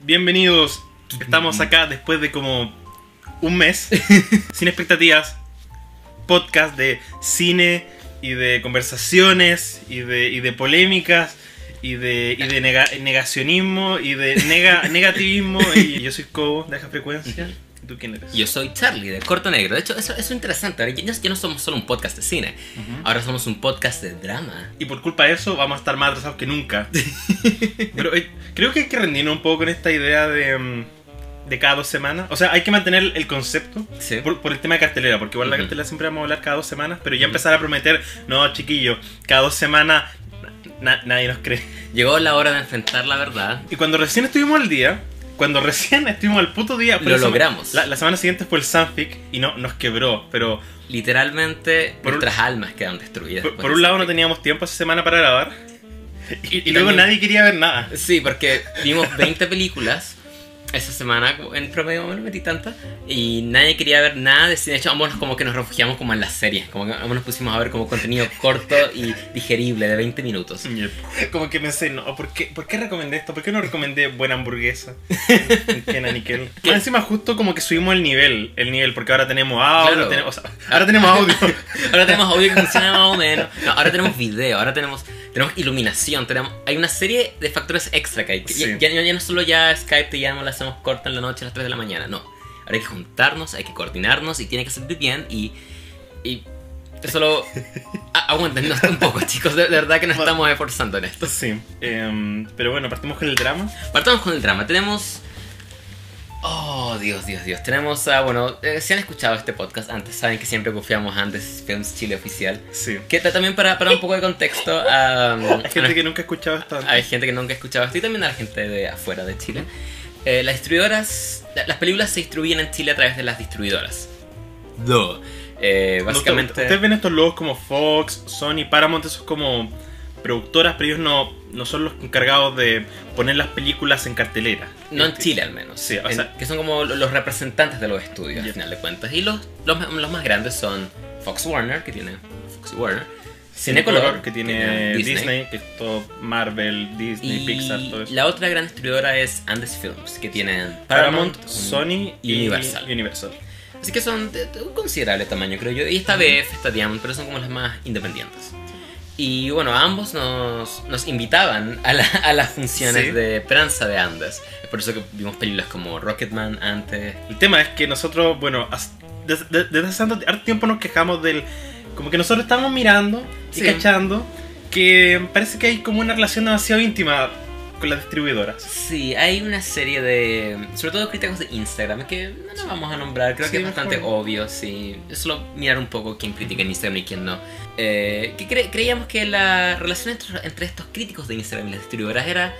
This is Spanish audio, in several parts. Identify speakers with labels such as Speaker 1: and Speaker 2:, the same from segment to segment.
Speaker 1: Bienvenidos. Estamos acá después de como un mes, sin expectativas. Podcast de cine y de conversaciones y de, y de polémicas y de, y de nega- negacionismo y de nega- negativismo. Y yo soy Cobo de Baja Frecuencia. ¿Y tú quién eres?
Speaker 2: Yo soy Charlie de Corto Negro. De hecho, eso, eso es interesante. Ahora ya, ya no somos solo un podcast de cine. Ahora somos un podcast de drama.
Speaker 1: Y por culpa de eso vamos a estar más atrasados que nunca. Pero eh, creo que hay que rendirnos un poco con esta idea de, mm, de cada dos semanas. O sea, hay que mantener el concepto
Speaker 2: Sí.
Speaker 1: por, por el tema de cartelera, porque igual la
Speaker 2: Ujú.
Speaker 1: cartelera siempre vamos a hablar cada dos semanas, pero ya empezar a prometer, no, chiquillo, cada dos semanas na- nadie nos cree.
Speaker 2: Llegó la hora de enfrentar la verdad.
Speaker 1: Y cuando recién estuvimos al día, cuando recién estuvimos al puto día,
Speaker 2: Lo
Speaker 1: la sema-
Speaker 2: logramos.
Speaker 1: La, la semana siguiente fue el Sanfic y no, nos quebró, pero
Speaker 2: Literalmente,
Speaker 1: Por
Speaker 2: nuestras almas quedan destruidas.
Speaker 1: por, por un lado no teníamos tiempo esa semana para grabar. Y, y
Speaker 2: Y
Speaker 1: luego
Speaker 2: también-
Speaker 1: nadie quería ver nada.
Speaker 2: Sí, porque vimos 20 películas esa semana, en promedio no metí tantas, y nadie quería ver nada de cine. De hecho, ambos como que nos refugiamos como en las series, como que ambos nos pusimos a ver como contenido corto y digerible de 20 minutos.
Speaker 1: Como que pensé, no, ¿por qué, ¿por qué recomendé esto? ¿Por qué no recomendé buena hamburguesa? en Kenan y Kel? Más encima justo como que subimos el nivel, el nivel, porque ahora tenemos audio,
Speaker 2: Claro.
Speaker 1: tenemos, o sea, ahora tenemos audio.
Speaker 2: Ahora tenemos audio que funciona más o menos. No, ahora tenemos video, ahora tenemos, tenemos iluminación, tenemos, hay una serie de factores extra que hay. que
Speaker 1: Sí.
Speaker 2: Ya, ya- ya no solo ya Skype te llama, la hacemos corta en la noche a las 3 de la mañana, no. Ahora hay que juntarnos, hay que coordinarnos y tiene que salir bien y... y solo... a- aguántenos un poco, chicos, de, de verdad que nos estamos esforzando en esto.
Speaker 1: sí, em, pero bueno, partimos con el drama.
Speaker 2: Partamos con el drama. Tenemos. Oh, Dios, Dios, Dios. Tenemos a. Bueno, eh, si han escuchado este podcast antes, saben que siempre confiamos antes Films Chile Oficial.
Speaker 1: Sí.
Speaker 2: Que ta- también para, para un poco de contexto. a-
Speaker 1: Hay gente que nunca ha escuchado esto antes.
Speaker 2: hay gente que nunca ha escuchado esto y también a la gente de afuera de Chile. Eh, las distribuidoras. la- Las películas se distribuyen en Chile a través de las distribuidoras. Do. Eh, básicamente.
Speaker 1: Ustedes ven estos logos como Fox, Sony, Paramount, esos como productoras, pero ellos no, no son los encargados de poner las películas en cartelera.
Speaker 2: No en
Speaker 1: Este,
Speaker 2: Chile al menos.
Speaker 1: Sí, o
Speaker 2: En-
Speaker 1: sea-
Speaker 2: que son como lo- los representantes de los estudios
Speaker 1: Ya.
Speaker 2: al final de cuentas. Y los, los, los más grandes son Fox Warner, que tiene Fox Warner. Cinecolor,
Speaker 1: que tiene
Speaker 2: Disney.
Speaker 1: Disney. que es todo Marvel, Disney,
Speaker 2: Y
Speaker 1: Pixar, todo eso.
Speaker 2: la otra gran distribuidora es Andes Films, que tienen
Speaker 1: Paramount,
Speaker 2: un-
Speaker 1: Sony y
Speaker 2: Universal.
Speaker 1: Universal.
Speaker 2: Así que son de, de un considerable tamaño, creo yo. Y está BF, está Diamond, pero son como las más independientes. Y bueno, ambos nos, nos invitaban a, la- a las funciones
Speaker 1: Sí.
Speaker 2: de prensa de Andes. Es por eso que vimos películas como Rocketman antes.
Speaker 1: El tema es que nosotros, bueno, as- des- de- desde hace tanto tiempo nos quejamos del... Como que nosotros estamos mirando y
Speaker 2: Sí.
Speaker 1: cachando que parece que hay como una relación demasiado íntima con las distribuidoras.
Speaker 2: Sí, hay una serie de. Sobre todo críticos de Instagram que no nos vamos a nombrar, creo
Speaker 1: Sí,
Speaker 2: que es bastante
Speaker 1: mejor.
Speaker 2: obvio, sí. Es solo mirar un poco quién critica en Instagram y quién no. Eh, que cre- creíamos que la relación entre, entre estos críticos de Instagram y las distribuidoras era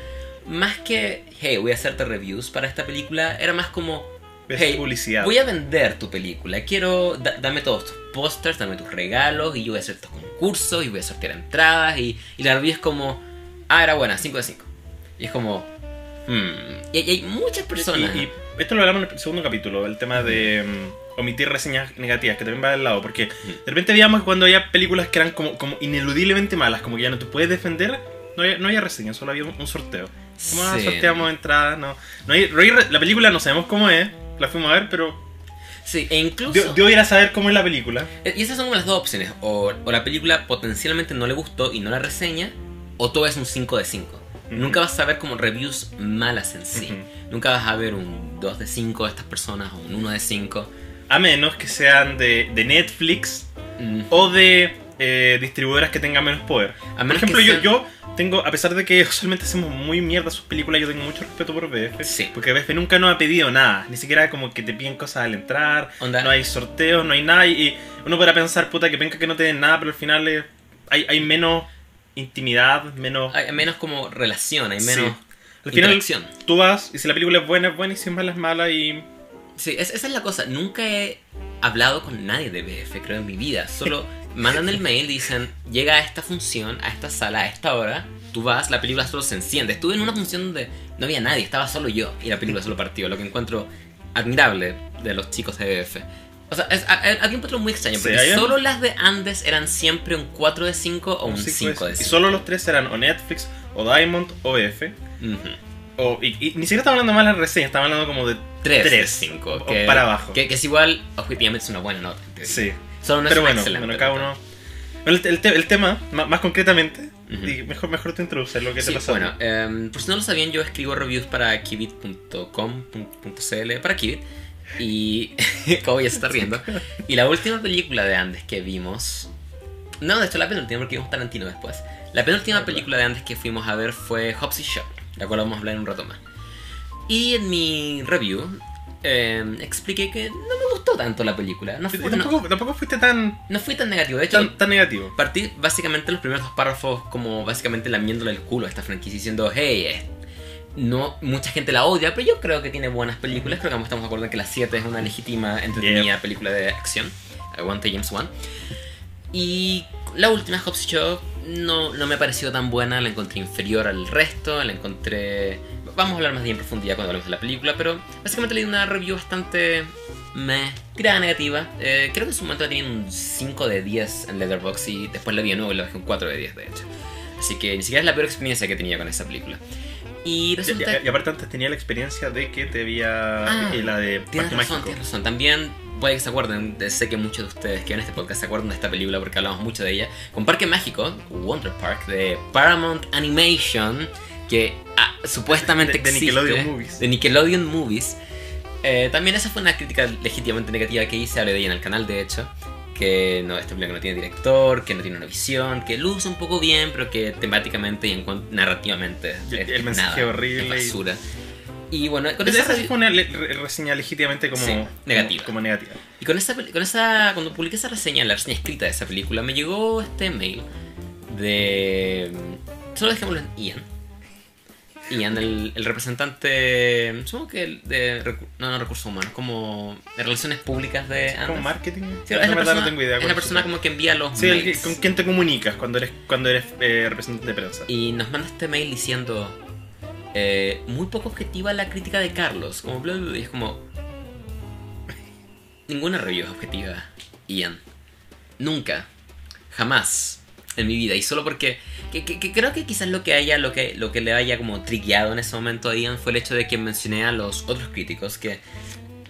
Speaker 2: más que, hey, voy a hacerte reviews para esta película, era más como,
Speaker 1: Es
Speaker 2: hey,
Speaker 1: publicidad.
Speaker 2: voy a vender tu película, quiero, da- dame todos tus pósters, dame tus regalos y yo voy a hacer estos concursos y voy a sortear entradas y, y la review es como, ah, era buena, 5 de 5. Y es como, hmm. Y, y hay muchas personas.
Speaker 1: Y, y esto lo hablamos en el segundo capítulo, el tema de mm, omitir reseñas negativas, que también va del lado, porque de repente veíamos cuando había películas que eran como, como ineludiblemente malas, como que ya no te puedes defender, no había, no había reseñas, solo había un, un sorteo. Como ah,
Speaker 2: Sí.
Speaker 1: sorteamos entradas, no. no hay, no hay re- la película no sabemos cómo es, la fuimos a ver, pero
Speaker 2: Sí, e incluso.
Speaker 1: yo, yo ir a saber cómo es la película.
Speaker 2: Y esas son como las dos opciones. O, o la película potencialmente no le gustó y no la reseña, o todo es un 5 de 5.
Speaker 1: Ujú.
Speaker 2: Nunca vas a ver como reviews malas en sí. Nunca vas a ver un 2 de 5 de estas personas o un 1 de 5.
Speaker 1: A menos que sean de, de Netflix o de eh, distribuidoras que tengan menos poder.
Speaker 2: A
Speaker 1: Por ejemplo, yo, yo tengo, a pesar de que usualmente hacemos muy mierda sus películas, yo tengo mucho respeto por BF.
Speaker 2: Sí.
Speaker 1: Porque BF nunca nos ha pedido nada. Ni siquiera como que te piden cosas al entrar.
Speaker 2: Onda.
Speaker 1: No hay sorteos, no hay nada. Y, uno podrá pensar, puta, que penca que no te den nada, pero al final eh, hay, hay menos intimidad, menos...
Speaker 2: Hay menos como relación, hay
Speaker 1: Sí.
Speaker 2: menos
Speaker 1: Al final,
Speaker 2: interacción.
Speaker 1: tú vas y si la película es buena, es buena y si es mala, es mala y...
Speaker 2: Sí, es- esa es la cosa. Nunca he hablado con nadie de BF, creo, en mi vida. Solo mandan el mail, dicen, llega a esta función, a esta sala, a esta hora. Tú vas, la película solo se enciende. Estuve en una función donde no había nadie, estaba solo yo y la película solo partió. Lo que encuentro admirable de los chicos de BF. O sea, es, había un patrón muy extraño,
Speaker 1: Sí,
Speaker 2: porque
Speaker 1: un-
Speaker 2: solo las de Andes eran siempre un 4 de 5 o un 5 de
Speaker 1: Y
Speaker 2: 5.
Speaker 1: solo los tres eran o Netflix, o Diamond, o BF.
Speaker 2: Ujú.
Speaker 1: O, y, y ni siquiera estaba hablando mal de reseña, estaba hablando como de
Speaker 2: 3 de
Speaker 1: Tres.
Speaker 2: 5.
Speaker 1: O
Speaker 2: Que,
Speaker 1: para abajo.
Speaker 2: Que, que es igual, objetivamente es una buena nota.
Speaker 1: Sí. Pero bueno, bueno, cada uno. Bueno, el, el te- el tema, ma- más, concretamente,
Speaker 2: Ujú.
Speaker 1: y mejor, mejor te introduces lo que
Speaker 2: Sí,
Speaker 1: te pasó.
Speaker 2: bueno, em, por si no lo sabían, yo escribo reviews para kibit.com.cl para Kibit. Y. como ya se está riendo. Y la última película de Andes que vimos. No, de hecho, la penúltima, porque vimos Tarantino después. La penúltima
Speaker 1: Ah,
Speaker 2: película de Andes que fuimos a ver fue Hobbs y Shaw, de la cual vamos a hablar en un rato más. Y en mi review. Em, expliqué que no me gustó tanto la película. No,
Speaker 1: Y
Speaker 2: fue- no,
Speaker 1: tampoco, tampoco fuiste tan,
Speaker 2: no fui tan negativo. De hecho,
Speaker 1: tan, tan negativo.
Speaker 2: Partí básicamente los primeros dos párrafos como básicamente lamiéndole el culo a esta franquicia diciendo, hey, eh, no, mucha gente la odia, pero yo creo que tiene buenas películas. Creo que ambos estamos de acuerdo en que la 7 es una legítima, entretenida
Speaker 1: Yeah.
Speaker 2: película de acción. Aguante James Wan. Y la última, Hobbs y Shaw, no, no me pareció tan buena, la encontré inferior al resto, la encontré... Vamos a hablar más bien en profundidad cuando hablemos de la película, pero básicamente le di una review bastante... Me, tirada negativa. Eh, creo que en su momento la tenía un 5 de 10 en Letterboxd y después la vi de nuevo y la bajé un 4 de 10 de hecho. Así que ni siquiera es la peor experiencia que tenía con esa película. Y resulta
Speaker 1: y- y aparte antes tenía la experiencia de que te había
Speaker 2: Ah,
Speaker 1: eh, la de
Speaker 2: Tienes
Speaker 1: Parque
Speaker 2: razón,
Speaker 1: Mágico.
Speaker 2: tienes razón. También puede que se acuerden, de- sé que muchos de ustedes que ven este podcast se acuerdan de esta película porque hablamos mucho de ella. Con Parque Mágico, Wonder Park, de Paramount Animation, que ah, supuestamente
Speaker 1: De- de
Speaker 2: existe.
Speaker 1: Nickelodeon Movies.
Speaker 2: De Nickelodeon Movies. Eh, también esa fue una crítica legítimamente negativa que hice, hablé de ella en el canal de hecho. Que no, esta película no tiene director, que no tiene una visión, que luce un poco bien, pero que temáticamente y en narrativamente
Speaker 1: Y
Speaker 2: es,
Speaker 1: el mensaje
Speaker 2: nada,
Speaker 1: horrible y-
Speaker 2: es basura. Y bueno, con
Speaker 1: Esa
Speaker 2: esa
Speaker 1: fue una le- re- reseña legítimamente como
Speaker 2: Sí, negativa.
Speaker 1: Como, negativa.
Speaker 2: Y con esa, con esa, cuando publiqué esa reseña, la reseña escrita de esa película, me llegó este mail de... Solo dejémoslo en Ian. Ian, el, el representante, supongo que de... No, no, recursos humanos, como de relaciones públicas de
Speaker 1: ¿Como
Speaker 2: Andes.
Speaker 1: marketing?
Speaker 2: Sí,
Speaker 1: No,
Speaker 2: es, la
Speaker 1: verdad
Speaker 2: persona,
Speaker 1: no tengo idea.
Speaker 2: es la persona como que envía los
Speaker 1: Sí, el con quien te comunicas cuando eres, cuando eres eh, representante de prensa.
Speaker 2: Y nos manda este mail diciendo... eh, muy poco objetiva la crítica de Carlos. Como bla, bla, bla, y es como... Ninguna review es objetiva, Ian. Nunca. Jamás. En mi vida. Y solo porque... Que, que- que creo que quizás lo que haya... Lo que, lo que le haya como trigueado en ese momento a Ian fue el hecho de que mencioné a los otros críticos que...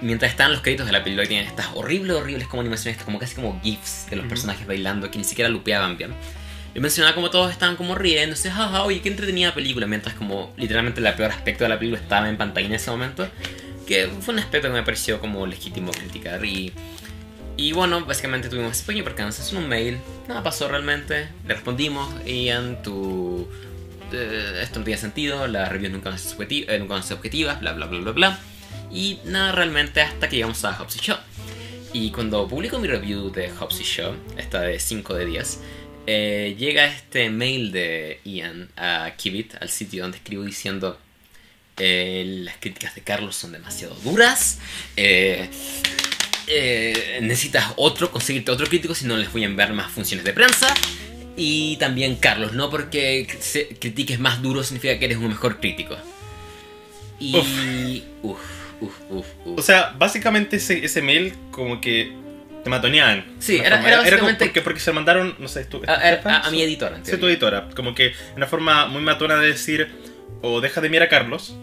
Speaker 2: Mientras estaban los créditos de la película tienen estas horribles, horribles como animaciones, como casi como GIFs de los personajes bailando que ni siquiera lupeaban bien. Yo mencionaba como todos estaban como riéndose, jaja, oye, qué entretenida película, mientras como literalmente el peor aspecto de la película estaba en pantalla en ese momento, que fue un aspecto que me pareció como legítimo criticar y... Y bueno, básicamente tuvimos ese pequeño percance en un mail, nada pasó realmente, le respondimos, Ian, tu... eh, esto no tiene sentido, las reviews nunca van a ser subjeti- eh, nunca objetivas, bla bla bla bla bla. Y nada realmente hasta que llegamos a Hobbs y Shaw. Y cuando publico mi review de Hobbs y Shaw, esta de 5 de 10, eh, llega este mail de Ian a Kibit, al sitio donde escribo diciendo eh, las críticas de Carlos son demasiado duras. eh, eh, necesitas otro, conseguirte otro crítico, si no les voy a enviar más funciones de prensa. Y también Carlos, no porque se- critiques más duro significa que eres un mejor crítico. Y... Uf, uf, uf, uf.
Speaker 1: O sea, básicamente ese, ese mail como que te matoneaban.
Speaker 2: Sí, era- era
Speaker 1: como
Speaker 2: básicamente-
Speaker 1: porque, porque se mandaron, no sé, tú,
Speaker 2: a, a- a- a mi editora.
Speaker 1: Sí, tu editora. Como que una forma muy matona de decir o deja de mirar a Carlos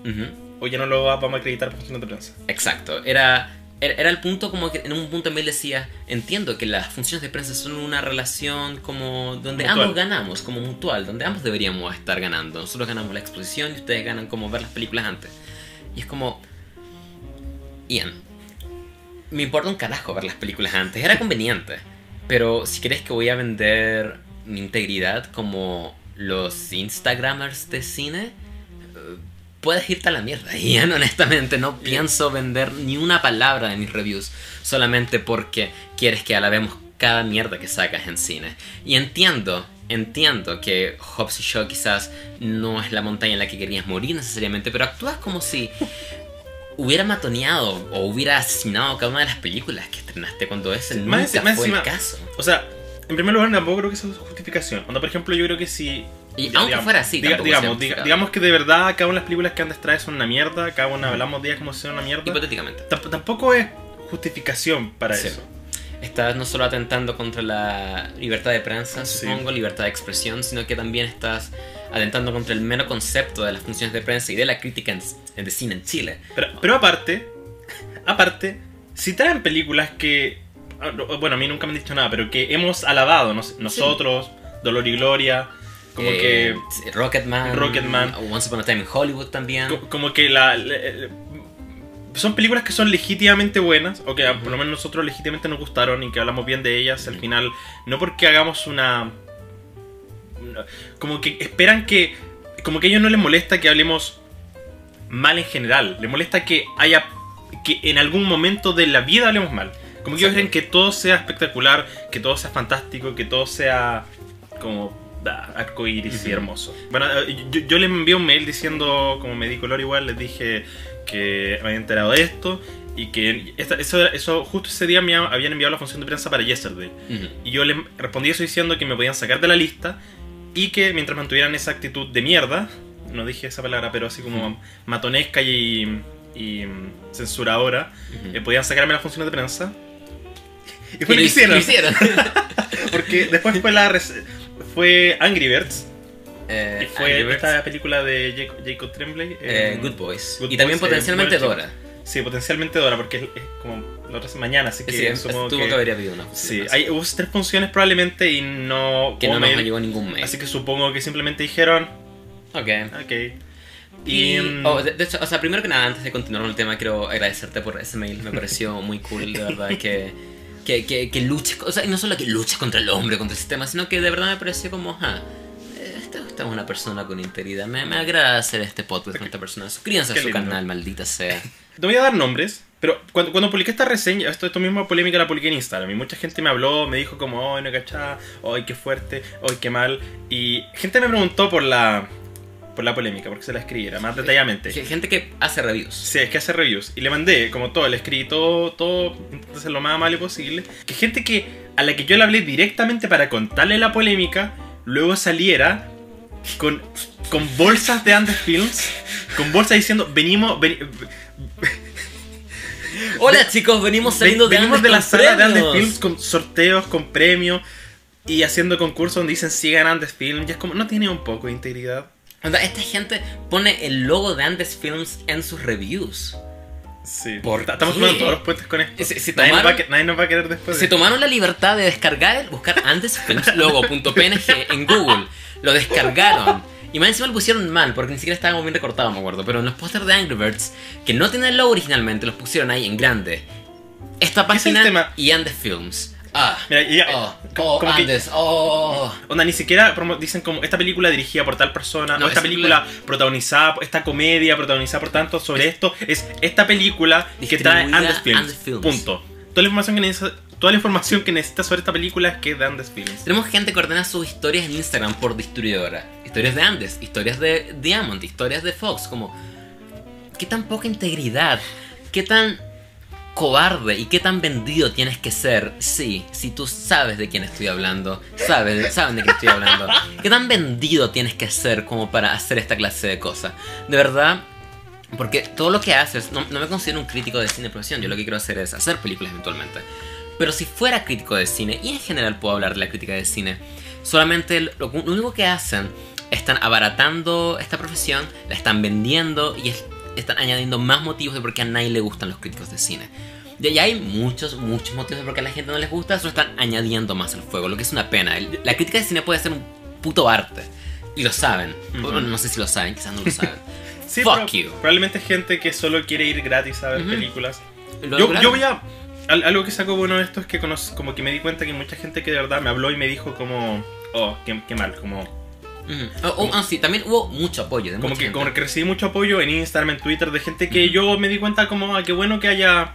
Speaker 1: o ya no lo vamos a acreditar por funciones de prensa.
Speaker 2: Exacto, era, era, el punto como que en un punto mail decía, entiendo que las funciones de prensa son una relación como donde
Speaker 1: Mutual.
Speaker 2: ambos ganamos, como mutual, donde ambos deberíamos estar ganando. Nosotros ganamos la exposición y ustedes ganan como ver las películas antes. Y es como, Ian, me importa un carajo ver las películas antes, era conveniente. Pero si crees que voy a vender mi integridad como los Instagramers de cine, puedes irte a la mierda. Ian, honestamente, no pienso vender ni una palabra de mis reviews solamente porque quieres que alabemos cada mierda que sacas en cine. Y entiendo, entiendo que Hobbs y Shaw quizás no es la montaña en la que querías morir necesariamente, pero actúas como si hubiera matoneado o hubiera asesinado cada una de las películas que estrenaste cuando ese
Speaker 1: más
Speaker 2: nunca
Speaker 1: más
Speaker 2: fue el
Speaker 1: encima-
Speaker 2: caso.
Speaker 1: O sea, en primer lugar tampoco creo que sea su justificación. Cuando, por ejemplo, yo creo que si...
Speaker 2: Y
Speaker 1: ya,
Speaker 2: aunque fuera así,
Speaker 1: diga- digamos, diga- digamos que de verdad cada una de las películas que antes trae son una mierda, cada una hablamos de ellas como si fuera una mierda.
Speaker 2: Hipotéticamente.
Speaker 1: Tamp- tampoco es justificación para
Speaker 2: Sí.
Speaker 1: eso.
Speaker 2: estás no solo atentando contra la libertad de prensa,
Speaker 1: Sí.
Speaker 2: supongo, libertad de expresión, sino que también estás atentando contra el mero concepto de las funciones de prensa y de la crítica en, en de cine en Chile.
Speaker 1: Pero, pero aparte, aparte, si traen películas que. ah, no, Bueno, a mí nunca me han dicho nada, pero que hemos alabado nos- nosotros, Dolor y Gloria, como
Speaker 2: Eh, sí, Rocketman,
Speaker 1: Rocketman.
Speaker 2: Once Upon a Time in Hollywood también.
Speaker 1: que. co- Como que la. la- la- son películas que son legítimamente buenas, o que por lo menos nosotros legítimamente nos gustaron y que hablamos bien de ellas al final, no porque hagamos una. Como que esperan que. Como que a ellos no les molesta que hablemos mal en general, les molesta que haya. que en algún momento de la vida hablemos mal. Como que ellos creen que todo sea espectacular, que todo sea fantástico, que todo sea como arcoíris y
Speaker 2: Ujú.
Speaker 1: hermoso. Bueno, eh, yo, yo les envié un mail diciendo, como me di color igual, les dije que me había enterado de esto y que esta- eso, eso justo ese día me ha- habían enviado la función de prensa para Yesterday. Y yo les respondí eso diciendo que me podían sacar de la lista y que mientras mantuvieran esa actitud de mierda, no dije esa palabra, pero así como matonesca y, y censuradora, eh, podían sacarme las funciones de prensa. Y
Speaker 2: Y
Speaker 1: fue lo hicieron.
Speaker 2: lo hicieron.
Speaker 1: Porque después fue la fue Angry Birds.
Speaker 2: Eh,
Speaker 1: Y fue
Speaker 2: Angry Birds,
Speaker 1: esta película de Jacob, Jacob Tremblay.
Speaker 2: eh, Good Boys.
Speaker 1: Good
Speaker 2: y también
Speaker 1: Boys, eh,
Speaker 2: potencialmente Dora.
Speaker 1: Sí, potencialmente Dora, porque es, es como la otra mañana, así que
Speaker 2: Sí,
Speaker 1: supongo
Speaker 2: tuvo que,
Speaker 1: que...
Speaker 2: haber habido una
Speaker 1: Sí, hay, hubo tres funciones probablemente y no...
Speaker 2: que no
Speaker 1: hubo
Speaker 2: nos
Speaker 1: mail,
Speaker 2: llegó ningún mail.
Speaker 1: Así que supongo que simplemente dijeron,
Speaker 2: Ok.
Speaker 1: ok.
Speaker 2: Y,
Speaker 1: mm,
Speaker 2: oh, de, de hecho, o sea, primero que nada, antes de continuar con el tema, quiero agradecerte por ese mail. Me pareció muy cool, de verdad, que, que, que, que luches, o sea, y no solo que luches contra el hombre, contra el sistema, sino que de verdad me pareció como, ah, esta, esta es una persona con integridad. Me, me agrada hacer este podcast con esta persona. Suscríbanse a su
Speaker 1: lindo.
Speaker 2: canal, maldita sea.
Speaker 1: No voy a dar nombres, pero cuando, cuando publiqué esta reseña, esto, esto mismo polémica la publiqué en Instagram y mucha gente me habló, me dijo como, oh, no cachá, oh, qué fuerte, oh, qué mal. Y gente me preguntó por la, por la polémica, porque se la escribiera más detalladamente.
Speaker 2: G- Gente que hace reviews.
Speaker 1: Sí, es que hace reviews. Y le mandé, como todo, le escribí todo, todo, intento hacer lo más amable posible. Que gente que, a la que yo le hablé directamente para contarle la polémica, luego saliera con, con bolsas de Andes Films, con bolsas diciendo, venimos, veni-
Speaker 2: Hola chicos, venimos saliendo de
Speaker 1: venimos
Speaker 2: Andes
Speaker 1: de la sala de Andes
Speaker 2: premios.
Speaker 1: Films con sorteos, con premios y haciendo concursos donde dicen sigan Andes Films. Y es como, no tiene un poco de integridad.
Speaker 2: Onda, Esta gente pone el logo de Andes Films en sus reviews.
Speaker 1: Sí,
Speaker 2: ¿Por
Speaker 1: estamos jugando todos los puentes con esto. Nadie, nos va a,
Speaker 2: tomaron-
Speaker 1: que- nadie nos va a querer después.
Speaker 2: Se tomaron la libertad de descargar, buscar Andes Films logo.png en Google. Lo descargaron. Y más encima lo pusieron mal, porque ni siquiera estaba muy bien recortado, me acuerdo. Pero en los pósters de Angry Birds, que no tienen el logo originalmente, los pusieron ahí en grande. Esta
Speaker 1: ¿Qué es el
Speaker 2: página y Andes Films. Ah.
Speaker 1: Mira, y ya-
Speaker 2: oh,
Speaker 1: como-
Speaker 2: oh,
Speaker 1: como que-
Speaker 2: Andes. Oh.
Speaker 1: Onda, ni siquiera dicen como esta película dirigida por tal persona,
Speaker 2: No,
Speaker 1: o esta
Speaker 2: es
Speaker 1: película protagonizada, esta comedia protagonizada por tanto sobre esto, es esta película que trae Andes Films.
Speaker 2: Andes Films.
Speaker 1: Punto. Toda la información que necesita, toda la información que necesitas sobre esta película es que es de Andes Films.
Speaker 2: Tenemos gente que ordena sus historias en Instagram por distribuidora. Historias de Andes, historias de Diamond, historias de Fox. Como, ¿qué tan poca integridad? ¿Qué tan cobarde y qué tan vendido tienes que ser? Sí, si tú sabes de quién estoy hablando, sabes, saben de quién estoy hablando. ¿Qué tan vendido tienes que ser como para hacer esta clase de cosas? De verdad, porque todo lo que haces, no, no me considero un crítico de cine de profesión, yo lo que quiero hacer es hacer películas eventualmente. Pero si fuera crítico de cine, y en general puedo hablar de la crítica de cine, solamente lo, lo único que hacen, están abaratando esta profesión, la están vendiendo y es- están añadiendo más motivos de por qué a nadie le gustan los críticos de cine. Ya, ya hay muchos, muchos motivos de por qué a la gente no les gusta, solo están añadiendo más al fuego, lo que es una pena. La crítica de cine puede ser un puto arte. Y lo saben.
Speaker 1: Ujú.
Speaker 2: Bueno, no sé si lo saben, quizás no lo saben.
Speaker 1: Sí,
Speaker 2: Fuck you.
Speaker 1: Probablemente gente que solo quiere ir gratis a ver
Speaker 2: Ujú.
Speaker 1: películas.
Speaker 2: Lo
Speaker 1: Yo, yo voy a. al- Algo que saco bueno de esto es que como que me di cuenta que mucha gente que de verdad me habló y me dijo como. Oh, qué, qué mal, como.
Speaker 2: Oh, oh, ah, sí, también hubo mucho apoyo de
Speaker 1: Como que, como que recibí mucho apoyo en Instagram, en Twitter, de gente que yo me di cuenta como, ah, qué bueno que haya...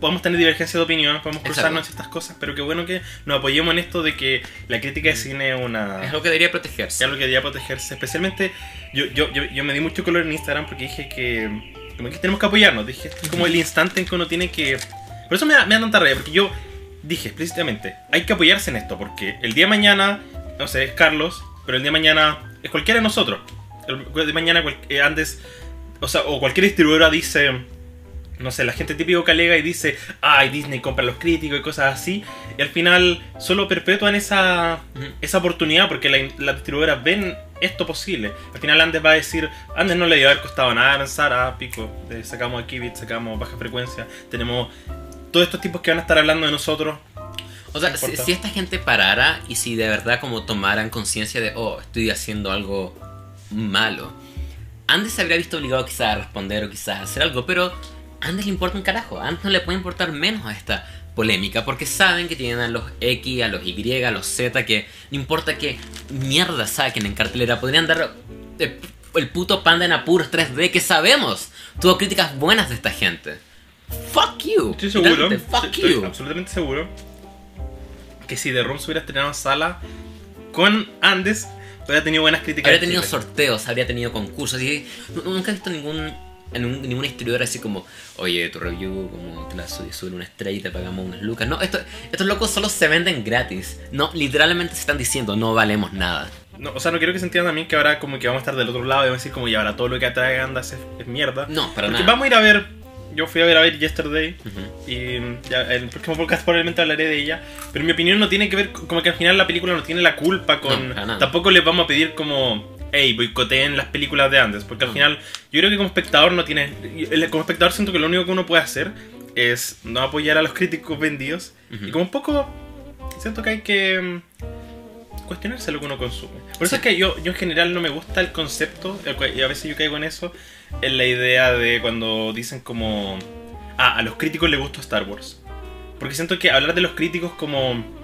Speaker 1: Podemos tener divergencia de opinión, podemos
Speaker 2: Exacto.
Speaker 1: cruzarnos estas cosas, pero qué bueno que nos apoyemos en esto de que la crítica de cine es una...
Speaker 2: Es algo que debería protegerse.
Speaker 1: es algo que debería protegerse. Especialmente, yo, yo, yo, yo me di mucho color en Instagram porque dije que, como que tenemos que apoyarnos. Dije, es como el instante en que uno tiene que... Por eso me da, me da tanta rabia, porque yo dije explícitamente, hay que apoyarse en esto, porque el día de mañana, no sé, es Carlos, pero el día de mañana es cualquiera de nosotros. El día de mañana eh, Andes, o sea, o cualquier distribuidora dice no sé, la gente típico que alega y dice, ay, Disney compra a los críticos y cosas así, y al final solo perpetúan esa, esa oportunidad porque la- las distribuidoras ven esto posible. Al final Andes va a decir, Andes no le a haber costado nada pensar, ah, pico, eh, sacamos aquí bit, sacamos baja frecuencia, tenemos todos estos tipos que van a estar hablando de nosotros.
Speaker 2: O sea, si, si esta gente parara y si de verdad como tomaran conciencia de, oh, estoy haciendo algo malo, Andes se habría visto obligado quizás a responder o quizás a hacer algo, pero a Andes le importa un carajo, a Andes no le puede importar menos a esta polémica porque saben que tienen a los X, a los Y, a los Z, que no importa qué mierda saquen en cartelera, podrían dar el, el puto panda en apuros 3D que sabemos. Tuvo críticas buenas de esta gente. Fuck you.
Speaker 1: Estoy seguro,
Speaker 2: Fuck
Speaker 1: estoy
Speaker 2: you.
Speaker 1: absolutamente seguro que si The Room se hubiera estrenado en sala con Andes, hubiera tenido buenas críticas.
Speaker 2: Habría
Speaker 1: en
Speaker 2: tenido sorteos, habría tenido concursos. Y nunca he visto ningún, ninguna historiadora así como, oye, tu review, como te la sube, sube una estrella y te pagamos unas lucas. No, esto- estos locos solo se venden gratis. No, literalmente se están diciendo, no valemos nada.
Speaker 1: No, o sea, no quiero que se entienda también que ahora como que vamos a estar del otro lado y vamos a decir como y ahora todo lo que atrae Andas es, es mierda.
Speaker 2: No, para
Speaker 1: Porque
Speaker 2: nada.
Speaker 1: vamos a ir a ver. Yo fui a ver a ver Yesterday
Speaker 2: Ujú.
Speaker 1: y ya en el próximo podcast probablemente hablaré de ella. Pero mi opinión no tiene que ver, como que al final la película no tiene la culpa con.
Speaker 2: No,
Speaker 1: tampoco les vamos a pedir como. Hey, boicoteen las películas de antes. Porque al
Speaker 2: No.
Speaker 1: final, yo creo que como espectador no tiene. Como espectador siento que lo único que uno puede hacer es no apoyar a los críticos vendidos. Y como un poco. Siento que hay que. Mm, cuestionarse lo que uno consume. Por eso
Speaker 2: Sí.
Speaker 1: es que yo, yo en general no me gusta el concepto, y a veces yo caigo en eso, en la idea de cuando dicen como, ah, a los críticos les gusta Star Wars. Porque siento que hablar de los críticos como...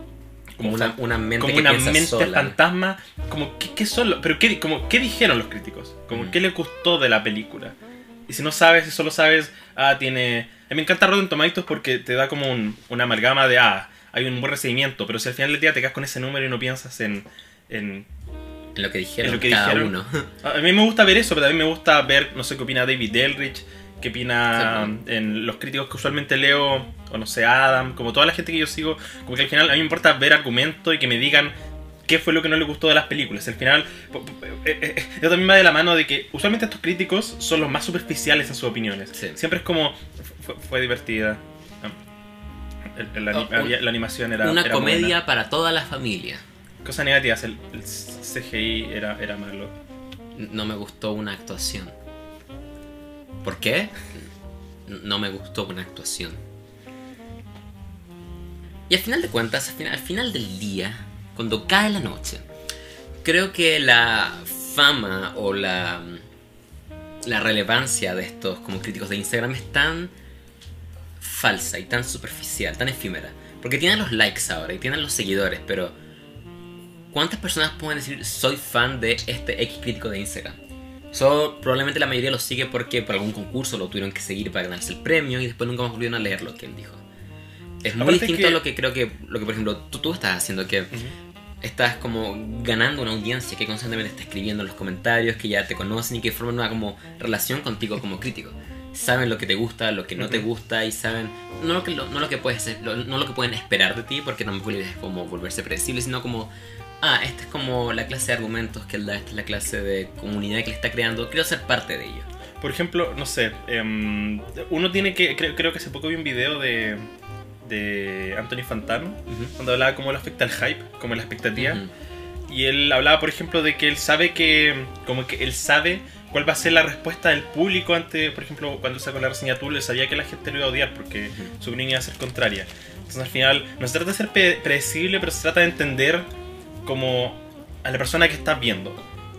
Speaker 2: Como una, una mente
Speaker 1: como
Speaker 2: que
Speaker 1: una mente
Speaker 2: sola.
Speaker 1: fantasma, como ¿qué, qué son los- pero qué, como, ¿qué dijeron los críticos? Como
Speaker 2: Ujú.
Speaker 1: qué les gustó de la película. Y si no sabes, si solo sabes, ah, tiene... A mí me encanta Rotten Tomatoes porque te da como un, una amalgama de, ah, hay un buen recibimiento, pero si al final del día te quedas con ese número y no piensas en... en
Speaker 2: lo que dijeron
Speaker 1: en lo que
Speaker 2: cada
Speaker 1: dijeron.
Speaker 2: uno.
Speaker 1: a mí me gusta ver eso, pero también me gusta ver, no sé qué opina David Elrich, qué opina
Speaker 2: Sí,
Speaker 1: en los críticos que usualmente leo, o no sé, Adam, como toda la gente que yo sigo, como que al final a mí me importa ver argumentos y que me digan qué fue lo que no les gustó de las películas. Al final, po- eh, eh, eh, eso también va de la mano de que usualmente estos críticos son los más superficiales en sus opiniones.
Speaker 2: Sí.
Speaker 1: Siempre es como, fue, fue divertida. El- el ani-
Speaker 2: Oh,
Speaker 1: había- la animación era
Speaker 2: una
Speaker 1: era
Speaker 2: comedia
Speaker 1: buena.
Speaker 2: para toda la familia.
Speaker 1: Cosas negativas, el, el CGI era, era malo.
Speaker 2: No me gustó una actuación. ¿Por qué? No me gustó una actuación. Y al final de cuentas, al final, al final del día, cuando cae la noche, creo que la fama o la, la relevancia de estos como críticos de Instagram es tan falsa y tan superficial, tan efímera. Porque tienen los likes ahora y tienen los seguidores, pero ¿cuántas personas pueden decir soy fan de este X crítico de Instagram? So, probablemente la mayoría lo sigue porque por algún concurso lo tuvieron que seguir para ganarse el premio y después nunca más volvieron a leer lo que él dijo. Es muy
Speaker 1: Aparte
Speaker 2: distinto
Speaker 1: que-
Speaker 2: a lo que creo que, lo que por ejemplo tú, tú estás haciendo, que estás como ganando una audiencia que constantemente está escribiendo en los comentarios, que ya te conocen y que forman una como relación contigo como crítico. Saben lo que te gusta, lo que no te
Speaker 1: Ujú.
Speaker 2: gusta y saben no lo que lo- no lo que puedes hacer- lo- no lo que pueden esperar de ti porque idea es como volverse predecible, sino como ah, esta es como la clase de argumentos que él da, esta es la clase de comunidad que él está creando, quiero ser parte de ello.
Speaker 1: Por ejemplo, no sé, em, uno tiene que, creo, creo que hace poco vi un video de, de Anthony Fantano, cuando hablaba cómo le afecta el hype, como la expectativa,
Speaker 2: Ujú.
Speaker 1: y él hablaba, por ejemplo, de que él sabe que, como que él sabe cuál va a ser la respuesta del público ante, por ejemplo, cuando sacó la reseña Tool, sabía que la gente lo iba a odiar porque su opinión iba a ser contraria. Entonces al final, no se trata de ser predecible, pero se trata de entender como a la persona que estás viendo.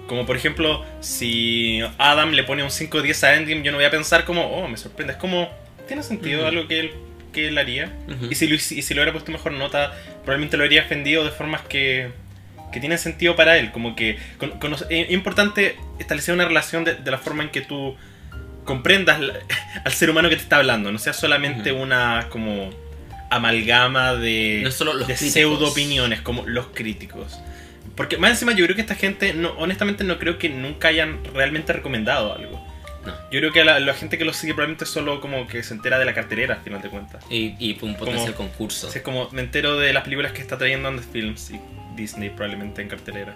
Speaker 1: Como por ejemplo, si Adam le pone un 5 o 10 a Endgame, yo no voy a pensar como, oh, me sorprende. Es como, tiene sentido
Speaker 2: Ujú.
Speaker 1: algo que él, que él haría.
Speaker 2: Ujú.
Speaker 1: Y si, lo, y si le hubiera puesto mejor nota, probablemente lo habría ofendido de formas que, que tienen sentido para él. Como que con- cono- es importante establecer una relación de, de la forma en que tú comprendas la- al ser humano que te está hablando. No sea solamente una como amalgama de,
Speaker 2: No solo los
Speaker 1: de pseudo opiniones como los críticos. Porque más encima yo creo que esta gente, no, honestamente no creo que nunca hayan realmente recomendado algo.
Speaker 2: No.
Speaker 1: Yo creo que la, la gente que lo sigue probablemente solo como que se entera de la cartelera al final de cuentas.
Speaker 2: Y, y un potencial
Speaker 1: Como-
Speaker 2: concurso.
Speaker 1: Es como me entero de las películas que está trayendo Andes Films y Disney probablemente en cartelera.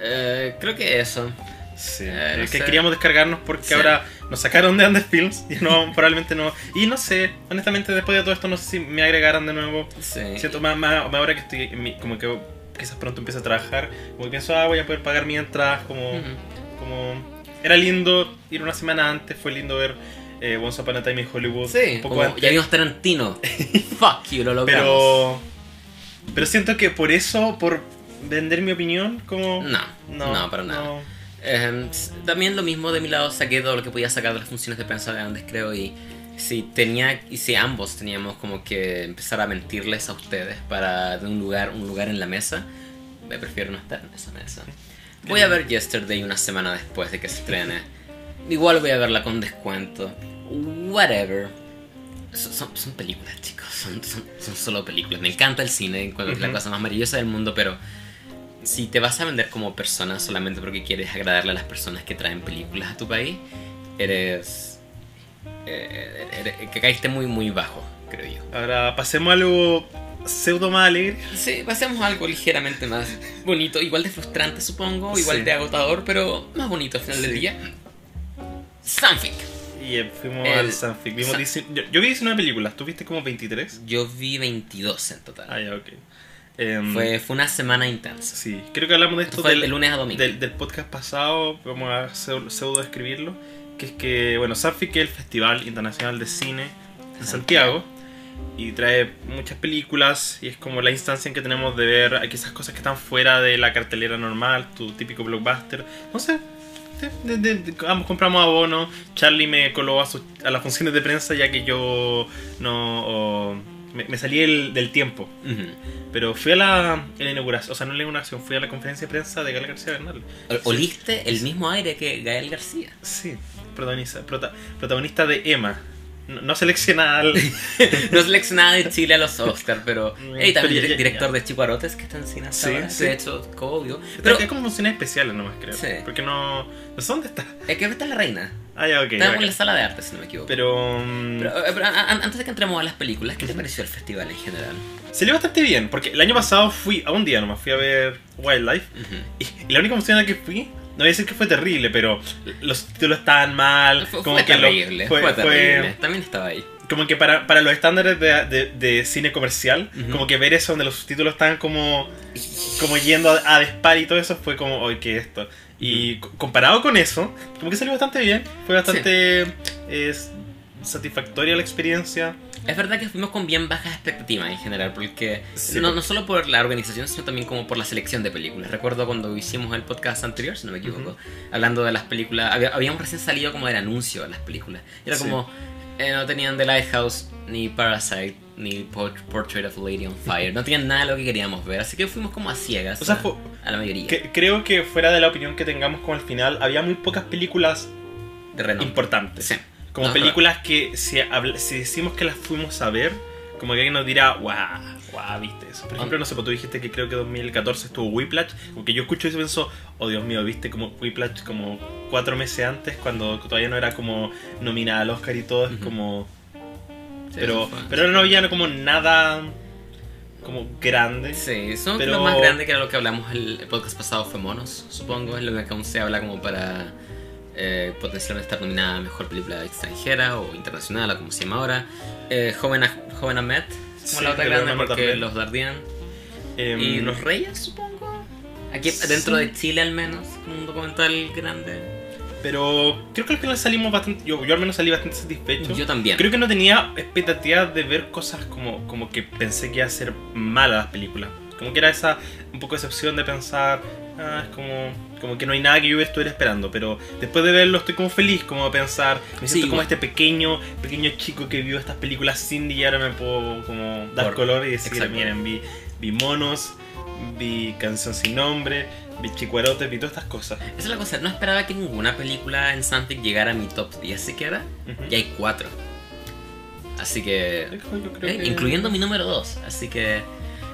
Speaker 2: Eh, creo que eso.
Speaker 1: Sí,
Speaker 2: Eh, no
Speaker 1: que
Speaker 2: sé.
Speaker 1: queríamos descargarnos porque
Speaker 2: Sí.
Speaker 1: ahora nos sacaron de Andes Films y no, probablemente no. Y no sé, honestamente después de todo esto no sé si me agregaran de nuevo.
Speaker 2: Sí.
Speaker 1: Siento más, más, ahora que estoy en mi- como que quizás pronto empiece a trabajar, como que pienso, ah, voy a poder pagar mi entrada, como,
Speaker 2: Ujú.
Speaker 1: como... Era lindo ir una semana antes, fue lindo ver eh, Once Upon a Time in Hollywood
Speaker 2: Sí,
Speaker 1: un poco
Speaker 2: como
Speaker 1: antes.
Speaker 2: ya vimos Tarantino. Fuck you, lo logramos.
Speaker 1: Pero... Pero siento que por eso, por vender mi opinión, como...
Speaker 2: No, no, para nada.
Speaker 1: no.
Speaker 2: Eh, también lo mismo de mi lado, saqué todo lo que podía sacar de las funciones de prensa de antes, creo, y si tenía, y si ambos teníamos como que empezar a mentirles a ustedes para de un lugar, un lugar en la mesa, me prefiero no estar en esa mesa. Voy a ver Yesterday una semana después de que se estrene. Igual voy a verla con descuento. Whatever. Son, son- películas, chicos. Son, son- son solo películas. Me encanta el cine, encuentro que es la cosa más maravillosa del mundo, pero si te vas a vender como persona solamente porque quieres agradarle a las personas que traen películas a tu país, eres. eh, eres- que caíste muy, muy bajo, creo yo.
Speaker 1: Ahora pasemos a algo pseudo más alegre.
Speaker 2: Sí, pasemos a algo ligeramente más bonito, igual de frustrante supongo, igual
Speaker 1: Sí.
Speaker 2: de agotador, pero más bonito al final del
Speaker 1: Sí.
Speaker 2: día. Sanfic.
Speaker 1: Y eh, fuimos
Speaker 2: El-
Speaker 1: al Sanfic. Vimos
Speaker 2: San-
Speaker 1: 19 yo, yo vi 19 películas, ¿tú viste como 23?
Speaker 2: Yo vi 22 en total.
Speaker 1: Ah, ya, ok. Em,
Speaker 2: Fue, fue una semana intensa.
Speaker 1: Sí, creo que hablamos de esto
Speaker 2: Esto
Speaker 1: del,
Speaker 2: de lunes a domingo.
Speaker 1: del, del podcast pasado, vamos a pseu- pseudo escribirlo, que es que, bueno, Sanfic es el Festival Internacional de Cine en Santiago y trae muchas películas y es como la instancia en que tenemos de ver aquí esas cosas que están fuera de la cartelera normal, tu típico blockbuster, no sé. De- de- de- ambos compramos abono. Charlie me coló a, sus- a las funciones de prensa ya que yo no o- me, me salí el- del tiempo. Pero fui a la, a la inauguración, o sea, no a la inauguración, fui a la conferencia de prensa de Gael García Bernal.
Speaker 2: Oliste el mismo aire que Gael García.
Speaker 1: Sí, protagonista, prota- protagonista de Emma. No, no seleccionada al-
Speaker 2: No seleccionada de Chile a los Oscars, pero.
Speaker 1: Mm,
Speaker 2: Ey, también
Speaker 1: pero ya-
Speaker 2: director
Speaker 1: ya.
Speaker 2: de Chico Arotes que está en cine hasta
Speaker 1: Sí,
Speaker 2: ahora.
Speaker 1: sí.
Speaker 2: De hecho, obvio.
Speaker 1: Pero es como funciones especiales nomás, creo.
Speaker 2: Sí.
Speaker 1: Porque no. No sé dónde está.
Speaker 2: es que está la reina.
Speaker 1: Ah, ya, ok. Bacán.
Speaker 2: en la sala de arte, si no me equivoco.
Speaker 1: Pero. mm,
Speaker 2: Pero, eh, pero, a- a- antes de que entremos a las películas, ¿qué te pareció el festival en general?
Speaker 1: Salió bastante bien, porque el año pasado fui, a un día nomás, fui a ver Wildlife. Y, y la única función a la que fui, no voy a decir que fue terrible, pero los títulos estaban mal.
Speaker 2: Fue,
Speaker 1: como
Speaker 2: fue
Speaker 1: que
Speaker 2: terrible,
Speaker 1: fue-
Speaker 2: fue,
Speaker 1: fue-
Speaker 2: terrible. También estaba ahí.
Speaker 1: como que para, para los estándares de, de- de cine comercial, como que ver eso donde los subtítulos estaban como, como yendo a, a dispar y todo eso fue como, oye, ¿qué es esto? Y co- comparado con eso, como que salió bastante bien, fue bastante es, satisfactoria la experiencia.
Speaker 2: Es verdad que fuimos con bien bajas expectativas en general, porque
Speaker 1: Sí.
Speaker 2: no, no solo por la organización, sino también como por la selección de películas. Recuerdo cuando hicimos el podcast anterior, si no me equivoco,
Speaker 1: Ujú.
Speaker 2: hablando de las películas, había- habíamos recién salido como del anuncio de las películas. Era
Speaker 1: Sí.
Speaker 2: como, eh, no tenían The Lighthouse, ni Parasite, ni Port- Portrait of a Lady on Fire, no tenían nada de lo que queríamos ver, así que fuimos como a ciegas
Speaker 1: O sea,
Speaker 2: a, a la mayoría.
Speaker 1: Que- creo que fuera de la opinión que tengamos con el final, había muy pocas películas
Speaker 2: de
Speaker 1: importantes.
Speaker 2: Sí.
Speaker 1: Como
Speaker 2: No,
Speaker 1: películas que si, si decimos que las fuimos a ver, como que alguien nos dirá, guau, guau, viste eso. Por ejemplo, no sé, pues tú dijiste que creo que 2014 estuvo Whiplash, como que yo escucho eso y pienso, oh Dios mío, viste como Whiplash como cuatro meses antes, cuando todavía no era como nominada al Oscar y todo, es como...
Speaker 2: Sí,
Speaker 1: pero,
Speaker 2: fue.
Speaker 1: pero no había como nada como grande.
Speaker 2: Sí, son
Speaker 1: Pero-
Speaker 2: lo más grande que era lo que hablamos el podcast pasado fue Monos, supongo, es lo que aún se habla como para eh, potencialmente estar nominada a Mejor Película Extranjera o Internacional, o como se llama ahora. Eh, Joven, a, Joven Ahmed, como
Speaker 1: Sí,
Speaker 2: la otra
Speaker 1: de
Speaker 2: grande, porque
Speaker 1: también.
Speaker 2: Los Dardian.
Speaker 1: Em,
Speaker 2: y Los Reyes, supongo. Aquí dentro
Speaker 1: Sí.
Speaker 2: de Chile al menos, como un documental grande.
Speaker 1: Pero creo que al final salimos bastante, yo, yo al menos salí bastante satisfecho.
Speaker 2: Yo también.
Speaker 1: Creo que no tenía expectativas de ver cosas como, como que pensé que iba a ser mala las películas. Como que era esa un poco excepción de pensar, ah, es como, como que no hay nada que yo estuviera esperando. Pero después de verlo estoy como feliz, como de pensar, me
Speaker 2: Sí,
Speaker 1: siento como este pequeño, pequeño chico que vio estas películas sin y ahora me puedo como dar
Speaker 2: Por-
Speaker 1: color y decir, miren, vi, vi monos, vi canción sin nombre, vi chicuarotes, vi todas estas cosas.
Speaker 2: Esa es la cosa, no esperaba que ninguna película en Santic llegara a mi top 10 siquiera.
Speaker 1: Ujú.
Speaker 2: Y hay cuatro. Así que
Speaker 1: Yo creo
Speaker 2: Eh,
Speaker 1: que-
Speaker 2: incluyendo mi número 2. Así que,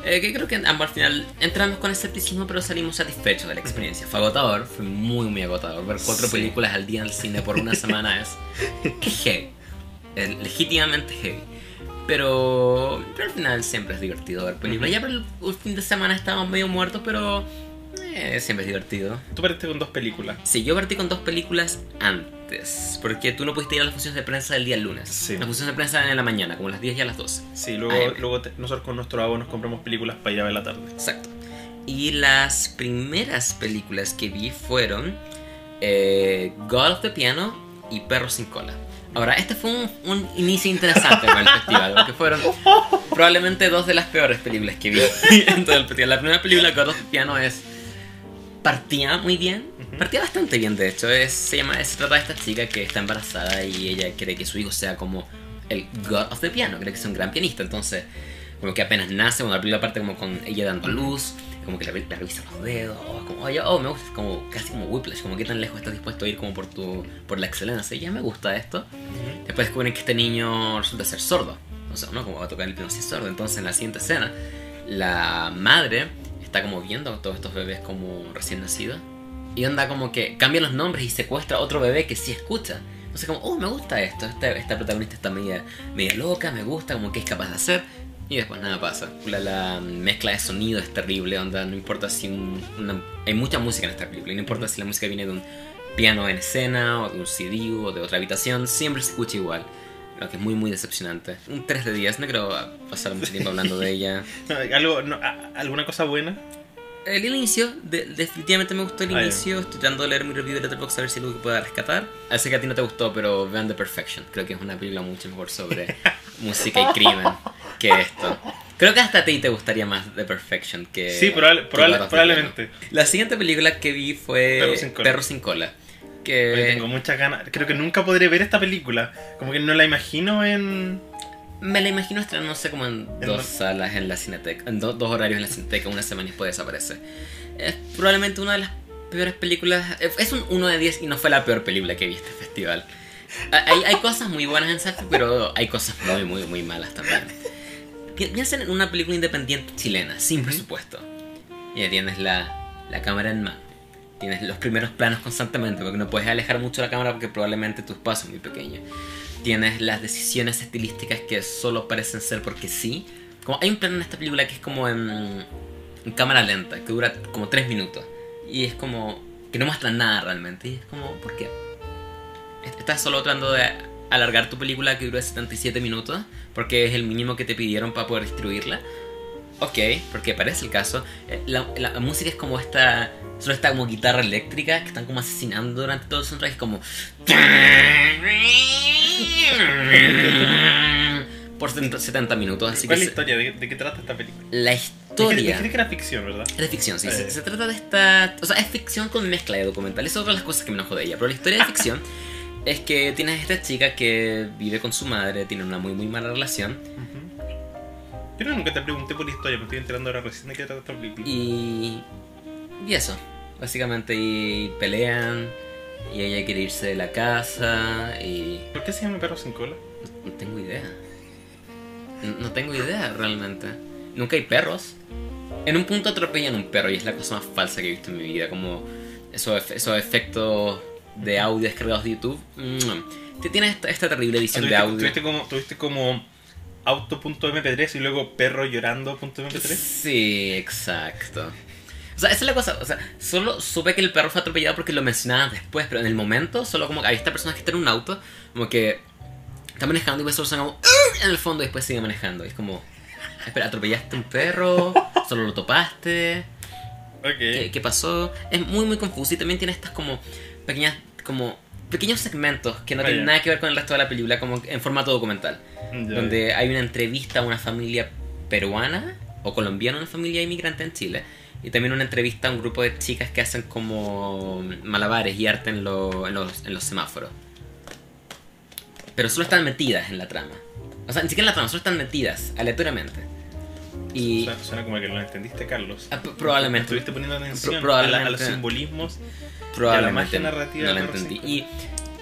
Speaker 2: eh, que creo que ambos al final entramos con escepticismo, pero salimos satisfechos de la experiencia. Fue agotador, fue muy, muy agotador. Ver cuatro
Speaker 1: Sí.
Speaker 2: películas al día en el cine por una semana es heavy. Es legítimamente heavy. Pero, pero al final siempre es divertido ver películas.
Speaker 1: Ujú.
Speaker 2: Ya por el, el fin de semana estábamos medio muertos, pero Eh, siempre es divertido.
Speaker 1: Tú partiste con dos películas.
Speaker 2: Sí, yo partí con dos películas antes. Porque tú no pudiste ir a las funciones de prensa del día lunes.
Speaker 1: Sí.
Speaker 2: Las funciones de prensa eran en la mañana, como a las 10 y a las 12.
Speaker 1: Sí, luego,
Speaker 2: AM.
Speaker 1: luego te- nosotros con nuestro abo nos compramos películas para ir a ver la tarde.
Speaker 2: Exacto. Y las primeras películas que vi fueron eh, God of the Piano y Perro sin cola. Ahora, este fue un, un inicio interesante con el festival, porque fueron probablemente dos de las peores películas que vi en todo el festival. La primera película, God of the Piano, es partía muy bien. Partía bastante bien de hecho. Es, se, llama, se trata de esta chica que está embarazada y ella quiere que su hijo sea como el God of the Piano, cree que es un gran pianista. Entonces, como que apenas nace, bueno, la película parte como con ella dando a luz, como que le, le revisa los dedos, como, oye, oh, me gusta, es como casi como Whiplash, como que tan lejos estás dispuesto a ir como por tu por la excelencia. Y ya me gusta esto. Después descubren que este niño resulta ser sordo. O sea, ¿no? Como va a tocar el piano si es sordo. Entonces en la siguiente escena, la madre está como viendo a todos estos bebés como recién nacidos. Y anda como que cambia los nombres y secuestra a otro bebé que sí escucha. Entonces como, oh, me gusta esto. Esta, esta protagonista está media, media loca, me gusta, como que es capaz de hacer. Y después nada pasa. La, la mezcla de sonido es terrible, onda, no importa si un, una- hay mucha música en esta película, no importa si la música viene de un piano en escena, o de un CD, o de otra habitación, siempre se escucha igual. Lo que es muy, muy decepcionante. Un 3 de 10, no quiero pasar mucho tiempo hablando de ella.
Speaker 1: ¿Algo, no, ¿Alguna cosa buena?
Speaker 2: El inicio, de- definitivamente me gustó el
Speaker 1: Ah,
Speaker 2: inicio. Estoy tratando de leer mi review de Letterboxd a ver si algo que pueda rescatar. Sé que a ti no te gustó, pero vean The Perfection. Creo que es una película mucho mejor sobre música y crimen que esto. Creo que hasta a ti te gustaría más The Perfection que.
Speaker 1: sí, probable- probable- probablemente.
Speaker 2: La siguiente película que vi fue
Speaker 1: Perro sin cola.
Speaker 2: Perro sin cola. Que
Speaker 1: Oye, tengo muchas ganas. Creo que nunca podré ver esta película. Como que no la imagino en.
Speaker 2: Me la imagino estrenándose como en dos
Speaker 1: dos-
Speaker 2: salas en la Cineteca, en do- dos horarios en la Cineteca, una semana y después desaparece. Es probablemente una de las peores películas. Es un 1 de 10 y no fue la peor película que vi este festival. Hay, hay cosas muy buenas en Safi, pero hay cosas muy, muy, muy malas también. Pi- Piensen en una película independiente chilena, sin presupuesto. Ya tienes la, la cámara en mano. Tienes los primeros planos constantemente, porque no puedes alejar mucho la cámara porque probablemente tu espacio es muy pequeño. Tienes las decisiones estilísticas que solo parecen ser porque sí. Como hay un plano en esta película que es como en, en cámara lenta, que dura como 3 minutos. Y es como que no muestra nada realmente. Y es como, ¿por qué? Estás solo tratando de alargar tu película que dura 77 minutos, porque es el mínimo que te pidieron para poder distribuirla. Ok, porque parece el caso. Eh, La, la música es como esta. Solo está como guitarra eléctrica que están como asesinando durante todo el soundtrack. Es como. Por 70 70 minutos. Así
Speaker 1: ¿Cuál es la historia? ¿De, de qué trata esta película?
Speaker 2: la historia.
Speaker 1: dijiste que era ficción, ¿verdad?
Speaker 2: Es de ficción, sí.
Speaker 1: Eh.
Speaker 2: Se, se trata de esta. O sea, es ficción con mezcla de documental. Es otra de las cosas que me enojo de ella. Pero la historia de ficción es que tienes esta chica que vive con su madre, tiene una muy, muy mala relación.
Speaker 1: Yo no, nunca te pregunté por la historia, me estoy enterando ahora recién de qué trata esta película.
Speaker 2: Y. Y eso. Básicamente, y pelean. Y ella quiere irse de la casa. Y.
Speaker 1: ¿Por qué se llama Perro sin cola?
Speaker 2: No tengo idea. No, no tengo idea realmente. Nunca hay perros. En un punto atropellan un perro y es la cosa más falsa que he visto en mi vida. Como esos, esos efectos de audio descargados de YouTube. Te- Tiene esta, esta terrible edición de
Speaker 1: Ah,
Speaker 2: audio.
Speaker 1: ¿Tuviste, tuviste como, tuviste como auto.mp3 y luego perro llorando.mp3?
Speaker 2: Sí, exacto. O sea, esa es la cosa. O sea, solo supe que el perro fue atropellado porque lo mencionaban después, pero en el momento, solo como que hay esta persona que está en un auto, como que está manejando y ves solo suena como en el fondo y después sigue manejando. Y es como, espera, ¿atropellaste un perro? ¿Solo lo topaste?
Speaker 1: Ok.
Speaker 2: ¿Qué, qué pasó? Es muy, muy confuso y también tiene estas como pequeñas, como pequeños segmentos que no
Speaker 1: Ah,
Speaker 2: tienen nada que ver con el resto de la película, como en formato documental
Speaker 1: Ya.
Speaker 2: donde hay una entrevista a una familia peruana o colombiana, una familia inmigrante en Chile, y también una entrevista a un grupo de chicas que hacen como malabares y arte en, lo- en los, en los semáforos. Pero solo están metidas en la trama. O sea, ni siquiera en la trama, solo están metidas aleatoriamente. Y
Speaker 1: Suena, suena como que lo entendiste, Carlos.
Speaker 2: ah, probablemente,
Speaker 1: Estuviste poniendo atención
Speaker 2: Pro-
Speaker 1: a, la- a
Speaker 2: probablemente.
Speaker 1: los simbolismos.
Speaker 2: probablemente
Speaker 1: la magia narrativa
Speaker 2: no la entendí. Y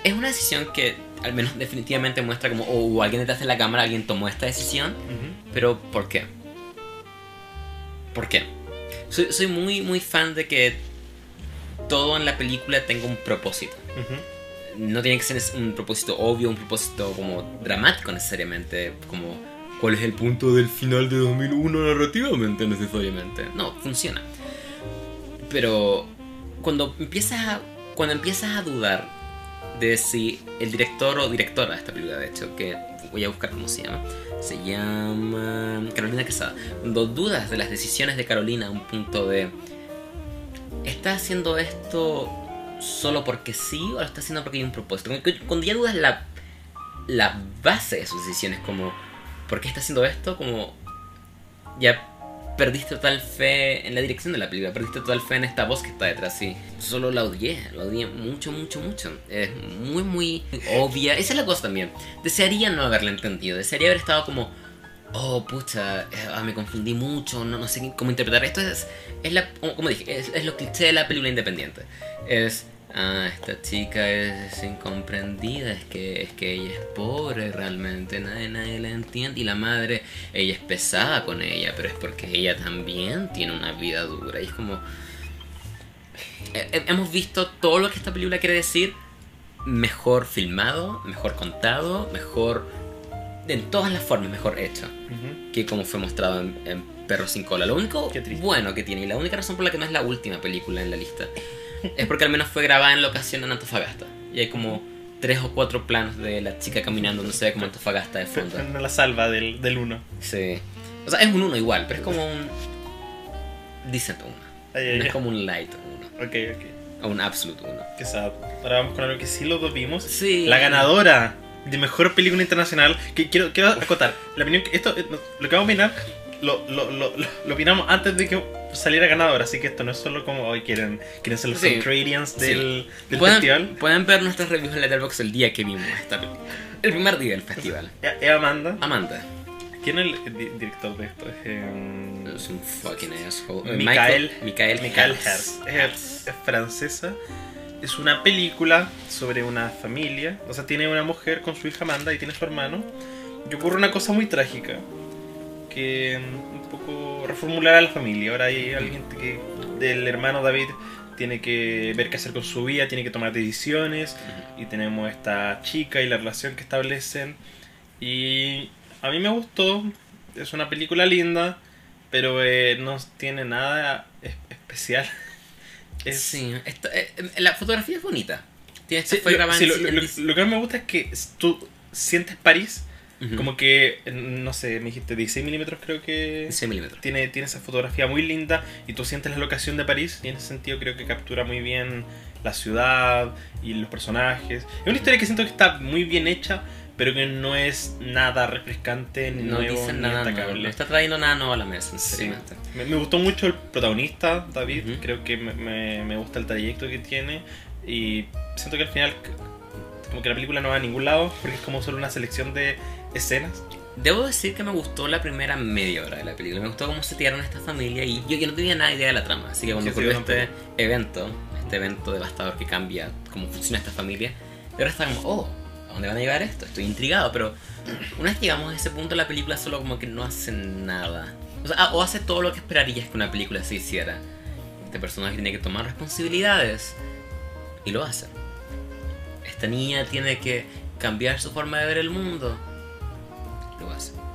Speaker 2: es una decisión que al menos definitivamente muestra como, o o alguien detrás de la cámara, alguien tomó esta decisión,
Speaker 1: Ujú.
Speaker 2: Pero, ¿por qué? ¿Por qué? Soy, soy muy, muy fan de que todo en la película tenga un propósito. No tiene que ser un propósito obvio, un propósito como dramático necesariamente, como cuál es el punto del final de 2001 narrativamente necesariamente. No, funciona. Pero cuando empiezas a, cuando empiezas a dudar de si el director o directora de esta película, de hecho, que voy a buscar cómo se llama, se llama Carolina Quesada. Cuando dudas de las decisiones de Carolina a un punto de, ¿está haciendo esto solo porque sí o lo está haciendo porque hay un propósito? Cuando ya dudas la, la base de sus decisiones, como, ¿por qué está haciendo esto? Como, ya perdiste total fe en la dirección de la película, perdiste total fe en esta voz que está detrás, y Solo la odié, la odié mucho, mucho, mucho. Es muy, muy obvia. Esa es la cosa también. Desearía no haberla entendido, desearía haber estado como, oh, pucha, eh, ah, me confundí mucho, no, no sé cómo interpretar. Esto es, es la, como dije, es, es lo cliché de la película independiente. Es ah, esta chica es incomprendida, es que, es que ella es pobre realmente, nadie, nadie la entiende. Y la madre, ella es pesada con ella, pero es porque ella también tiene una vida dura. Y es como... Hemos visto todo lo que esta película quiere decir, mejor filmado, mejor contado, mejor... En todas las formas, mejor hecho. Que como fue mostrado en, en Perro sin cola. Lo único bueno que tiene, y la única razón por la que no es la última película en la lista, es porque al menos fue grabada en locación en Antofagasta. Y hay como tres o cuatro planos de la chica caminando, no se ve como Antofagasta de fondo.
Speaker 1: No la salva del, del uno.
Speaker 2: Sí. O sea, es un uno igual, pero es como un. Decent uno. no es como un light uno.
Speaker 1: Ok, ok.
Speaker 2: O un absolute uno.
Speaker 1: Que sad. Ahora vamos con algo que sí lo vimos.
Speaker 2: Sí.
Speaker 1: La ganadora de mejor película internacional. Que quiero, quiero acotar. La opinión que esto, lo que vamos a opinar lo, lo, lo, lo, opinamos antes de que saliera ganador, así que esto no es solo como hoy quieren, quieren ser los ingredients del, del
Speaker 2: ¿Pueden,
Speaker 1: festival.
Speaker 2: Pueden ver nuestras reviews en Letterboxd el día que vimos esta película. El primer día del festival.
Speaker 1: ¿Es Amanda?
Speaker 2: Amanda.
Speaker 1: ¿Quién es el director de esto? Es,
Speaker 2: es un fucking asshole.
Speaker 1: Michael,
Speaker 2: Michael,
Speaker 1: Michael Herz. Es, es, francesa. Es una película sobre una familia. O sea, tiene una mujer con su hija Amanda y tiene su hermano. Y ocurre una cosa muy trágica que un poco reformular a la familia. Ahora hay alguien que del hermano David tiene que ver qué hacer con su vida, tiene que tomar decisiones y tenemos esta chica y la relación que establecen y a mí me gustó, es una película linda, pero eh, no tiene nada especial.
Speaker 2: Sí, eh, la fotografía es bonita.
Speaker 1: Tiene, fue lo, lo, que más me gusta es que tú sientes París como que, no sé, me dijiste 16 milímetros creo que...
Speaker 2: 16 milímetros.
Speaker 1: Tiene, tiene esa fotografía muy linda y tú sientes la locación de París y en ese sentido creo que captura muy bien la ciudad y los personajes. Es una historia que siento que está muy bien hecha, pero que no es nada refrescante, ni
Speaker 2: no
Speaker 1: nuevo,
Speaker 2: ni nada destacable. No está trayendo nada nuevo a la mesa,
Speaker 1: sí. me, me, gustó mucho el protagonista, David. Creo que me, me, me gusta el trayecto que tiene y siento que al final como que la película no va a ningún lado porque es como solo una selección de escenas.
Speaker 2: Debo decir que me gustó la primera media hora de la película. Me gustó cómo se tiraron esta familia y yo que no tenía nada idea de la trama. Así que cuando ocurrió este evento, este evento devastador que cambia cómo funciona esta familia, yo ahora estaba como, oh, ¿a dónde van a llegar esto? Estoy intrigado, pero una vez llegamos a ese punto, la película solo como que no hace nada. O sea, ah, o hace todo lo que esperarías que una película se hiciera. Este personaje tiene que tomar responsabilidades y lo hace. Esta niña tiene que cambiar su forma de ver el mundo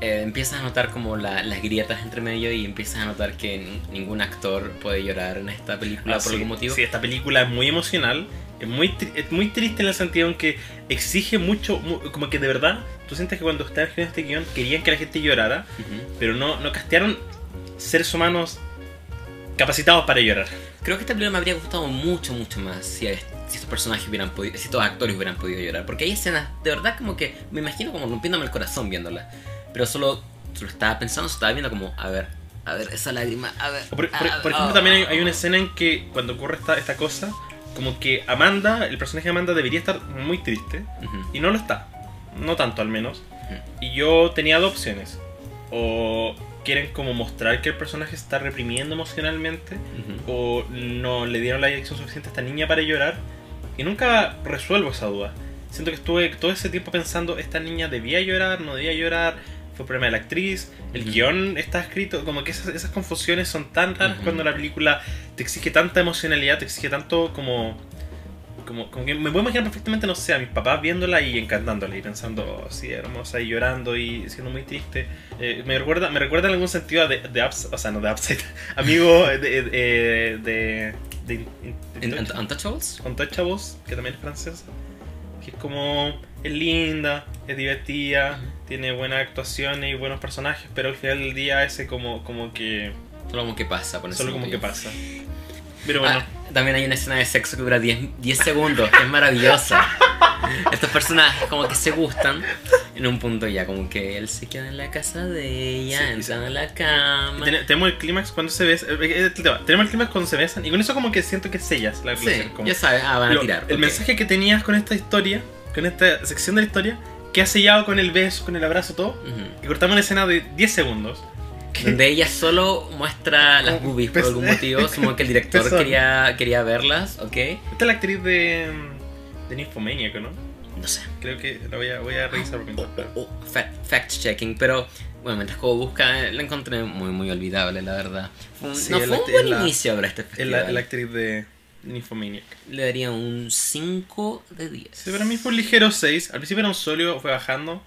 Speaker 2: eh, empiezas a notar como las grietas entre medio y empiezas a notar que ningún actor puede llorar en esta película ah, por algún motivo.
Speaker 1: Sí, esta película es muy emocional, es muy, es muy triste en el sentido en que exige mucho, como que de verdad, tú sientes que cuando estaban escribiendo este guion querían que la gente llorara, pero no, no castearon seres humanos capacitados para llorar.
Speaker 2: Creo que esta película me habría gustado mucho, mucho más si, si estos personajes hubieran podido, si estos actores hubieran podido llorar, porque hay escenas de verdad como que me imagino como rompiéndome el corazón viéndola pero solo, solo estaba pensando, estaba viendo como, a ver, a ver, esa lágrima, a ver.
Speaker 1: Por, ejemplo, también hay, una escena en que cuando ocurre esta, esta cosa, como que Amanda, el personaje de Amanda debería estar muy triste, y no lo está, no tanto al menos. Y yo tenía dos opciones. O quieren como mostrar que el personaje está reprimiendo emocionalmente, o no le dieron la dirección suficiente a esta niña para llorar, y nunca resuelvo esa duda. Siento que estuve todo ese tiempo pensando, esta niña debía llorar, no debía llorar, fue problema de la actriz, el guion está escrito, como que esas, esas confusiones son tan raras cuando la película te exige tanta emocionalidad, te exige tanto como como, como que me puedo imaginar perfectamente, no sé, a mis papás viéndola y encantándola y pensando, oh, sí, hermosa, y llorando y siendo muy triste. Eh, me, recuerda, me recuerda en algún sentido a de Ups- o sea, no de Upside, amigo de. de, de, de, de-
Speaker 2: ¿En Unt- Untouchables?
Speaker 1: Untouchables, que también es francesa. Que es como. Es linda, es divertida, tiene buenas actuaciones y buenos personajes, pero al final del día ese como, como que.
Speaker 2: Solo como que pasa, por
Speaker 1: Solo como que pasa. Pero bueno.
Speaker 2: Ah, también hay una escena de sexo que dura 10, 10 segundos, que es maravillosa. Estos personajes como que se gustan. En un punto ya, como que él se queda en la casa de ella,
Speaker 1: Sí,
Speaker 2: entran a la cama.
Speaker 1: Ten- tenemos el clímax cuando se besan. eh, eh, Tenemos el clímax cuando se besan. Y con eso como que siento que sellas la
Speaker 2: Sí,
Speaker 1: relación. como-
Speaker 2: ya sabes, ah, van a
Speaker 1: Lo-
Speaker 2: tirar.
Speaker 1: El
Speaker 2: ok.
Speaker 1: mensaje que tenías con esta historia, con esta sección de la historia, que has sellado con el beso, con el abrazo, todo.
Speaker 2: Ujú.
Speaker 1: Y cortamos una escena de 10 segundos.
Speaker 2: Donde ella solo muestra las boobies por algún motivo, supongo que el director quería, quería verlas, ¿ok?
Speaker 1: Esta es la actriz de. mm, de Nymphomaniac, ¿no?
Speaker 2: No sé.
Speaker 1: Creo que la voy a, voy a revisar por mientras. pero-
Speaker 2: Oh, fa- fact checking, pero bueno, mientras como busca, la encontré muy, muy olvidable, la verdad. Fue
Speaker 1: Sí,
Speaker 2: no fue un buen
Speaker 1: la-
Speaker 2: inicio para este
Speaker 1: Es
Speaker 2: festival.
Speaker 1: la, la actriz de Nymphomaniac.
Speaker 2: Le daría un 5 de 10.
Speaker 1: Sí, para mí fue un ligero 6. Al principio era un sólido, fue bajando.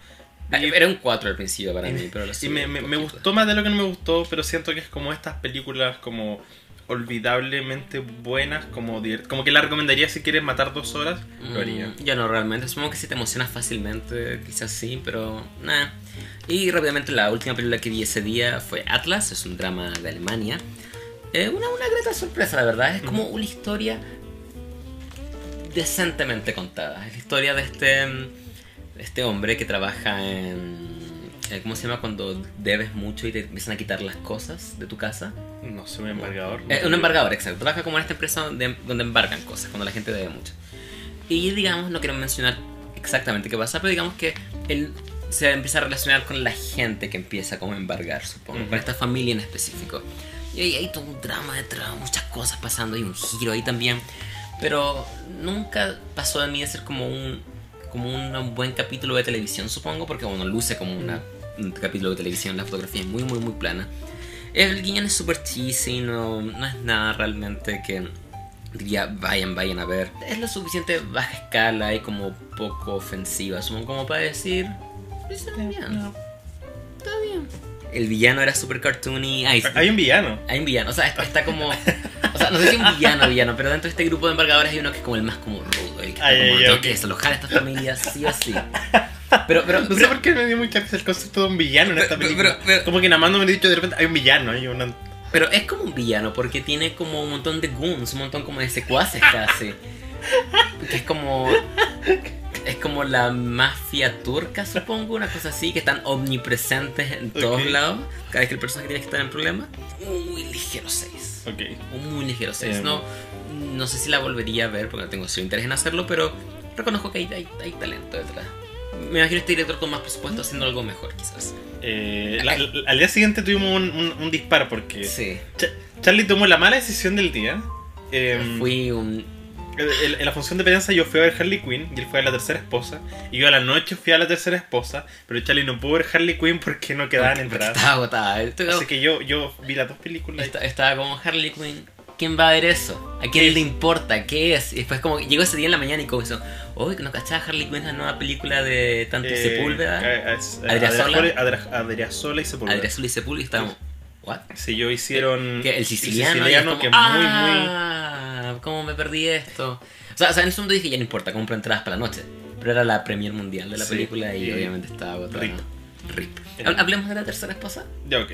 Speaker 2: Ah, Era un 4 al principio para
Speaker 1: Y-
Speaker 2: mí, pero lo
Speaker 1: Y me, me- me gustó más de lo que no me gustó, pero siento que es como estas películas como olvidablemente buenas, como, como que la recomendaría si quieres matar dos horas, lo haría.
Speaker 2: Mm, Yo no realmente, supongo que si te emocionas fácilmente, quizás sí, pero nada. Y rápidamente la última película que vi ese día fue Atlas, es un drama de Alemania. Eh, una, una grata sorpresa, la verdad, es como una historia decentemente contada. Es la historia de este, de este hombre que trabaja en... eh, ¿Cómo se llama cuando debes mucho y te empiezan a quitar las cosas de tu casa?
Speaker 1: No soy un embargador.
Speaker 2: Eh, un embargador, exacto. Trabaja como en esta empresa donde, donde embargan cosas, cuando la gente debe mucho. Y digamos, no quiero mencionar exactamente qué pasa, pero digamos que él se empieza a relacionar con la gente que empieza como a embargar, supongo,
Speaker 1: Ujú.
Speaker 2: con esta familia en específico. Y ahí hay todo un drama detrás, muchas cosas pasando, hay un giro ahí también. Pero nunca pasó de mí de ser como un, como un buen capítulo de televisión, supongo, porque bueno, luce como una- un capítulo de televisión, la fotografía es muy, muy, muy plana. El guiñón es súper cheesy, no, no es nada realmente que diría vayan, vayan a ver. Es lo suficiente baja escala y como poco ofensiva, supongo como para decir, está bien, está bien. El villano era súper cartoony. Ay,
Speaker 1: Hay un villano.
Speaker 2: hay un villano, o sea, está, está como. O sea, no sé si un villano villano, pero dentro de este grupo de embargadores hay uno que es como el más como rudo, el que está como,
Speaker 1: ay,
Speaker 2: tengo
Speaker 1: ok.
Speaker 2: que a esta familia sí o sí. Pero, pero,
Speaker 1: No sé por qué me dio mucha risa el concepto de un villano en esta película.
Speaker 2: pero-
Speaker 1: como que nada más no me he dicho de repente hay un villano. Hay una...
Speaker 2: Pero es como un villano porque tiene como un montón de goons, un montón como de secuaces casi. Que es como. Es como la mafia turca, supongo, una cosa así, que están omnipresentes en todos
Speaker 1: Ok.
Speaker 2: lados, cada vez que el personaje tiene que estar en problemas. Un muy ligero 6.
Speaker 1: Ok.
Speaker 2: Un muy ligero 6.
Speaker 1: Em.
Speaker 2: No, no sé si la volvería a ver porque no tengo cero interés en hacerlo, pero reconozco que hay, hay, hay talento detrás. Me imagino este director con más presupuesto haciendo algo mejor, quizás.
Speaker 1: Eh, la- la- al día siguiente tuvimos un, un- un disparo porque
Speaker 2: Sí.
Speaker 1: Cha- Charlie tomó la mala decisión del día. Em,
Speaker 2: Fui un
Speaker 1: en, la función de prensa yo fui a ver Harley Quinn y él fue a la tercera esposa. Y yo a la noche fui a la tercera esposa, pero Charlie no pudo ver Harley Quinn porque no quedaban entradas.
Speaker 2: Estaba agotada. Esto-
Speaker 1: Así que yo, yo vi las dos películas.
Speaker 2: esta- estaba como Harley Quinn. ¿Quién va a ver eso? ¿A quién
Speaker 1: ¿Qué
Speaker 2: le importa? ¿Qué es? Y después como llegó ese día en la mañana y como eso, uy, que no cachaba Harley Quinn la nueva película de Tanto
Speaker 1: eh,
Speaker 2: Sepúlveda.
Speaker 1: eh, eh,
Speaker 2: Adriasola.
Speaker 1: Adriasola- Adriasola y Sepúlveda.
Speaker 2: Adriazul y Sepúlveda y estábamos, ¿what?
Speaker 1: Sí, yo hicieron.
Speaker 2: Que el siciliano, es
Speaker 1: siciliano,
Speaker 2: como,
Speaker 1: que es muy, muy.
Speaker 2: ah, ¿cómo me perdí esto? O sea, o sea, en ese momento dije, ya no importa, compro entradas para la noche. Pero era la premier mundial de la
Speaker 1: Sí,
Speaker 2: película y
Speaker 1: y-
Speaker 2: obviamente estaba agotada.
Speaker 1: Rip.
Speaker 2: Rip. Hab- Hablemos de la tercera esposa.
Speaker 1: Ya, ok.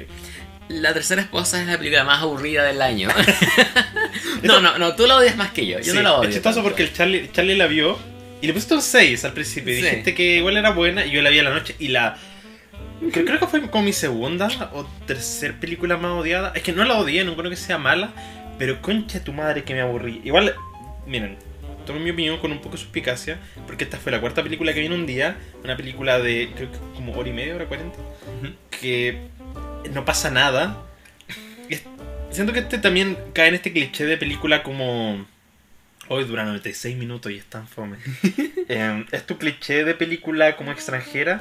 Speaker 2: La tercera esposa es la película más aburrida del año. no, no, no, tú la odias más que yo. Yo
Speaker 1: Sí,
Speaker 2: no la odio.
Speaker 1: Es chistoso
Speaker 2: tanto.
Speaker 1: porque el Charlie, Charlie la vio y le pusiste un 6 al principio. Y
Speaker 2: Sí.
Speaker 1: dijiste que igual era buena y yo la vi a la noche y la. Creo, creo que fue como mi segunda o tercera película más odiada. Es que no la odié, no creo que sea mala, pero concha tu madre que me aburrí. Igual, miren, tomo mi opinión con un poco de suspicacia, porque esta fue la cuarta película que vi en un día, una película de creo que como hora y media, hora cuarenta, que no pasa nada. Siento que este también cae en este cliché de película como... Hoy dura 96 minutos y es tan fome. Eh, es tu cliché de película como extranjera,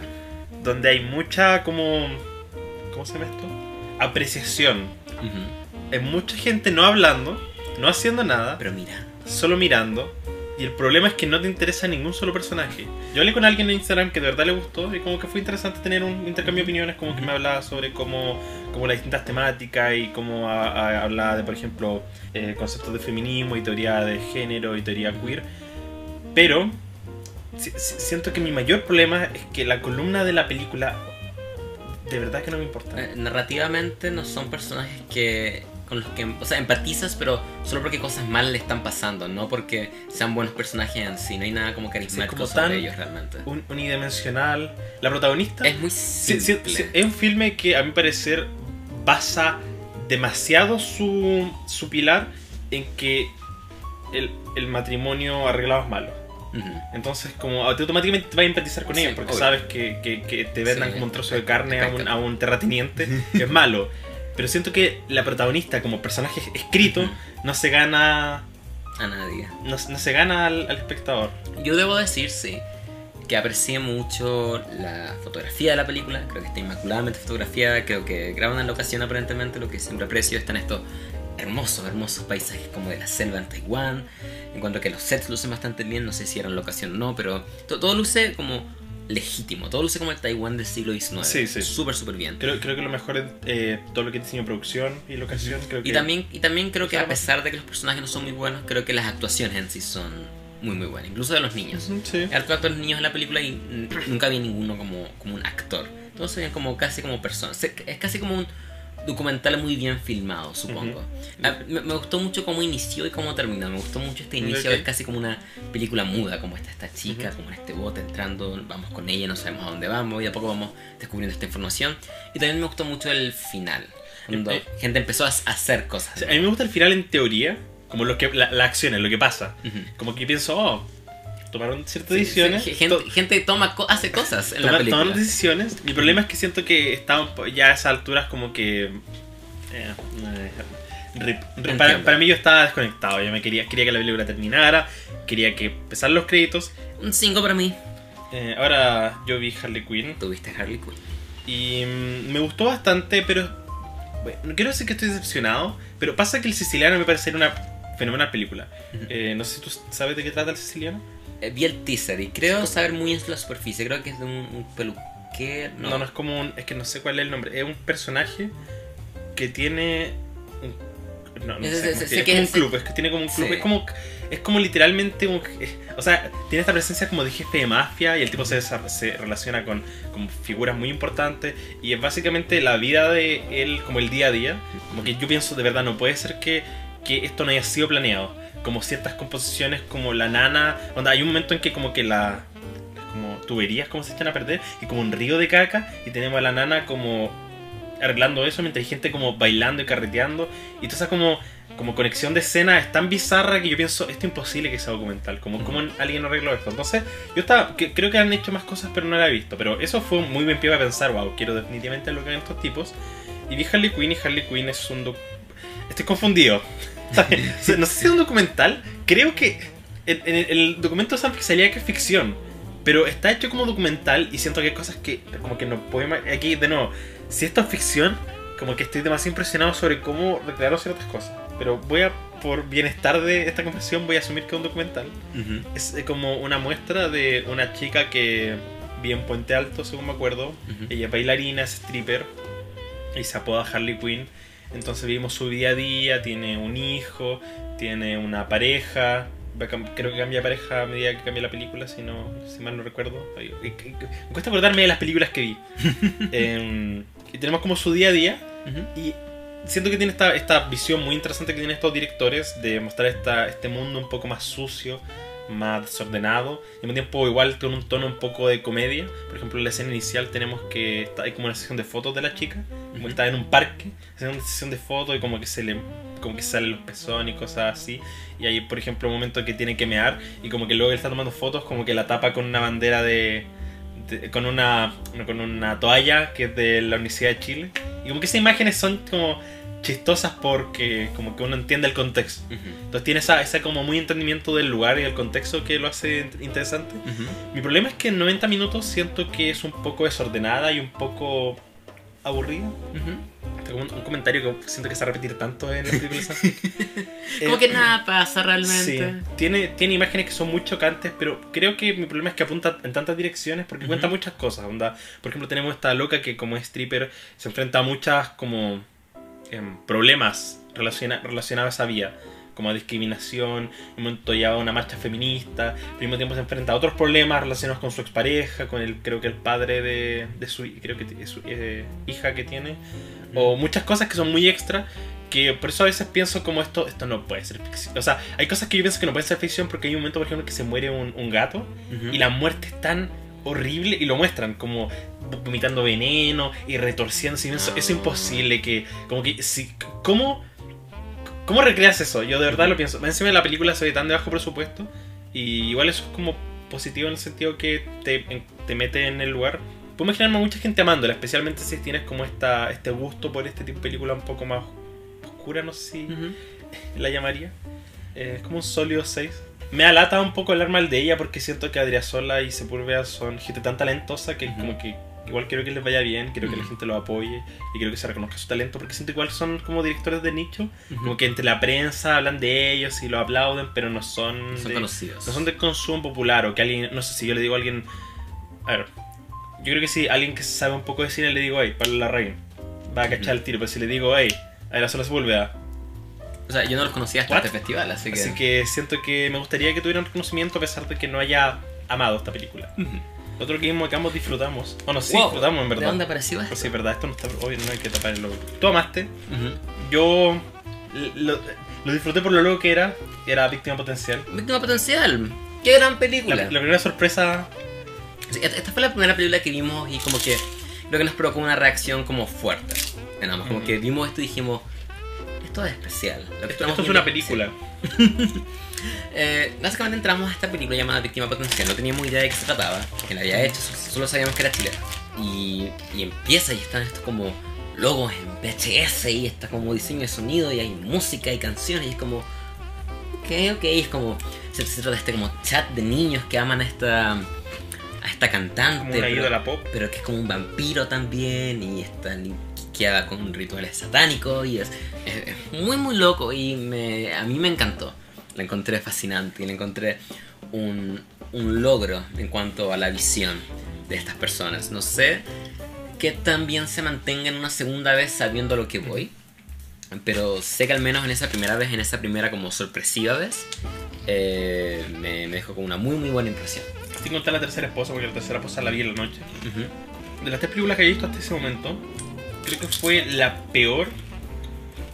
Speaker 1: donde hay mucha como... ¿Cómo se llama esto? Apreciación.
Speaker 2: Ujú.
Speaker 1: Hay mucha gente no hablando, no haciendo nada,
Speaker 2: Pero mira,
Speaker 1: solo mirando. y el problema es que no te interesa ningún solo personaje. Yo hablé con alguien en Instagram que de verdad le gustó y como que fue interesante tener un intercambio de opiniones, como que me hablaba sobre cómo, cómo las distintas temáticas y cómo a- a- hablaba de, por ejemplo, eh, conceptos de feminismo y teoría de género y teoría queer. Pero siento que mi mayor problema es que la columna de la película de verdad que no me importa.
Speaker 2: Eh, narrativamente no son personajes que con los que, o sea, empatizas, pero solo porque cosas malas le están pasando, no porque sean buenos personajes en sí. No hay nada como carismático
Speaker 1: como
Speaker 2: sobre ellos realmente.
Speaker 1: Un- unidimensional. La protagonista
Speaker 2: Es muy
Speaker 1: Sí,
Speaker 2: simple.
Speaker 1: sí, sí, es un filme que a mi parecer basa demasiado su, su pilar en que el, el matrimonio arreglado es malo. Entonces, como automáticamente te vas a empatizar con
Speaker 2: Sí,
Speaker 1: ellos, porque
Speaker 2: obvio.
Speaker 1: sabes que, que- que te vendan
Speaker 2: Sí,
Speaker 1: como un trozo de carne a un, a un terrateniente, que es malo. Pero siento que la protagonista, como personaje escrito, no se gana.
Speaker 2: A nadie.
Speaker 1: No, no se gana al, al espectador.
Speaker 2: Yo debo decir, sí, que aprecié mucho la fotografía de la película. Creo que está inmaculadamente fotografiada. Creo que graban en locación aparentemente, lo que siempre aprecio. Están estos hermosos, hermosos paisajes como de la selva en Taiwán. Encuentro que los sets lucen bastante bien. No sé si eran locación o no, pero to- todo luce como legítimo. Todo luce como el Taiwán del siglo XIX.
Speaker 1: Sí, sí.
Speaker 2: Súper, súper bien.
Speaker 1: Creo, creo que lo mejor es eh, todo lo que es diseño producción y locación. Creo que
Speaker 2: Y también, y también creo que a pesar de que los personajes no son muy buenos, creo que las actuaciones en sí son muy, muy buenas. Incluso de los niños.
Speaker 1: Sí.
Speaker 2: Hay hartos actores niños en la película y nunca vi ninguno como, como un actor. Todos se ven como casi como personas. Es casi como un documental muy bien filmado, supongo.
Speaker 1: Ujú.
Speaker 2: Ah, me, me gustó mucho cómo inició y cómo terminó. Me gustó mucho este inicio,
Speaker 1: Ok.
Speaker 2: es casi como una película muda, como está esta chica, como en este bote entrando, vamos con ella, no sabemos a dónde vamos y de a poco vamos descubriendo esta información. Y también me gustó mucho el final, cuando
Speaker 1: Eh,
Speaker 2: gente empezó a hacer cosas.
Speaker 1: O sea, a mí me gusta el final en teoría, como lo que, la, la acción, lo que pasa.
Speaker 2: Ujú.
Speaker 1: Como que pienso, oh, tomaron ciertas decisiones.
Speaker 2: sí, gente,
Speaker 1: to-
Speaker 2: gente toma, co- hace cosas en la
Speaker 1: toma-
Speaker 2: película.
Speaker 1: tomaron decisiones. Mi problema es que siento que po- ya a esas alturas como que... eh, eh. Para, para mí yo estaba desconectado, yo me quería, quería que la película terminara, quería que empezaran los créditos.
Speaker 2: Un 5 para mí.
Speaker 1: Eh, ahora yo vi Harley Quinn
Speaker 2: Tuviste Harley Quinn.
Speaker 1: y mm, me gustó bastante, pero bueno, no quiero decir que estoy decepcionado, pero pasa que el siciliano me parece una fenomenal película.
Speaker 2: Ujú.
Speaker 1: Eh, no sé si tú sabes de qué trata el siciliano.
Speaker 2: Eh, vi el teaser y creo saber muy en la superficie. Creo que es de un, un peluquero.
Speaker 1: No.
Speaker 2: No,
Speaker 1: no, es como un. Es que no sé cuál es el nombre. Es un personaje que tiene. Un, no, no
Speaker 2: Ese-
Speaker 1: sé.
Speaker 2: ese-
Speaker 1: cómo
Speaker 2: sé
Speaker 1: es,
Speaker 2: que
Speaker 1: como un club. Es que tiene como un club.
Speaker 2: Sí.
Speaker 1: Es como. Es como literalmente un. O sea, tiene esta presencia como de jefe de mafia y el tipo se, se relaciona con, con figuras muy importantes. Y es básicamente la vida de él, como el día a día. Como que yo pienso, de verdad, no puede ser que, que esto no haya sido planeado. Como ciertas composiciones, como la nana. Onda, hay un momento en que, como que la como tuberías como se echan a perder y como un río de caca y tenemos a la nana como arreglando eso mientras hay gente como bailando y carreteando y toda esa como, como conexión de escena es tan bizarra que yo pienso esto es imposible que sea documental como
Speaker 2: Ujú.
Speaker 1: cómo alguien arregló esto entonces yo estaba que- creo que han hecho más cosas pero no la he visto pero eso fue muy buen pie para pensar wow quiero definitivamente lo que hagan estos tipos y vi Harley Quinn y Harley Quinn es un doc- estoy confundido no sé si es un documental creo que en, en el, documento salía que es ficción pero está hecho como documental y siento que hay cosas que como que no podemos... Aquí, de nuevo, si esto es ficción, como que estoy demasiado impresionado sobre cómo recrearon ciertas cosas. Pero voy a, por bienestar de esta conversación, voy a asumir que es un documental.
Speaker 2: Ujú,
Speaker 1: Es eh, como una muestra de una chica que vi en Puente Alto, según me acuerdo.
Speaker 2: ujú.
Speaker 1: Ella es bailarina, es stripper y se apoda Harley Quinn. Entonces vimos su día a día, tiene un hijo, tiene una pareja. Creo que cambia de pareja a medida que cambia la película, si, no, si mal no recuerdo. Me cuesta acordarme de las películas que vi. Em, y tenemos como su día a día. Y siento que tiene esta, esta visión muy interesante que tienen estos directores de mostrar esta, este mundo un poco más sucio, más desordenado, y al mismo tiempo igual con un tono un poco de comedia. Por ejemplo, en la escena inicial tenemos que está, hay como una sesión de fotos de la chica, como está en un parque, haciendo una sesión de fotos y como que se le como que salen los pezones y cosas así. Y hay, por ejemplo, un momento que tiene que mear y como que luego él está tomando fotos, como que la tapa con una bandera de, de- con una con una toalla que es de la Universidad de Chile. Y como que esas imágenes son como chistosas porque como que uno entiende el contexto. Entonces tiene esa, ese como muy entendimiento del lugar y del contexto que lo hace int- interesante. Mi problema es que en 90 minutos siento que es un poco desordenada y un poco aburrida. Un, un comentario que siento que se va a repetir tanto en las películas.
Speaker 2: Como
Speaker 1: Eh,
Speaker 2: que nada pasa
Speaker 1: Sí,
Speaker 2: realmente.
Speaker 1: tiene, tiene imágenes que son muy chocantes, pero creo que mi problema es que apunta en tantas direcciones porque cuenta muchas cosas. Onda, por ejemplo, tenemos esta loca que como es stripper se enfrenta a muchas como em, problemas relaciona- relacionados a esa vía, como a discriminación, en un momento ya va a una marcha feminista, al mismo tiempo se enfrenta a otros problemas relacionados con su expareja, con el, creo que el padre de, de su, creo que es su eh, hija que tiene, o muchas cosas que son muy extra que por eso a veces pienso como esto esto no puede ser ficción. O sea, hay cosas que yo pienso que no pueden ser ficción porque hay un momento, por ejemplo, que se muere un, un gato
Speaker 2: Ujú.
Speaker 1: y la muerte es tan horrible y lo muestran como vomitando veneno y retorciéndose. es
Speaker 2: Ah.
Speaker 1: imposible que, como que, si, ¿cómo, ¿cómo recreas eso? Yo de verdad lo pienso. Encima de la película se ve tan de bajo presupuesto y igual eso es como positivo en el sentido que te, te mete en el lugar. Puedo imaginarme a mucha gente amándola, especialmente si tienes como esta, este gusto por este tipo de película un poco más oscura, no sé si la llamaría. Eh, es como un sólido 6. Me alata un poco hablar mal de ella porque siento que Adriasola y Sepúlveda son gente tan talentosa que como que igual quiero que les vaya bien, quiero que la gente lo apoye y quiero que se reconozca su talento porque siento igual son como directores de nicho,
Speaker 2: Ujú.
Speaker 1: como que entre la prensa hablan de ellos y lo aplauden, pero no son,
Speaker 2: Son
Speaker 1: de,
Speaker 2: conocidos.
Speaker 1: no son de consumo popular o que alguien, no sé si yo le digo a alguien, a ver, yo creo que si alguien que sabe un poco de cine le digo, hey, Pablo Larraín, va a cachar el tiro, pero si le digo, hey, Adriasola Sepúlveda,
Speaker 2: O sea, yo no los conocía hasta
Speaker 1: What?
Speaker 2: este festival, así que.
Speaker 1: Así que siento que me gustaría que tuvieran reconocimiento a pesar de que no haya amado esta película.
Speaker 2: Ujú.
Speaker 1: Otro que vimos que ambos disfrutamos. Bueno, sí,
Speaker 2: Wow,
Speaker 1: disfrutamos en
Speaker 2: ¿De
Speaker 1: verdad.
Speaker 2: dónde apareció esto?
Speaker 1: Pues sí, verdad, esto no está obvio, no hay que tapar el logo. Tú amaste,
Speaker 2: Ujú.
Speaker 1: yo lo, lo disfruté por lo loco que era, era víctima potencial.
Speaker 2: Víctima potencial. Qué gran película.
Speaker 1: La, la primera sorpresa,
Speaker 2: Sí, esta esta fue la primera película que vimos y como que lo que nos provocó una reacción como fuerte. En ambos. Como
Speaker 1: Ujú.
Speaker 2: que vimos esto y dijimos, esto es especial. Lo que
Speaker 1: esto, es una película.
Speaker 2: Eh, básicamente entramos a esta película llamada Víctima Potencial. No teníamos idea de qué se trataba, que la había hecho, solo sabíamos que era chilena. Y, y empieza y están estos como logos en VHS y está como diseño de sonido y hay música y canciones y es como... Ok, ok, es como... Se, se trata de este como chat de niños que aman a esta... A esta cantante.
Speaker 1: Como una
Speaker 2: pero-
Speaker 1: ídola pop.
Speaker 2: pero que es como un vampiro también y está linkeada con rituales satánicos y es, es- es muy muy loco y me, a mí me encantó. La encontré fascinante y la encontré un, un logro en cuanto a la visión de estas personas. No sé que también se mantenga en una segunda vez sabiendo a lo que voy, pero sé que al menos en esa primera vez, en esa primera como sorpresiva vez, eh, me, me dejó con una muy muy buena impresión.
Speaker 1: Sin contar la tercera esposa, porque la tercera esposa la vi en la noche.
Speaker 2: Ujú.
Speaker 1: de las tres películas que he visto hasta ese momento, creo que fue la peor.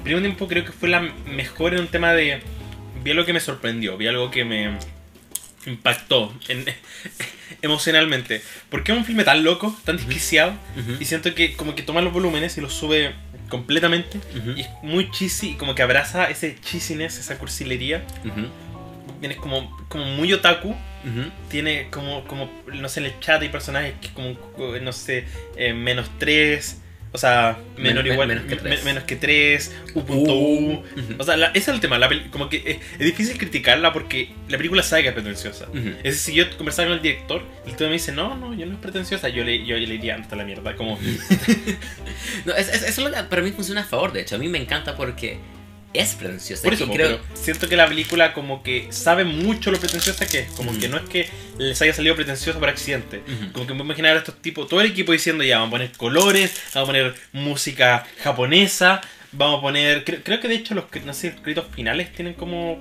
Speaker 1: Mismo tiempo creo que fue la mejor en un tema de... Vi algo que me sorprendió, vi algo que me impactó en- emocionalmente. Porque es un filme tan loco, tan desquiciado, y siento que como que toma los volúmenes y los sube completamente, y es muy cheesy, y como que abraza ese cheesiness, esa cursilería. Tienes como, como muy otaku, tiene como, como, no sé, en el chat hay personajes que como, no sé, eh, menos 3, o sea, menor
Speaker 2: Men-
Speaker 1: igual,
Speaker 2: menos que
Speaker 1: me-
Speaker 2: tres.
Speaker 1: menos que 3, U.U.
Speaker 2: Uh. Ujú.
Speaker 1: O sea, la- ese es el tema, la peli- como que es, es difícil criticarla porque la película sabe que es pretenciosa.
Speaker 2: Ujú.
Speaker 1: Es decir, si yo conversaba con el director, el tío me dice, no, no, yo no es pretenciosa, yo le, yo le diría, anda a la mierda, como...
Speaker 2: No, es- es- eso para mí funciona a favor, de hecho. A mí me encanta porque es pretenciosa.
Speaker 1: Por eso,
Speaker 2: creo,
Speaker 1: pero siento que la película como que sabe mucho lo pretenciosa que es, como que no es que les haya salido pretenciosa por accidente. Como que me puedo imaginar a estos tipos, todo el equipo diciendo ya, vamos a poner colores, vamos a poner música japonesa, vamos a poner, creo, creo que de hecho los, no sé, los créditos finales tienen como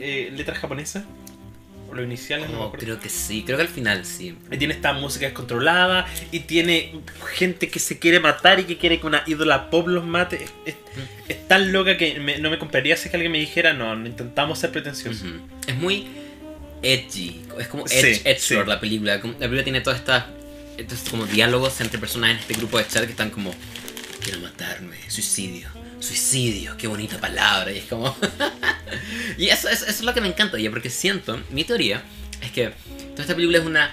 Speaker 1: eh, letras japonesas, o los iniciales, no me acuerdo.
Speaker 2: creo que sí, creo que al final sí.
Speaker 1: Y tiene esta música descontrolada y tiene gente que se quiere matar y que quiere que una ídola pop los mate. Es, es- es tan loca que me- no me compraría si es que alguien me dijera, no, no intentamos ser pretenciosos.
Speaker 2: Es muy edgy, es como
Speaker 1: Sí,
Speaker 2: edge,
Speaker 1: sí.
Speaker 2: la película. La película tiene todas estas estos como diálogos entre personas en este grupo de chat que están como quiero matarme, suicidio, suicidio, qué bonita palabra y es como y eso, eso, eso es lo que me encanta ya porque siento, mi teoría es que toda esta película es una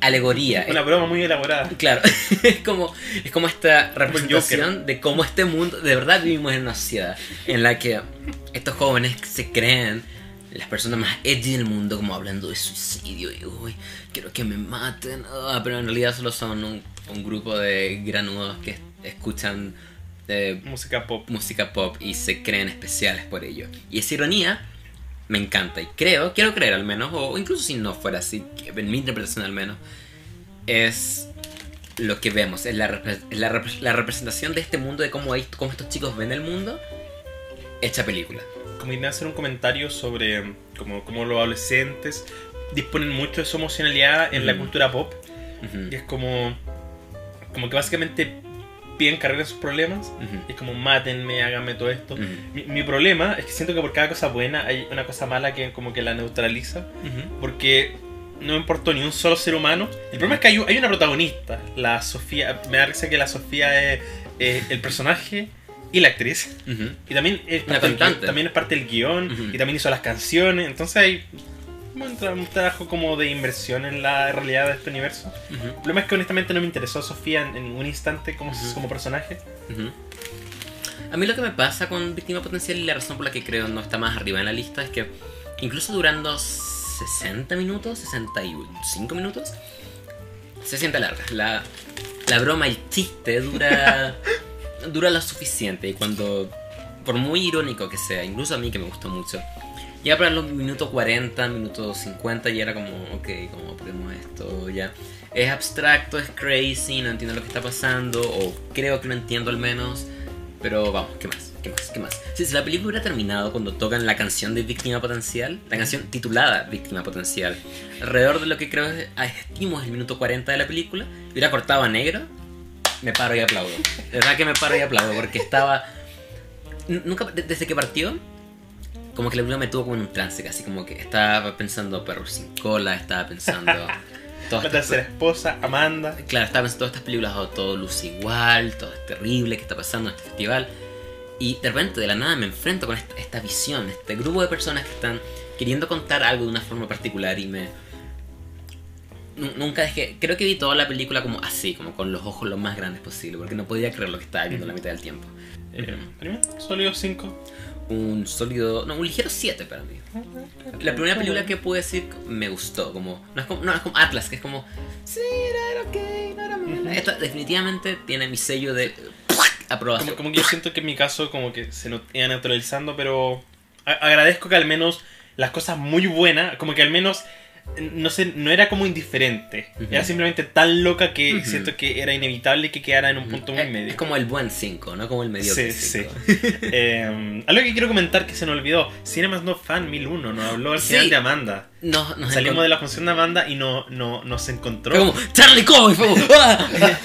Speaker 2: alegoría,
Speaker 1: Una broma muy elaborada.
Speaker 2: Claro, es como, es como esta representación de cómo este mundo, de verdad vivimos en una sociedad en la que estos jóvenes se creen las personas más edgy del mundo, como hablando de suicidio y uy, quiero que me maten, ah, pero en realidad solo son un, un grupo de granudos que escuchan eh,
Speaker 1: Música pop.
Speaker 2: música pop y se creen especiales por ello. Y esa ironía me encanta y creo, quiero creer al menos, o incluso si no fuera así, en mi interpretación al menos, es lo que vemos, es la, es la, repre- la representación de este mundo, de cómo, hay- cómo estos chicos ven el mundo, hecha película.
Speaker 1: Como idea hacer un comentario sobre como, como los adolescentes disponen mucho de su emocionalidad en la cultura pop.
Speaker 2: Ujú,
Speaker 1: Y es como. Como que básicamente piden cargar sus problemas.
Speaker 2: ujú,
Speaker 1: Y es como, mátenme, háganme todo esto.
Speaker 2: ujú,
Speaker 1: Mi, mi problema es que siento que por cada cosa buena hay una cosa mala que como que la neutraliza.
Speaker 2: ujú.
Speaker 1: Porque no me importó ni un solo ser humano. El problema es que hay, hay una protagonista, la Sofía. Me da risa que la Sofía es, es el personaje y la actriz. Y también es parte, del, también es parte del
Speaker 2: guion.
Speaker 1: Y también hizo las canciones. Entonces hay un, tra- un trabajo como de inversión en la realidad de este universo.
Speaker 2: Ujú,
Speaker 1: El problema es que honestamente no me interesó Sofía en, en un instante como,
Speaker 2: Ujú.
Speaker 1: como personaje.
Speaker 2: ujú. A mí lo que me pasa con Víctima Potencial y la razón por la que creo no está más arriba en la lista es que incluso durando 60 minutos, 65 minutos, se siente larga. La, la broma el chiste dura, dura lo suficiente y cuando, por muy irónico que sea, incluso a mí que me gustó mucho, llega para los minutos 40, minutos 50 y era como, ok, ¿cómo ponemos esto? Ya. Es abstracto, es crazy, no entiendo lo que está pasando, o creo que no entiendo al menos, pero vamos, ¿qué más? ¿Qué más? ¿Qué más? Si, si la película hubiera terminado cuando tocan la canción de Víctima Potencial, la canción titulada Víctima Potencial, alrededor de lo que creo es, ah, el minuto 40 de la película, hubiera cortado a negro, me paro y aplaudo. De verdad que me paro y aplaudo, porque estaba... Nunca, de- desde que partió, como que la película me tuvo como en un trance, casi como que estaba pensando perros sin cola, estaba pensando... todas
Speaker 1: La tercera esposa, Amanda.
Speaker 2: Claro, estaba pensando todas estas películas, oh, todo luce igual, todo es terrible, ¿qué está pasando en este festival? Y de repente, de la nada, me enfrento con esta, esta visión, este grupo de personas que están queriendo contar algo de una forma particular y me... Nu- Nunca dejé... Creo que vi toda la película como así, como con los ojos lo más grandes posible, porque no podía creer lo que estaba viendo la mitad del tiempo.
Speaker 1: Eh, primero, sólido 5.
Speaker 2: Un sólido... No, un ligero 7 para mí. La primera película que pude decir me gustó, como no es como, no, es como Atlas, que es como sí, era, era ok, no era mala. Esta definitivamente tiene mi sello de aprobación.
Speaker 1: Como, como que yo siento que en mi caso como que se no- iba neutralizando, pero a- agradezco que al menos las cosas muy buenas, como que al menos no sé, no era como indiferente. Era simplemente tan loca que
Speaker 2: Ujú.
Speaker 1: siento que era inevitable que quedara en un punto muy
Speaker 2: Es-
Speaker 1: medio.
Speaker 2: Es como el buen 5, no como el mediocre
Speaker 1: Sí,
Speaker 2: 5.
Speaker 1: Eh, algo que quiero comentar que se nos olvidó. Cinemas No Fan 1001 nos habló al
Speaker 2: Sí.
Speaker 1: final de Amanda.
Speaker 2: No, nos
Speaker 1: Salimos de la función de Amanda y no, no, nos encontró.
Speaker 2: Fue como Charlie Coy, fue como ¡ah!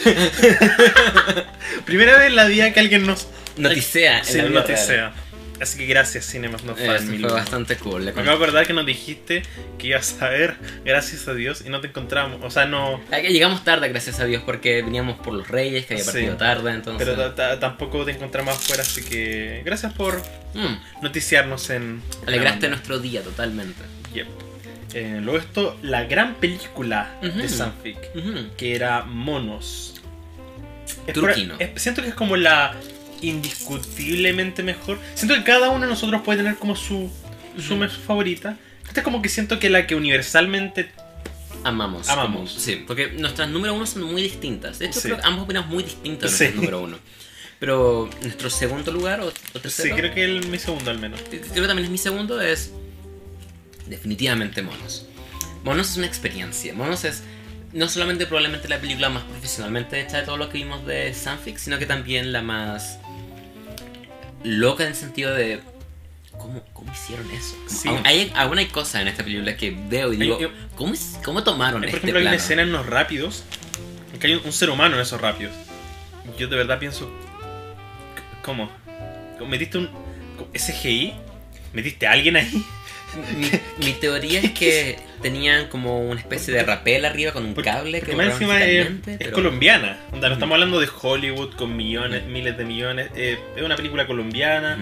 Speaker 1: Primera vez en la vida que alguien nos
Speaker 2: noticea. en
Speaker 1: Sí,
Speaker 2: la
Speaker 1: nos
Speaker 2: vida
Speaker 1: noticea. Así que gracias, Cinemas No
Speaker 2: real.
Speaker 1: Fan
Speaker 2: fue
Speaker 1: 1001.
Speaker 2: bastante cool. Le
Speaker 1: Me acabo de acordar que nos dijiste que ibas a ver, gracias a Dios, y no te encontramos. O sea, no.
Speaker 2: Ah, Llegamos tarde, gracias a Dios, porque veníamos por los Reyes, que había
Speaker 1: Sí.
Speaker 2: partido tarde, entonces.
Speaker 1: Pero ta- ta- tampoco te encontramos afuera, así que gracias por
Speaker 2: Mm,
Speaker 1: noticiarnos en.
Speaker 2: alegraste nuestro día totalmente.
Speaker 1: Yep. Eh, luego esto, la gran película de. Sanfic, que era Monos. Es
Speaker 2: Turquino.
Speaker 1: por- es- siento que es como la indiscutiblemente mejor. Siento que cada uno de nosotros puede tener como su, su mes favorita. Esta es como que siento que la que universalmente
Speaker 2: Amamos.
Speaker 1: Amamos.
Speaker 2: como- sí, porque nuestras número uno son muy distintas. De hecho,
Speaker 1: Sí.
Speaker 2: creo que ambos opinamos muy distintos de
Speaker 1: Sí.
Speaker 2: nuestro número uno. Pero nuestro segundo lugar, o, o
Speaker 1: Sí,
Speaker 2: tercero,
Speaker 1: creo que el, mi segundo al menos.
Speaker 2: creo que también es mi segundo, es definitivamente Monos. Monos es una experiencia. Monos es no solamente probablemente la película más profesionalmente hecha de todo lo que vimos de Sanfic, sino que también la más loca en el sentido de cómo, cómo hicieron eso.
Speaker 1: Sí.
Speaker 2: Aún hay, aún hay cosas en esta película que veo y digo,
Speaker 1: Hay-
Speaker 2: ¿cómo, cómo tomaron
Speaker 1: Por
Speaker 2: este
Speaker 1: ejemplo, hay una
Speaker 2: plano?
Speaker 1: escena en los rápidos, en que hay un, un ser humano en esos rápidos. Yo de verdad pienso, ¿cómo? ¿Cómo ¿Metiste un SGI? ¿Metiste a alguien ahí?
Speaker 2: Mi, mi teoría es que tenían como una especie de rapel arriba con un
Speaker 1: Porque-
Speaker 2: cable que
Speaker 1: más encima es, es
Speaker 2: pero-
Speaker 1: colombiana. Onda, no estamos hablando de Hollywood con millones, miles de millones. eh, es una película colombiana.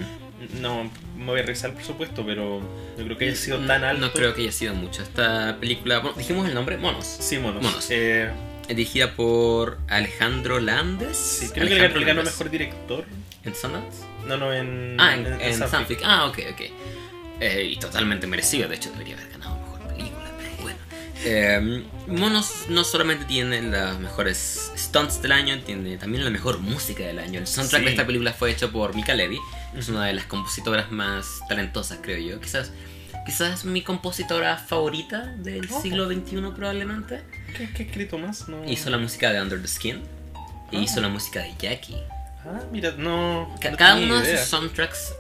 Speaker 1: No me voy a revisar por supuesto, pero yo creo que haya sido
Speaker 2: No-
Speaker 1: tan alto.
Speaker 2: No creo que haya sido mucho. Esta película, bueno, dijimos el nombre, Monos.
Speaker 1: Sí, monos.
Speaker 2: Monos.
Speaker 1: Eh,
Speaker 2: dirigida por Alejandro Landes.
Speaker 1: sí, creo que le ganó, mejor director.
Speaker 2: ¿En Sundance?
Speaker 1: No, no, en.
Speaker 2: Ah, en.
Speaker 1: Sanfic.
Speaker 2: Ah, ok, ok. Eh, y totalmente merecido. De hecho, debería haber ganado Eh, Monos no solamente tiene los mejores stunts del año, tiene también la mejor música del año. El soundtrack
Speaker 1: Sí.
Speaker 2: de esta película fue hecho por Mika Levy, que es una de las compositoras más talentosas, creo yo. Quizás, quizás mi compositora favorita del
Speaker 1: Oh.
Speaker 2: siglo XXI probablemente.
Speaker 1: ¿Qué, qué escrito más? No.
Speaker 2: Hizo la música de Under the Skin e
Speaker 1: Ah.
Speaker 2: hizo la música de Jackie.
Speaker 1: Ah, mira, no.
Speaker 2: Ca-
Speaker 1: no
Speaker 2: Cada
Speaker 1: tenía
Speaker 2: uno de
Speaker 1: idea.
Speaker 2: sus soundtracks,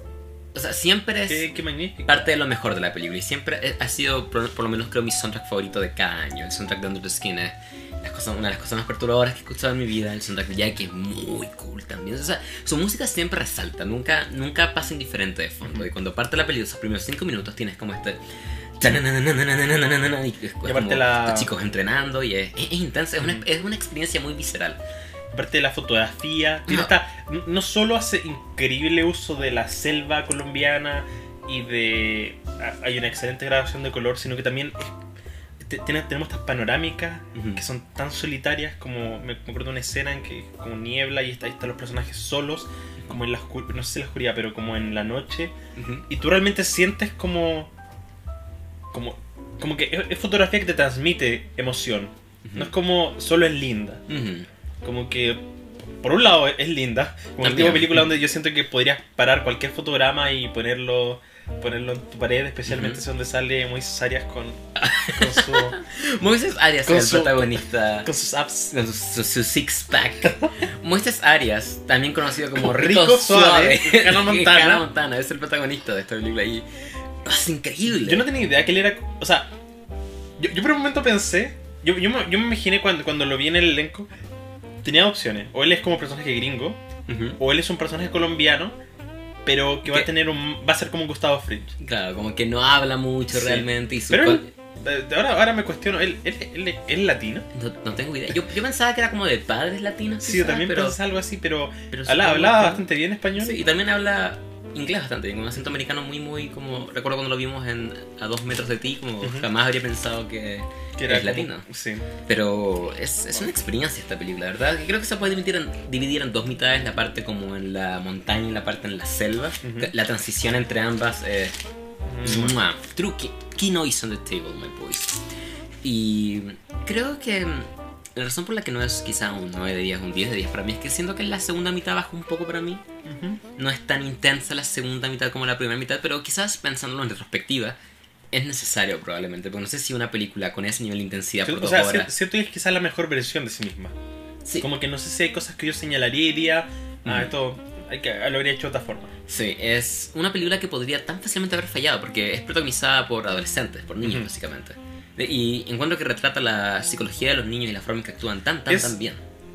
Speaker 2: o sea, siempre es
Speaker 1: qué, qué
Speaker 2: parte de lo mejor de la película. Y siempre e, ha sido, por, por, lo menos creo, mi soundtrack favorito de cada año. El soundtrack de Under the Skin es las cosas, una de las cosas más perturbadoras que he escuchado en mi vida. El soundtrack de Jack es muy cool también. O sea, su música siempre resalta. Nunca, nunca pasa indiferente de fondo. Y cuando parte la película, esos primeros 5 minutos tienes como este... Y,
Speaker 1: aparte la...
Speaker 2: chicos entrenando y es, es, es intensa. Es, una, es una experiencia muy visceral.
Speaker 1: Aparte de la fotografía, tiene esta- no solo hace increíble uso de la selva colombiana y de. a- Hay una excelente grabación de color, sino que también tenemos estas panorámicas que son tan solitarias como. Me, acuerdo de una escena en que como niebla y está, ahí están los personajes solos, como en la oscuridad, no sé si la oscuridad, pero como en la noche. Y tú realmente sientes como. como. como que es, es fotografía que te transmite emoción. No es como solo es linda
Speaker 2: Ujú.
Speaker 1: Como que por un lado es linda como el tipo de película donde yo siento que podrías parar cualquier fotograma y ponerlo ponerlo en tu pared especialmente
Speaker 2: Ujú.
Speaker 1: si donde sale Moisés Arias con, con, su,
Speaker 2: Moisés Arias
Speaker 1: Con
Speaker 2: es el
Speaker 1: su-
Speaker 2: protagonista.
Speaker 1: con sus apps
Speaker 2: Con su, su- su six pack. Moisés Arias, también conocido como Rico,
Speaker 1: Rico
Speaker 2: Suave.
Speaker 1: Suave, Hannah Montana.
Speaker 2: Hannah Montana, es el protagonista de esta película y es increíble.
Speaker 1: yo no tenía idea que él era o sea yo, yo por un momento pensé yo, yo, me, yo me imaginé cuando, cuando lo vi en el elenco tenía opciones o él es como personaje gringo o él es un personaje colombiano pero que va
Speaker 2: ¿Qué?
Speaker 1: a tener un va a ser como un Gustavo Fringe
Speaker 2: Claro, como que no habla mucho
Speaker 1: Sí.
Speaker 2: realmente y su
Speaker 1: pero él, ahora, ahora me cuestiono ¿él, él, él- él es latino?
Speaker 2: no, no tengo idea. Yo, yo pensaba que era como de padres latinos.
Speaker 1: Sí, yo también
Speaker 2: pero,
Speaker 1: pensé algo así, pero hablaba
Speaker 2: que-
Speaker 1: bastante bien español.
Speaker 2: Sí, y también habla inglés bastante bien, con un acento americano muy, muy como. Recuerdo cuando lo vimos en A dos metros de ti, como jamás habría pensado que,
Speaker 1: que era
Speaker 2: es
Speaker 1: como-
Speaker 2: latino.
Speaker 1: Sí.
Speaker 2: Pero es, es una experiencia esta película, ¿verdad? Creo que se puede dividir en, dividir en dos mitades, la parte como en la montaña y la parte en la selva.
Speaker 1: Ujú.
Speaker 2: La transición entre ambas es... True ki- key noise on the table, my boys. Y creo que la razón por la que no es quizá un 9 de 10, un 10 de 10 para mí es que siento que la segunda mitad baja un poco para mí.
Speaker 1: Ujú.
Speaker 2: No es tan intensa la segunda mitad como la primera mitad, pero quizás pensándolo en retrospectiva, es necesario probablemente, porque no sé si una película con ese nivel de intensidad por
Speaker 1: O
Speaker 2: dos
Speaker 1: sea,
Speaker 2: horas...
Speaker 1: si- siento que es quizás la mejor versión de sí misma.
Speaker 2: Sí.
Speaker 1: Como que no sé si hay cosas que yo señalaría y diría, ah,
Speaker 2: Ujú.
Speaker 1: esto hay que, lo habría hecho de otra forma.
Speaker 2: Sí, es una película que podría tan fácilmente haber fallado porque es protagonizada por adolescentes, por niños
Speaker 1: Ujú.
Speaker 2: básicamente. Y encuentro que retrata la psicología de los niños y la forma en que actúan tan, tan,
Speaker 1: Es-
Speaker 2: tan bien.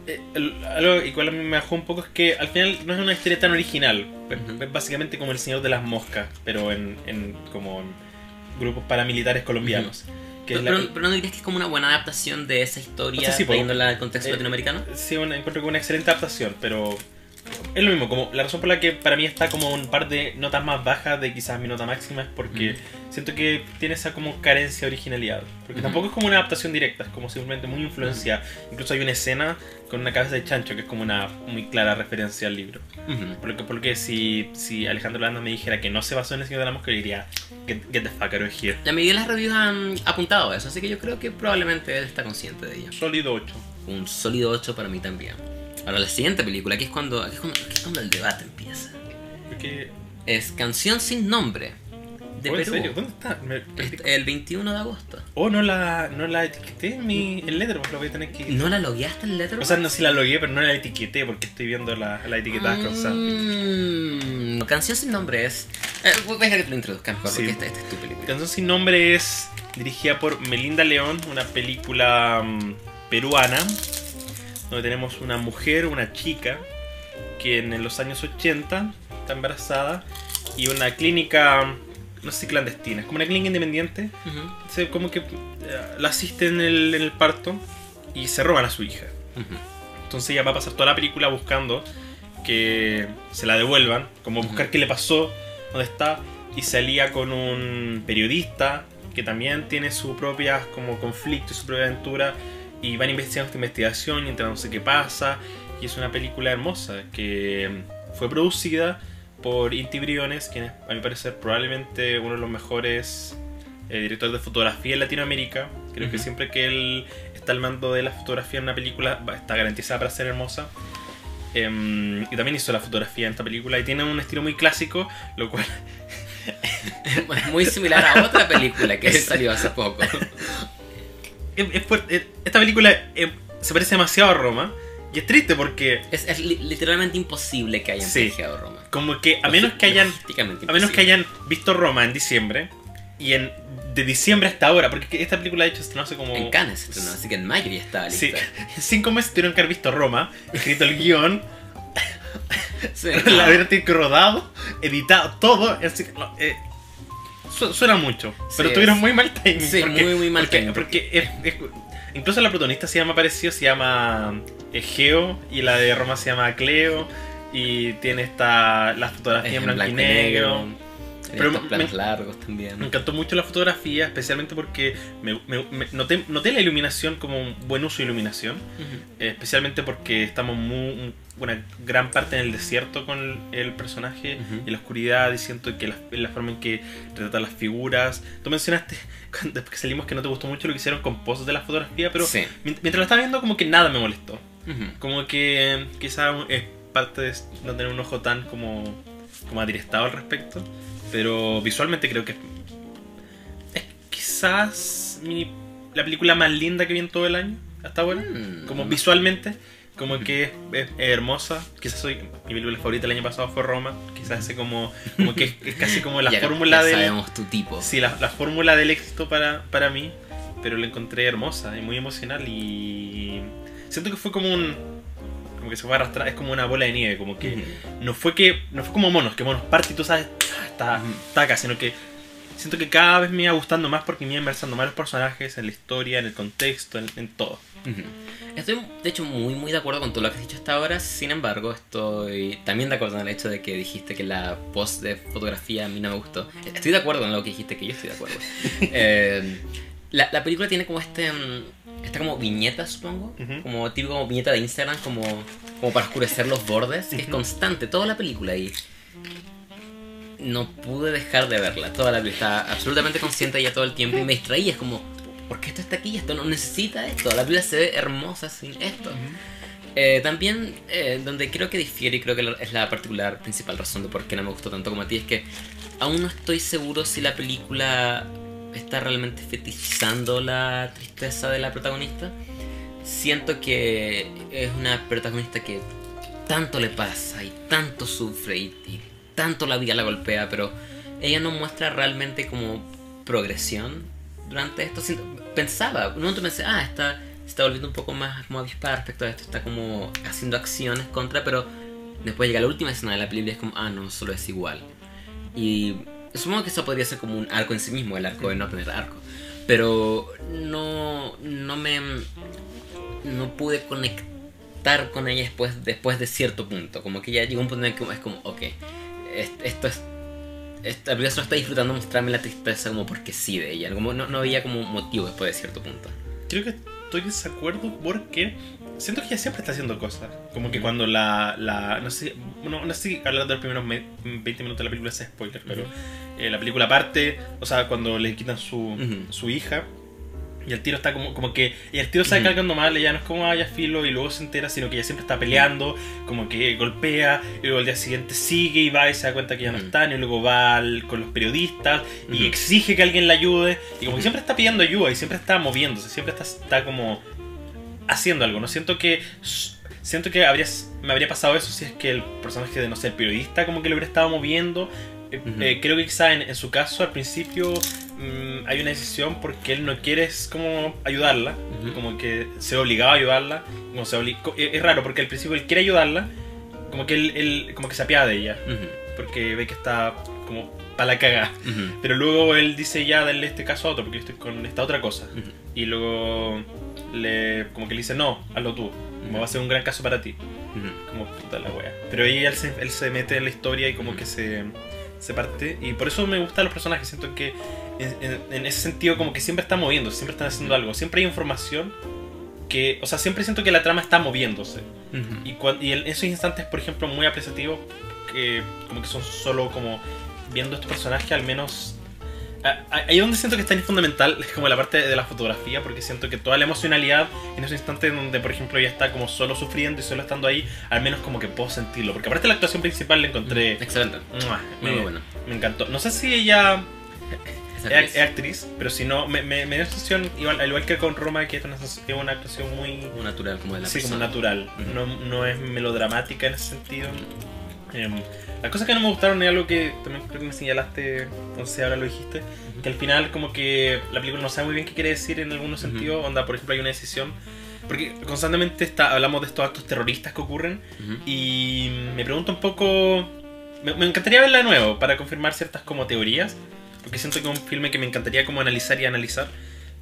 Speaker 1: Eh, algo igual a mí me bajó un poco es que al final no es una historia tan original. Es-. Es básicamente como El Señor de las Moscas, pero en, en como en grupos paramilitares colombianos. Que
Speaker 2: Pero,
Speaker 1: es la-
Speaker 2: pero- pero no dirías que es como una buena adaptación de esa historia,
Speaker 1: O sea, sí,
Speaker 2: trayéndola al contexto
Speaker 1: Eh,
Speaker 2: latinoamericano.
Speaker 1: Sí, una- encuentro que una excelente adaptación, pero es lo mismo, como la razón por la que para mí está como un par de notas más bajas de quizás mi nota máxima es porque siento que tiene esa como carencia de originalidad. Porque
Speaker 2: Ujú.
Speaker 1: tampoco es como una adaptación directa, es como simplemente muy influencia. Incluso hay una escena con una cabeza de chancho que es como una muy clara referencia al libro.
Speaker 2: Ujú.
Speaker 1: Por lo que, por lo que si, si Alejandro Landa me dijera que no se basó en el Señor de la Mosca, yo diría, get, get the fuck out of here.
Speaker 2: La mayoría de las reviews han apuntado a eso, así que yo creo que probablemente él está consciente de ello.
Speaker 1: Sólido 8.
Speaker 2: Un sólido 8 para mí también. Ahora, la siguiente película, aquí es cuando, aquí es cuando, es cuando el debate empieza.
Speaker 1: Porque,
Speaker 2: Es Canción sin nombre, de
Speaker 1: oh, ¿En
Speaker 2: Perú.
Speaker 1: serio? ¿Dónde está? Me-
Speaker 2: El 21 de agosto.
Speaker 1: Oh, no la, no la etiqueté en mi en Letterboxd, lo voy a tener que...
Speaker 2: ¿No la logueaste en
Speaker 1: O
Speaker 2: Letterboxd?
Speaker 1: sea, no si la logué, pero no la etiqueté porque estoy viendo la, la etiquetada con.
Speaker 2: Mm, Canción sin nombre es. Eh, voy a dejar que te lo introduzca mejor,
Speaker 1: Sí.
Speaker 2: porque esta, esta es tu película.
Speaker 1: Canción sin nombre es dirigida por Melinda León, una película mm, peruana, donde tenemos una mujer, una chica, que en los años 80 está embarazada y una clínica, no sé si clandestina, es como una clínica independiente, se, como que eh, la asiste en el, en el parto y se roban a su hija. Entonces ella va a pasar toda la película buscando que se la devuelvan, como buscar
Speaker 2: Ujú.
Speaker 1: qué le pasó, dónde está, y se alía con un periodista que también tiene su propia como conflicto y su propia aventura y van investigando esta investigación y enterándose qué pasa y es una película hermosa que fue producida por Inti Briones, quien es a mi parecer probablemente uno de los mejores eh, directores de fotografía en Latinoamérica, Creo que
Speaker 2: Ujú.
Speaker 1: siempre que él está al mando de la fotografía en una película está garantizada para ser hermosa. Em, y también hizo la fotografía en esta película y tiene un estilo muy clásico, lo cual
Speaker 2: muy similar a otra película que salió hace poco.
Speaker 1: es- es fuerte. Eh, Esta película eh, se parece demasiado a Roma y es triste porque
Speaker 2: Es, es li- literalmente imposible que hayan
Speaker 1: Sí.
Speaker 2: Roma.
Speaker 1: como que a menos que hayan a menos que hayan visto Roma en diciembre y en de diciembre hasta ahora, porque esta película de hecho se hace como
Speaker 2: En Cannes, se estrenó, así que en mayo ya estaba
Speaker 1: Sí,
Speaker 2: lista.
Speaker 1: en cinco meses tuvieron que haber visto Roma, escrito el guion,
Speaker 2: Sí.
Speaker 1: la haber rodado, editado, todo. así que, no, eh, su- suena mucho, pero tuvieron muy mal timing.
Speaker 2: sí,
Speaker 1: porque,
Speaker 2: muy, muy mal
Speaker 1: porque,
Speaker 2: timing,
Speaker 1: porque es- es- incluso la protagonista se llama parecido, se llama Egeo y la de Roma se llama Cleo y tiene esta la fotografía en blanco, y negro. Pero
Speaker 2: estos
Speaker 1: me-
Speaker 2: largos también.
Speaker 1: Me encantó mucho la fotografía, especialmente porque me, me- noté, noté la iluminación como un buen uso de iluminación.
Speaker 2: Ujú.
Speaker 1: Eh, especialmente porque estamos muy, una gran parte en el desierto con el, el personaje
Speaker 2: Ujú.
Speaker 1: y la oscuridad y siento que la, la forma en que retratan las figuras tú mencionaste cuando- después que salimos que no te gustó mucho lo que hicieron con poses de la fotografía pero
Speaker 2: Sí.
Speaker 1: mient- mientras lo estaba viendo como que nada me molestó
Speaker 2: Ujú.
Speaker 1: como que quizá es parte de no tener un ojo tan como como adiestado al respecto pero visualmente creo que es, quizás mi- la película más linda que vi en todo el año hasta ahora
Speaker 2: Mm.
Speaker 1: como visualmente, como que es, es- es hermosa. Quizás soy mi película favorita el año pasado fue Roma. Quizás es como, como que es, es casi como la fórmula del
Speaker 2: sabemos tu tipo.
Speaker 1: sí, la, la fórmula del éxito para, para mí, pero la encontré hermosa y muy emocional y siento que fue como un como que se fue a arrastrar, es como una bola de nieve, como que no fue que no fue como monos, que monos parte y tú sabes, está, acá, sino que siento que cada vez me iba gustando más porque me iba inversando más los personajes, en la historia, en el contexto, en, en todo.
Speaker 2: Estoy, de hecho, muy, muy de acuerdo con todo lo que has dicho hasta ahora. Sin embargo, estoy también de acuerdo en el hecho de que dijiste que la post de fotografía a mí no me gustó. Estoy de acuerdo en lo que dijiste, que yo estoy de acuerdo. Eh, la, la película tiene como este. mm, Esta como viñeta, supongo.
Speaker 1: Ujú.
Speaker 2: Como típico como viñeta de Instagram, como, como para oscurecer los bordes. Que es
Speaker 1: Ujú.
Speaker 2: constante, toda la película. Y no pude dejar de verla. Toda la película estaba absolutamente consciente de ella todo el tiempo y me distraía. Es como, ¿por qué esto está aquí? Esto no necesita esto. La película se ve hermosa sin esto. Eh, también, eh, donde creo que difiere y creo que es la particular principal razón de por qué no me gustó tanto como a ti, es que aún no estoy seguro si la película está realmente fetichizando la tristeza de la protagonista. Siento que es una protagonista que tanto le pasa y tanto sufre y, y tanto la vida la golpea, pero ella no muestra realmente como progresión durante esto. Pensaba, un momento pensé, ah, está, está volviendo un poco más como avispada respecto a esto, está como haciendo acciones contra, pero después llega la última escena de la película y es como, ah, no, solo es igual. Y supongo que eso podría ser como un arco en sí mismo, el arco de no tener arco. Pero no, no me... No pude conectar con ella después, después de cierto punto. Como que ya llegó un punto en el que es como, ok, esto es... Esta solo está disfrutando mostrarme la tristeza como porque sí de ella. Como no, no había como motivo después de cierto punto.
Speaker 1: Creo que estoy en desacuerdo porque siento que ella siempre está haciendo cosas. Como que cuando la. la no sé no, no sé si hablar de los primeros me- 20 minutos de la película es spoiler, pero eh, la película parte, o sea, cuando le quitan su,
Speaker 2: Ujú.
Speaker 1: su hija. Y el tiro está como, como que. Y el tiro está
Speaker 2: Ujú.
Speaker 1: cargando mal, ella no es como haya filo y luego se entera, sino que ella siempre está peleando, como que golpea, y luego al día siguiente sigue y va y se da cuenta que ya no están, y luego va al- con los periodistas y exige que alguien la ayude, y como que siempre está pidiendo ayuda y siempre está moviéndose, siempre está, está como haciendo algo. No siento que. Siento que habría, me habría pasado eso si es que el personaje de, no sé, el periodista como que lo hubiera estado moviendo. Eh, eh, creo que quizá en, en su caso al principio mm, hay una decisión porque él no quiere es como ayudarla, como que se ve obligado a ayudarla. Como se co- es raro porque al principio él quiere ayudarla, como que él, él- como que se apiada de ella, porque ve que está como para la cagada. Pero luego él dice ya, dale este caso a otro, porque yo estoy con esta otra cosa. Y luego le, como que le dice, no, hazlo tú, como va a ser un gran caso para ti. Como puta la wea. Pero ahí él se, él se mete en la historia y como que se, se parte. Y por eso me gustan los personajes, siento que en, en- en ese sentido como que siempre están moviendo, siempre están haciendo algo, siempre hay información que, o sea, siempre siento que la trama está moviéndose.
Speaker 2: Ujú.
Speaker 1: Y, cuan- y en esos instantes, por ejemplo, muy apreciativos, que como que son solo como viendo estos personajes, al menos Ahí donde siento que es tan fundamental es como la parte de la fotografía, porque siento que toda la emocionalidad en ese instante donde, por ejemplo, ella está como solo sufriendo y solo estando ahí, al menos como que puedo sentirlo. Porque aparte la actuación principal la encontré.
Speaker 2: Excelente. Muy
Speaker 1: me,
Speaker 2: bueno.
Speaker 1: me encantó. No sé si ella
Speaker 2: actriz.
Speaker 1: es actriz, pero si no, me, me, me dio la sensación, igual, al igual que con Roma, que es una, es una actuación muy.
Speaker 2: Natural como de la
Speaker 1: Sí, como
Speaker 2: persona.
Speaker 1: natural.
Speaker 2: Ujú.
Speaker 1: no, no es melodramática en ese sentido. Em, las cosas que no me gustaron es algo que también creo que me señalaste, no sé, ahora lo dijiste, que al final como que la película no sabe muy bien qué quiere decir en algunos sentidos. Onda, por ejemplo, hay una decisión, porque constantemente está, hablamos de estos actos terroristas que ocurren y me pregunto un poco, me, me encantaría verla de nuevo para confirmar ciertas como teorías, porque siento que es un filme que me encantaría como analizar y analizar.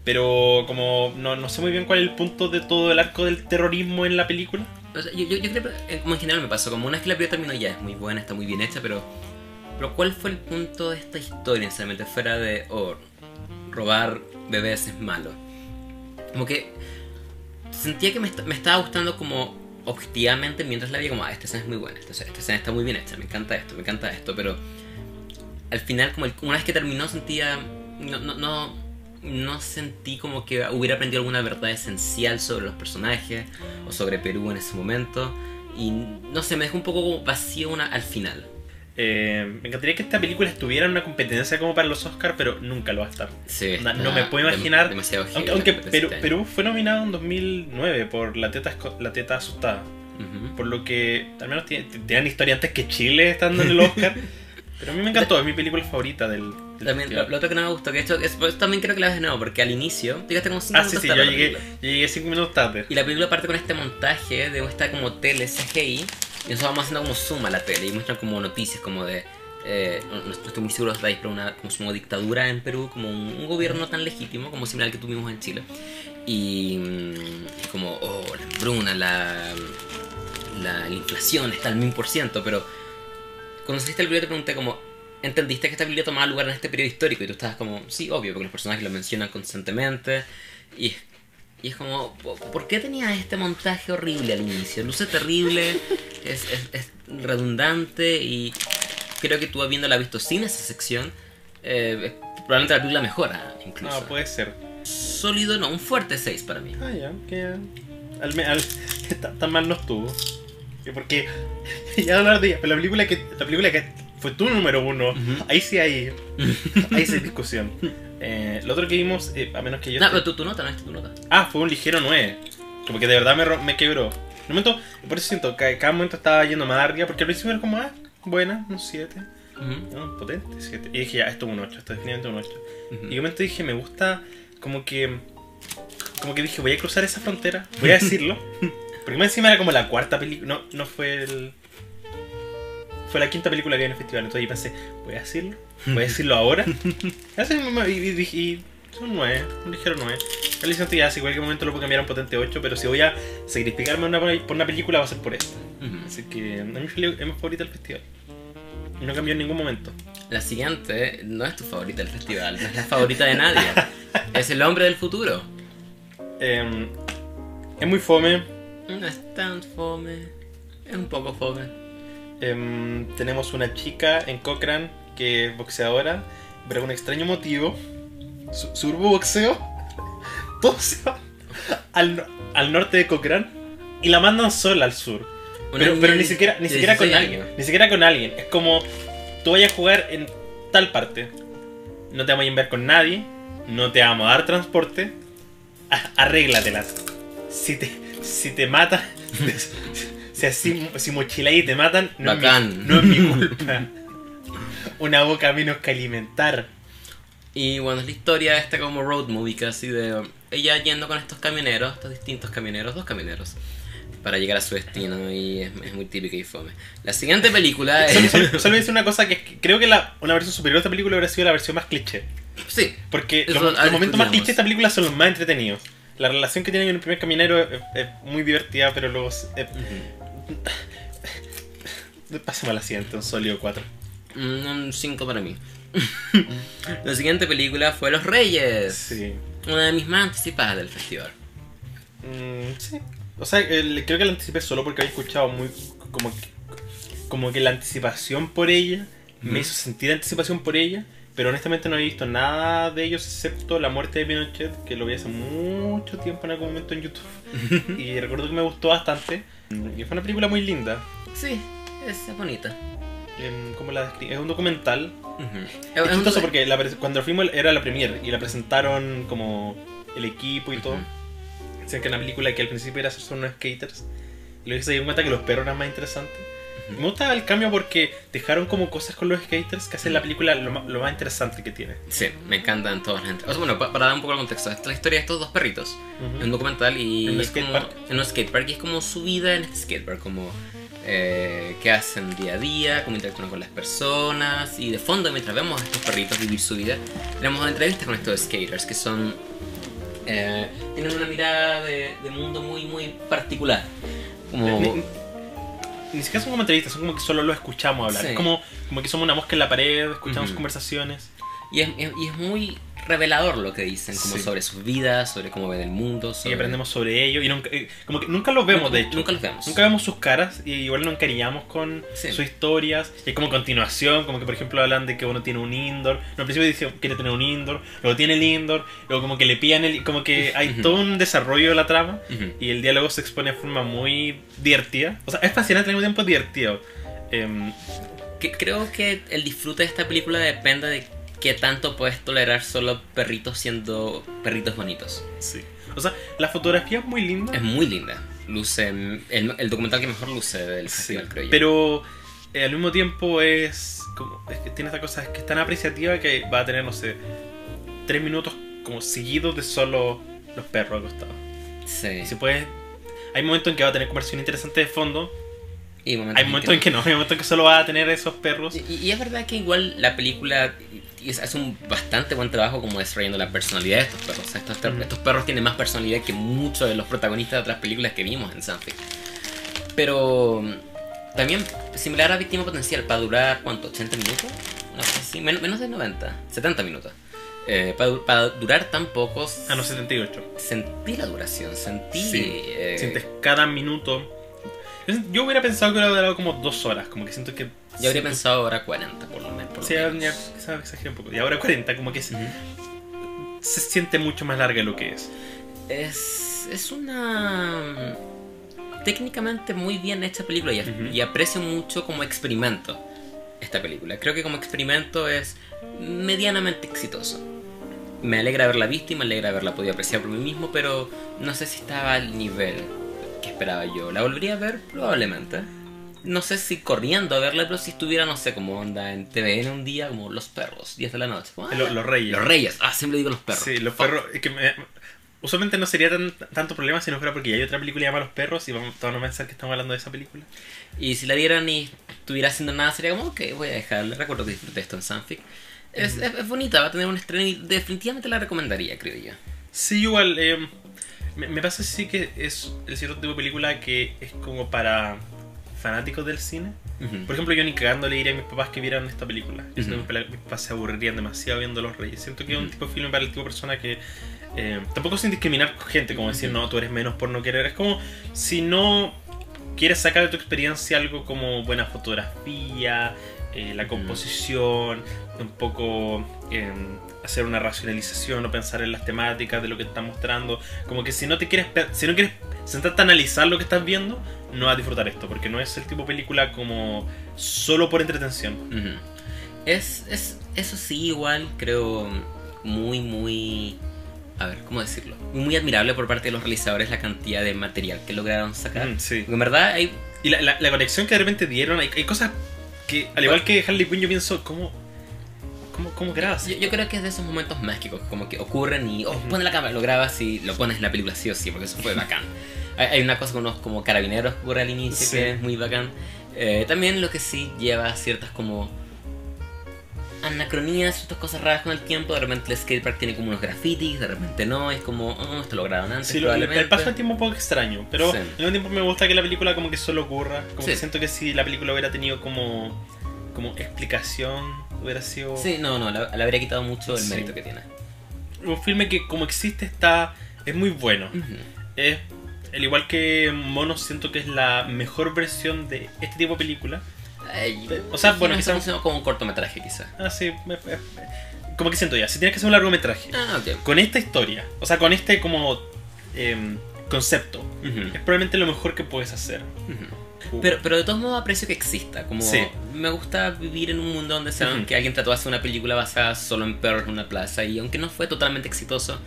Speaker 1: Pero como no, no sé muy bien cuál es el punto de todo el arco del terrorismo en la película.
Speaker 2: O sea, yo, yo, yo creo eh, como en general me pasó, como una vez que la película terminó ya es muy buena, está muy bien hecha, pero, pero ¿cuál fue el punto de esta historia necesariamente fuera de, oh, robar bebés es malo? Como que sentía que me, me estaba gustando como objetivamente mientras la veía como, ah, esta escena es muy buena, esta, esta escena está muy bien hecha, me encanta esto, me encanta esto, pero al final como el- una vez que terminó sentía, no, no, no, no sentí como que hubiera aprendido alguna verdad esencial sobre los personajes o sobre Perú en ese momento y no sé, me dejó un poco como vacío una, al final.
Speaker 1: Eh, me encantaría que esta película estuviera en una competencia como para los Oscars, pero nunca lo va a estar.
Speaker 2: Sí,
Speaker 1: No- no me puedo imaginar-
Speaker 2: demasiado
Speaker 1: Aunque, aunque Perú,
Speaker 2: este.
Speaker 1: Perú fue nominado en 2009 por La Teta, la teta Asustada. Por lo que al menos tiene- tenían historia antes que Chile estando en el Oscar. pero a mí me encantó, es mi película favorita del, del
Speaker 2: También, lo, lo otro que no me gustó, que esto es, pues, también creo que la ves de nuevo, porque al inicio, llegaste como 5
Speaker 1: Ah, sí,
Speaker 2: minutos
Speaker 1: sí,
Speaker 2: tarde
Speaker 1: yo
Speaker 2: a la
Speaker 1: llegué,
Speaker 2: película.
Speaker 1: yo llegué cinco minutos tarde.
Speaker 2: Y la película parte con este montaje de esta como tele CGI, y nosotros vamos haciendo como zoom a la tele, y muestran como noticias como de... Eh, no, no estoy muy seguro de los detalles, pero una como, como dictadura en Perú, como un, un gobierno tan legítimo como similar al que tuvimos en Chile. Y, mm, y como, oh, la hambruna, la, la, la inflación está al 1000%, pero cuando saliste el video te pregunté como, ¿entendiste que esta película tomaba lugar en este periodo histórico? Y tú estabas como, sí, obvio, porque los personajes lo mencionan constantemente. Y, y es como, ¿po- ¿por qué tenía este montaje horrible al inicio? Luce terrible, es, es, es redundante y creo que tú habiéndola visto sin esa sección, eh, probablemente la película mejora incluso.
Speaker 1: No, puede ser.
Speaker 2: Sólido, no, un fuerte 6 para mí.
Speaker 1: Ah, ya, que al, al- tan mal no estuvo. Que Porque ya hablar de ella, pero la película que la película que fue tu número uno,
Speaker 2: Ujú.
Speaker 1: ahí sí hay ahí sí hay discusión. Eh, lo otro que vimos, eh, a menos que yo
Speaker 2: No,
Speaker 1: esté-
Speaker 2: pero tu, tu nota, no es tu nota.
Speaker 1: Ah, fue un ligero 9. Como que de verdad me, me quebró. En un momento, por eso siento que cada momento estaba yendo más arriba, porque al principio era como, ah, buena, un 7.
Speaker 2: Ujú,
Speaker 1: No, potente, 7. Y dije, ya, esto es un 8, esto es definitivamente un 8.
Speaker 2: ujú.
Speaker 1: Y de un momento dije, me gusta, como que. Como que dije, voy a cruzar esa frontera, voy a decirlo. Porque más encima era como la cuarta película, no, no fue el. Fue la quinta película que había en el festival, entonces yo pensé, voy a decirlo, voy a decirlo ahora. Y, y dije, y son 9, un ligero 9. Yo le sentí ya, si en cualquier momento lo puedo cambiar a un potente 8, pero si voy a sacrificarme una- por una película va a ser por esta. Así que a mí es mi favorita del festival. Y no cambió en ningún momento.
Speaker 2: La siguiente no es tu favorita del festival, no es la favorita de nadie. es el hombre del futuro.
Speaker 1: Em, es muy fome.
Speaker 2: No es tan fome. Es un poco fome.
Speaker 1: Em, tenemos una chica en Cochrane que es boxeadora, pero por un extraño motivo, su, su grupo de boxeo, todo se va al, no- al norte de Cochrane y la mandan sola al sur.
Speaker 2: Una
Speaker 1: Pero,
Speaker 2: niña
Speaker 1: pero
Speaker 2: de-
Speaker 1: ni siquiera, ni
Speaker 2: de
Speaker 1: siquiera con
Speaker 2: 16
Speaker 1: alguien.
Speaker 2: años.
Speaker 1: Ni siquiera con alguien. Es como tú vayas a jugar en tal parte. No te vamos a enviar con nadie. No te vamos a dar transporte. a- Arréglatelas. Si te, si te matan. si así si mochilas y te matan, no es, mi,
Speaker 2: Bacán.
Speaker 1: no es mi culpa. Una boca menos que alimentar.
Speaker 2: Y bueno, es la historia esta como road movie casi de ella yendo con estos camioneros, estos distintos camioneros, dos camioneros, para llegar a su destino y es, es muy típica y fome. La siguiente película
Speaker 1: Solo,
Speaker 2: es...
Speaker 1: solo- solo a decir una cosa que, es que creo que la, una versión superior de esta película hubiera sido la versión más cliché.
Speaker 2: sí,
Speaker 1: Porque los, los momentos más clichés de esta película son los más entretenidos. La relación que tienen con el primer caminero es, es muy divertida, pero luego. es- es- pasemos a la siguiente, un sólido 4.
Speaker 2: Mm, un 5 para mí. la siguiente película fue Los Reyes,
Speaker 1: Sí.
Speaker 2: una de mis más anticipadas del festival.
Speaker 1: Mm, sí. O sea, el- creo que la anticipé solo porque había escuchado muy. Como que, como que la anticipación por ella me hizo sentir anticipación por ella. Pero honestamente no he visto nada de ellos excepto la muerte de Pinochet, que lo vi hace mucho tiempo en algún momento en YouTube. y recuerdo que me gustó bastante. Y fue una película muy linda.
Speaker 2: Sí, es bonita.
Speaker 1: Em, ¿Cómo la descri- Es un documental.
Speaker 2: Ujú.
Speaker 1: Es chistoso porque la cuando fuimos era la premiere y la presentaron como el equipo y todo.
Speaker 2: Ujú.
Speaker 1: Decían que en la película que al principio era solo unos skaters. Y luego se dieron cuenta que los perros eran más interesantes. Me gusta el cambio porque dejaron como cosas con los skaters que hacen la película lo, lo más interesante que tiene.
Speaker 2: Sí, me encantan todas las entregas. O sea, bueno, pa- para dar un poco de contexto, esta es la historia de estos dos perritos. Es un documental y
Speaker 1: En un skatepark.
Speaker 2: en un skatepark y es como su vida en este skatepark, como eh, qué hacen día a día, cómo interactúan con las personas y de fondo mientras vemos a estos perritos vivir su vida, tenemos entrevistas con estos skaters que son eh, tienen una mirada de, de mundo muy muy particular. Como
Speaker 1: Ni, siquiera son como entrevistas, son como que solo lo escuchamos hablar.
Speaker 2: Sí.
Speaker 1: Es como, como que somos una mosca en la pared, escuchamos
Speaker 2: Ujú.
Speaker 1: conversaciones.
Speaker 2: y es, es- y es muy revelador lo que dicen, como
Speaker 1: Sí.
Speaker 2: sobre sus vidas, sobre cómo ven el mundo,
Speaker 1: Y
Speaker 2: sobre...
Speaker 1: aprendemos sobre ello. Y nunca, eh, como que nunca los vemos,
Speaker 2: Nunca-
Speaker 1: de hecho.
Speaker 2: Nunca los vemos.
Speaker 1: Nunca vemos sus caras y igual nos encariñamos con
Speaker 2: Sí.
Speaker 1: sus historias. Y es como continuación, como que por ejemplo hablan de que uno tiene un indoor. No, al principio dice que quiere tener un indoor, luego tiene el indoor, luego como que le pillan el... Como que hay todo un desarrollo de la trama y el diálogo se expone de forma muy divertida. O sea, es fascinante al mismo tiempo divertido.
Speaker 2: Que- creo que el disfrute de esta película depende de qué tanto puedes tolerar solo perritos siendo perritos bonitos.
Speaker 1: sí. O sea, la fotografía es muy linda.
Speaker 2: Es muy linda. Luce el, el documental que mejor luce del
Speaker 1: Sí,
Speaker 2: festival, creo yo.
Speaker 1: pero eh, al mismo tiempo es, como, es que tiene esta cosa, es que es tan apreciativa que va a tener, no sé, tres minutos como seguidos de solo los perros acostados.
Speaker 2: Sí.
Speaker 1: Si puedes, hay momentos en que va a tener conversación interesante de fondo,
Speaker 2: Y
Speaker 1: hay momentos en que no, hay momentos en que solo va a tener esos perros.
Speaker 2: Y, y es verdad que igual la película hace un bastante buen trabajo como desarrollando la personalidad de estos perros. O sea, estos,
Speaker 1: Ujú.
Speaker 2: estos perros tienen más personalidad que muchos de los protagonistas de otras películas que vimos en Sanfic. Pero mm, también similar a Víctima Potencial, para durar, ¿cuánto? ¿80 minutos? No sé si, menos, menos de 90, 70 minutos. Eh, para, du- para durar tan pocos,
Speaker 1: A los 78.
Speaker 2: sentí la duración, sentí...
Speaker 1: Sí.
Speaker 2: eh,
Speaker 1: Sientes cada minuto. Yo, hubiera pensado que hubiera durado como dos horas, como que siento que...
Speaker 2: yo habría pensado ahora 40 por lo menos. por lo
Speaker 1: Sí,
Speaker 2: menos.
Speaker 1: ya, exageré un poco. Y ahora 40, como que se,
Speaker 2: Ujú.
Speaker 1: se siente mucho más larga de lo que es.
Speaker 2: Es, es una mm, técnicamente muy bien hecha película y aprecio mucho como experimento esta película. Creo que como experimento es medianamente exitoso. Me alegra haberla visto y me alegra haberla podido apreciar por mí mismo, pero no sé si estaba al nivel que esperaba yo. ¿La volvería a ver? Probablemente. No sé si corriendo a verla, pero si estuviera, no sé, como onda en TVN un día, como Los Perros, 10 de la noche. Ah,
Speaker 1: Los, los reyes.
Speaker 2: Los Reyes. Ah, siempre digo Los Perros.
Speaker 1: Sí, los
Speaker 2: Fuck.
Speaker 1: perros. es que me- usualmente no sería tan, tanto problema si no fuera porque ya hay otra película llamada Los Perros y vamos, todos van a pensar que estamos hablando de esa película.
Speaker 2: Y si la dieran y estuviera haciendo nada, sería como, ok, voy a dejarla. Recuerdo que disfruté esto en Sanfic. Es, es, es bonita, va a tener un estreno y definitivamente la recomendaría, creo yo.
Speaker 1: Sí, igual. eh, me, me pasa así que es el cierto tipo de película que es como para fanáticos del cine. Por ejemplo, yo ni cagando le diría a mis papás que vieran esta película. Yo que mis papás se aburrirían demasiado viendo Los Reyes. Siento que es un tipo de film para el tipo de persona que. eh, tampoco sin discriminar gente, como decir, no, tú eres menos por no querer. Es como si no quieres sacar de tu experiencia algo como buena fotografía, eh, la composición, un poco eh, hacer una racionalización o pensar en las temáticas de lo que están mostrando. Como que si no te quieres, si no quieres sentarte a analizar lo que estás viendo, no vas a disfrutar esto, porque no es el tipo de película como solo por entretención.
Speaker 2: Ujú. Es, es, eso sí, igual, creo, muy, muy... A ver, ¿cómo decirlo? Muy admirable por parte de los realizadores la cantidad de material que lograron sacar.
Speaker 1: Mm, sí.
Speaker 2: Porque en verdad hay
Speaker 1: Y la, la- la conexión que de repente dieron, hay, hay cosas que, al igual que Harley Quinn, yo pienso, ¿cómo, cómo, grabas?
Speaker 2: Yo, yo creo que es de esos momentos mágicos, como que ocurren y, oh,
Speaker 1: Ujú.
Speaker 2: pone la cámara, lo grabas y lo pones en la película sí o sí, porque eso fue bacán. Hay, hay una cosa con unos como carabineros que ocurre al inicio
Speaker 1: Sí.
Speaker 2: que es muy bacán. Eh, también lo que sí lleva ciertas como anacronías, ciertas cosas raras con el tiempo. De repente el skatepark tiene como unos grafitis, de repente no, es como, oh, esto lo grabaron antes.
Speaker 1: Sí,
Speaker 2: probablemente.
Speaker 1: el paso del tiempo es un poco extraño, pero
Speaker 2: Sí.
Speaker 1: al mismo tiempo me gusta que la película como que solo ocurra. Como
Speaker 2: Sí.
Speaker 1: que siento que si la película hubiera tenido como, como explicación, hubiera sido
Speaker 2: Sí, no, no, le, habría quitado mucho el
Speaker 1: Sí.
Speaker 2: mérito que tiene.
Speaker 1: un filme que como existe está es muy bueno.
Speaker 2: Ujú.
Speaker 1: Es, al igual que Mono, siento que es la mejor versión de este tipo de película.
Speaker 2: Ay,
Speaker 1: O sea, bueno,
Speaker 2: no,
Speaker 1: quizá-
Speaker 2: funciona como un cortometraje, quizá.
Speaker 1: Ah, sí. Como que siento ya, si tienes que hacer un largometraje,
Speaker 2: Ah, ok.
Speaker 1: con esta historia, o sea, con este como em, concepto,
Speaker 2: Ujú.
Speaker 1: es probablemente lo mejor que puedes hacer.
Speaker 2: Ujú. Pero, pero de todos modos aprecio que exista. Como
Speaker 1: Sí.
Speaker 2: me gusta vivir en un mundo donde saben que alguien trató de hacer una película basada solo en perros en una plaza y aunque no fue totalmente exitoso,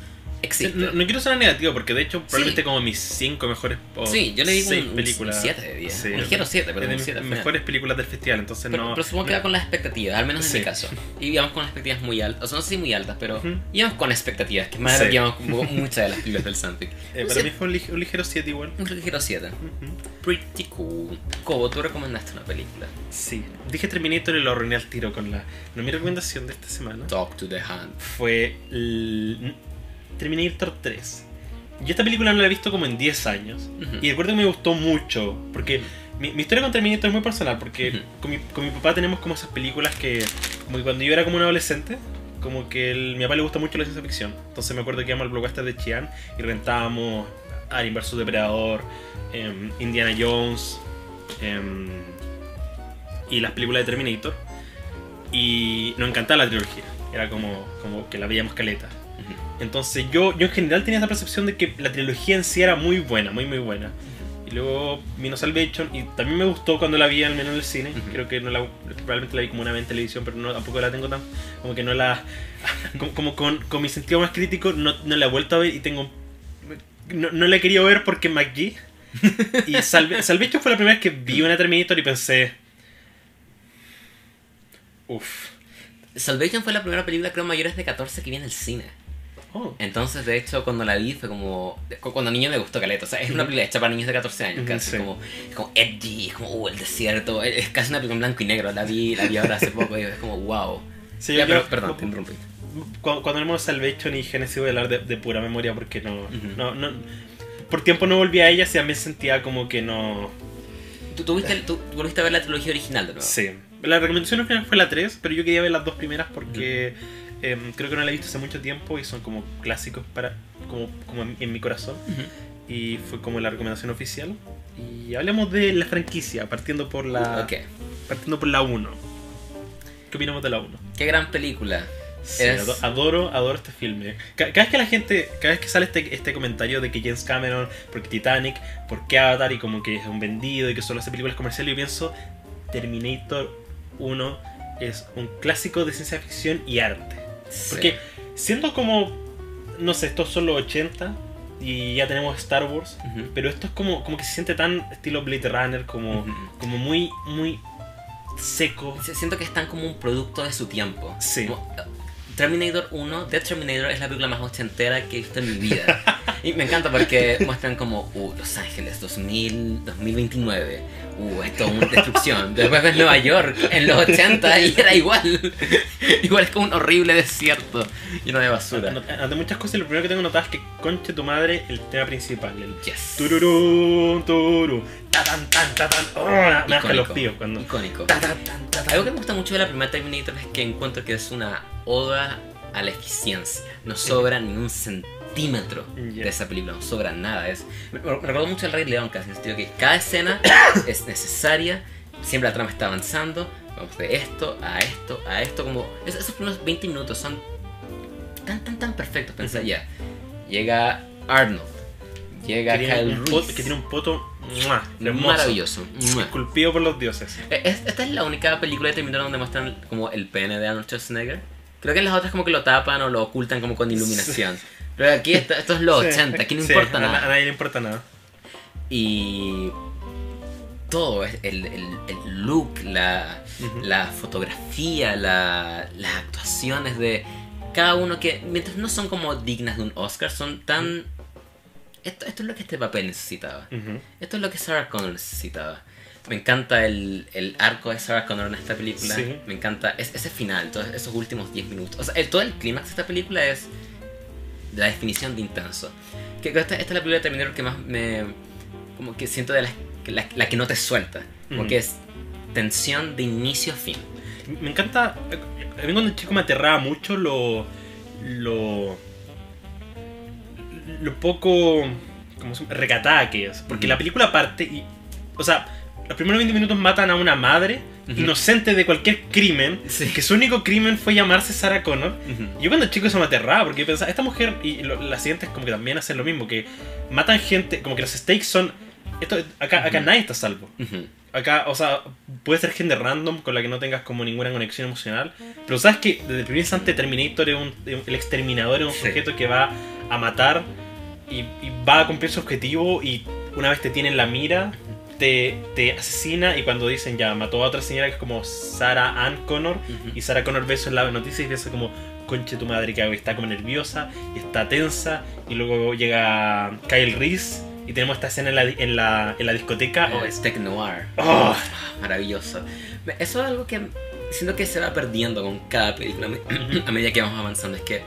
Speaker 2: existe.
Speaker 1: No, no quiero sonar negativo porque de hecho probablemente como mis cinco mejores o
Speaker 2: Sí, yo le digo
Speaker 1: seis
Speaker 2: un-
Speaker 1: películas
Speaker 2: 7 de 10.
Speaker 1: Sí,
Speaker 2: un ligero 7, pero
Speaker 1: de
Speaker 2: un
Speaker 1: mis
Speaker 2: 7 al final.
Speaker 1: mejores películas del festival entonces
Speaker 2: Pero,
Speaker 1: no
Speaker 2: pero supongo que va con las expectativas, al menos en mi caso. Y íbamos con expectativas muy altas, o sea, no sé si muy altas, pero
Speaker 1: Ujú.
Speaker 2: íbamos con expectativas, que más íbamos con muchas de las películas del Sandpick.
Speaker 1: eh, para mí fue un, lig- un ligero 7 igual
Speaker 2: Un ligero 7.
Speaker 1: Ujú.
Speaker 2: Pretty cool. Cobo, tú recomendaste una película.
Speaker 1: sí dije Terminator y lo arruiné al tiro con la no, mi recomendación de esta semana
Speaker 2: Talk to the Hand.
Speaker 1: fue Terminator 3 yo esta película no la he visto como en 10 años y recuerdo que me gustó mucho porque mi, mi historia con Terminator es muy personal porque con, mi, con mi papá tenemos como esas películas que como que cuando yo era como un adolescente como que el- mi papá le gusta mucho la ciencia ficción. Entonces me acuerdo que íbamos al blockbuster de Chian y rentábamos Alien vs Depredador em, Indiana Jones em, y las películas de Terminator. Y nos encantaba la trilogía. Era como, como que la veíamos caleta. Entonces yo, yo en general tenía esa percepción de que la trilogía en sí era muy buena, muy muy buena. Y luego vino Salvation y también me gustó cuando la vi al menos en el cine. Creo que no la, probablemente la vi como una vez en televisión, pero no, tampoco la tengo tan... Como que no la... Como, como con, con mi sentido más crítico no, no la he vuelto a ver y tengo... No, no la he querido ver porque McGee. Y Salve- Salvation fue la primera vez que vi una Terminator y pensé... Uff.
Speaker 2: Salvation fue la primera película, creo, mayores de 14 que vi en el cine.
Speaker 1: Oh.
Speaker 2: Entonces, de hecho, cuando la vi fue como. cu- Cuando niño me gustó Caleta. O sea, es una película hecha para niños de 14 años, casi.
Speaker 1: sí.
Speaker 2: Como, es como edgy, es como, uh, el desierto. Es casi una película en blanco y negro. La vi, la vi ahora hace poco y es como, wow.
Speaker 1: Sí,
Speaker 2: Ya,
Speaker 1: yo-
Speaker 2: pero,
Speaker 1: yo-
Speaker 2: perdón, te interrumpí.
Speaker 1: cuando, cuando hablemos de Salvation y Genesis voy a hablar de, de pura memoria porque no,
Speaker 2: Ujú.
Speaker 1: no, no- por tiempo no volví a ella y a mí sentía como que no
Speaker 2: ¿Tú, tú, viste, tú volviste a ver la trilogía original de nuevo?
Speaker 1: sí la recomendación original fue la 3 pero yo quería ver las dos primeras porque em, creo que no la he visto hace mucho tiempo y son como clásicos para como, como en, en mi corazón
Speaker 2: Ujú.
Speaker 1: y fue como la recomendación oficial y hablemos de la franquicia partiendo por la
Speaker 2: Ok.
Speaker 1: partiendo por la 1 ¿qué opinamos de la 1?
Speaker 2: Qué gran película.
Speaker 1: Sí,
Speaker 2: Es-
Speaker 1: ado- adoro, adoro este filme. Ca- Cada vez que la gente, cada vez que sale este, este comentario de que James Cameron, porque Titanic, porque Avatar y como que es un vendido y que solo hace películas comerciales, yo pienso Terminator 1 es un clásico de ciencia ficción y arte.
Speaker 2: Sí.
Speaker 1: Porque siendo como, no sé, estos son los 80 y ya tenemos Star Wars, pero esto es como, como que se siente tan estilo Blade Runner, como, como muy, muy seco.
Speaker 2: Siento que están como un producto de su tiempo.
Speaker 1: Sí.
Speaker 2: Como, Terminator 1, Death Terminator es la película más ochentera que he visto en mi vida. y me encanta porque muestran como, uh, Los Ángeles 2000, 2029, uh, esto es una destrucción. Después ves Nueva York en los 80 y era igual. igual es como un horrible desierto lleno de basura.
Speaker 1: Ante muchas cosas, lo primero que tengo notado es que conche tu madre el tema principal. El
Speaker 2: Yes.
Speaker 1: tururú, turú, ta tan tan ta tan. Oh, me bajan los
Speaker 2: Icónico.
Speaker 1: píos cuando.
Speaker 2: Icónico.
Speaker 1: Ta, ta, ta.
Speaker 2: Algo que me gusta mucho de la primera Terminator es que encuentro que es una oda a la eficiencia. No sobra ni un centímetro
Speaker 1: Ya.
Speaker 2: de esa película, no sobra nada. Es, me, me recuerdo mucho el Rey León, casi en el sentido que cada escena es necesaria, siempre la trama está avanzando, vamos de esto a esto a esto, como es- esos primeros 20 minutos son tan, tan, tan perfectos.
Speaker 1: Ujú.
Speaker 2: ya, llega Arnold, llega
Speaker 1: Que
Speaker 2: Kyle
Speaker 1: poto,
Speaker 2: Reese,
Speaker 1: que tiene un poto ¡mua! hermoso.
Speaker 2: maravilloso. ¡mua!
Speaker 1: Esculpido por los dioses.
Speaker 2: Es- Esta es la única película de Terminator donde muestran como el pene de Arnold Schwarzenegger. Creo que en las otras como que lo tapan o lo ocultan como con iluminación. Pero aquí esto, esto es los
Speaker 1: Sí,
Speaker 2: 80, aquí no
Speaker 1: sí,
Speaker 2: importa
Speaker 1: a-
Speaker 2: nada.
Speaker 1: A nadie le importa nada.
Speaker 2: Y todo, es el, el- el look, la, fotografía, la- las actuaciones de cada uno que, mientras no son como dignas de un Oscar, son tan... Esto, esto es lo que este papel necesitaba.
Speaker 1: Ujú.
Speaker 2: Esto es lo que Sarah Connor necesitaba. Me encanta el, el arco de Sarah Connor en esta película.
Speaker 1: Sí.
Speaker 2: Me encanta es- ese final, todos esos últimos 10 minutos. O sea, el, todo el clímax de esta película es la definición de intenso. Que esta, esta es la película de Terminator que más me... Como que siento de que- la, la que no te suelta. Como
Speaker 1: Ujú.
Speaker 2: que es tensión de inicio a fin.
Speaker 1: Me encanta. A mí cuando chico me aterraba mucho lo. lo. lo poco. como recatada que es. Porque
Speaker 2: Ujú.
Speaker 1: la película parte y. O sea, los primeros 20 minutos matan a una madre inocente de cualquier crimen,
Speaker 2: Sí.
Speaker 1: que su único crimen fue llamarse Sarah Connor.
Speaker 2: Ujú.
Speaker 1: Yo cuando chico eso me aterraba porque yo pensaba, esta mujer y lo- las siguientes como que también hacen lo mismo, que matan gente, como que los stakes son... Esto, acá, acá nadie está a salvo. Acá, o sea, puede ser gente random con la que no tengas como ninguna conexión emocional. Pero sabes que desde el primer instante Terminator es un, el exterminador es un
Speaker 2: Sí.
Speaker 1: sujeto que va a matar y, y va a cumplir su objetivo y una vez te tiene en la mira, te, te asesina y cuando dicen ya mató a otra señora que es como Sarah Ann Connor y Sarah Connor ve eso en la noticia y piensa como conche tu madre que está como nerviosa y está tensa y luego llega Kyle Reese y tenemos esta escena en la, en la, en la discoteca. Oh,
Speaker 2: Oh,
Speaker 1: es-
Speaker 2: es Tech Noir.
Speaker 1: oh,
Speaker 2: Maravilloso. Eso es algo que siento que se va perdiendo con cada película a medida que vamos avanzando. Es que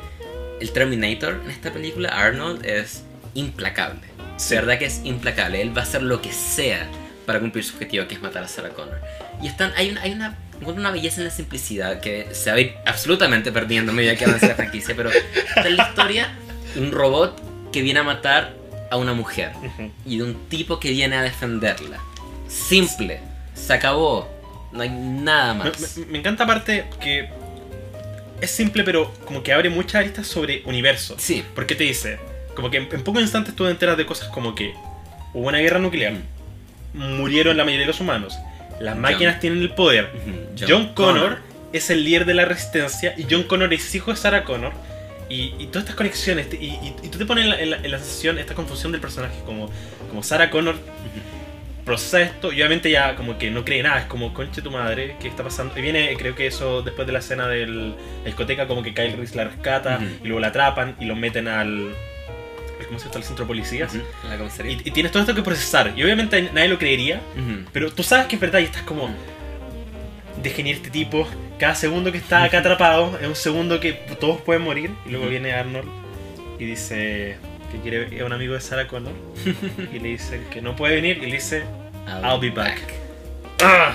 Speaker 2: el Terminator en esta película, Arnold, es implacable.
Speaker 1: Sí.
Speaker 2: De verdad que es implacable. Él va a hacer lo que sea para cumplir su objetivo, que es matar a Sarah Connor. Y están, hay una, hay una, una belleza en la simplicidad que se va a ir absolutamente perdiendo a medida que avanza la franquicia. Pero está en la historia un robot que viene a matar a una mujer y de un tipo que viene a defenderla. Simple. Se acabó. No hay nada
Speaker 1: Me,
Speaker 2: más.
Speaker 1: me- me encanta aparte que es simple, pero como que abre muchas aristas sobre universo.
Speaker 2: Sí.
Speaker 1: Porque te dice, como que en, en pocos instantes tú te enteras de cosas como que hubo una guerra nuclear, murieron la mayoría de los humanos, las
Speaker 2: John.
Speaker 1: máquinas tienen el poder. John, Connor, es el líder de la resistencia y John Connor es hijo de Sarah Connor. Y, y todas estas conexiones, y, y- y tú te pones en la, en la- en la sesión esta confusión del personaje, como, como Sarah Connor procesa esto y obviamente ya como que no cree nada, es como conche tu madre, ¿qué está pasando? Y viene, creo que eso después de la escena de la discoteca, como que Kyle Reese la rescata y luego la atrapan y lo meten al. ¿Cómo se llama? Al centro de policías.
Speaker 2: Ujú. La comisaría.
Speaker 1: Y, y tienes todo esto que procesar. Y obviamente nadie lo creería,
Speaker 2: Ujú.
Speaker 1: pero tú sabes que es verdad y estás como. Dejen ir este tipo. Cada segundo que está acá atrapado es un segundo que todos pueden morir. Y luego viene Arnold y dice que quiere es un amigo de Sarah Connor. y le dicen que no puede venir. Y le dice: I'll be back. ¡Ah!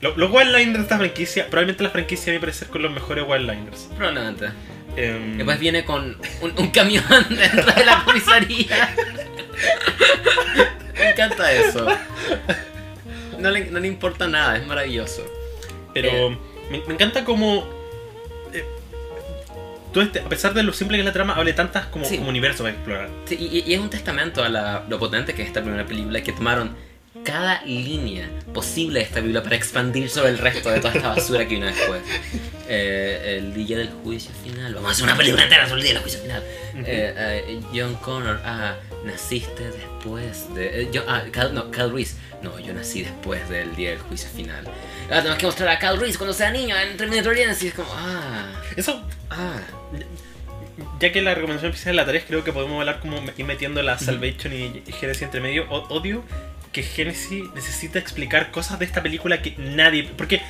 Speaker 1: Lo- Los one-liners de esta franquicia, probablemente la franquicia a mi parecer con los mejores one-liners.
Speaker 2: Probablemente.
Speaker 1: Em,
Speaker 2: Después viene con un, un camión dentro de la comisaría. Me encanta eso. No le, no le importa nada, es maravilloso.
Speaker 1: pero
Speaker 2: eh.
Speaker 1: me, me encanta como. eh, todo este, a pesar de lo simple que es la trama, hable tantas como,
Speaker 2: Sí.
Speaker 1: como universos para explorar.
Speaker 2: Sí, y, y es un testamento a la- lo potente que es esta primera película, que tomaron cada línea posible de esta película para expandir sobre el resto de toda esta basura que vino después. Eh, el día del juicio final, vamos a hacer una película entera sobre el día del juicio final. Eh, eh, John Connor, ah, naciste después de... eh, yo- ah, Cal, no, Cal Reese, no, yo nací después del día del juicio final. Ah, tenemos que mostrar a Cal Reese cuando sea niño en Terminator Genesis, es como, ah,
Speaker 1: Eso,
Speaker 2: ah.
Speaker 1: ya que la recomendación oficial de la 3, creo que podemos hablar como ir metiendo la Salvation y y Genesis entre medio. O- odio que Genesis necesita explicar cosas de esta película que nadie. Porque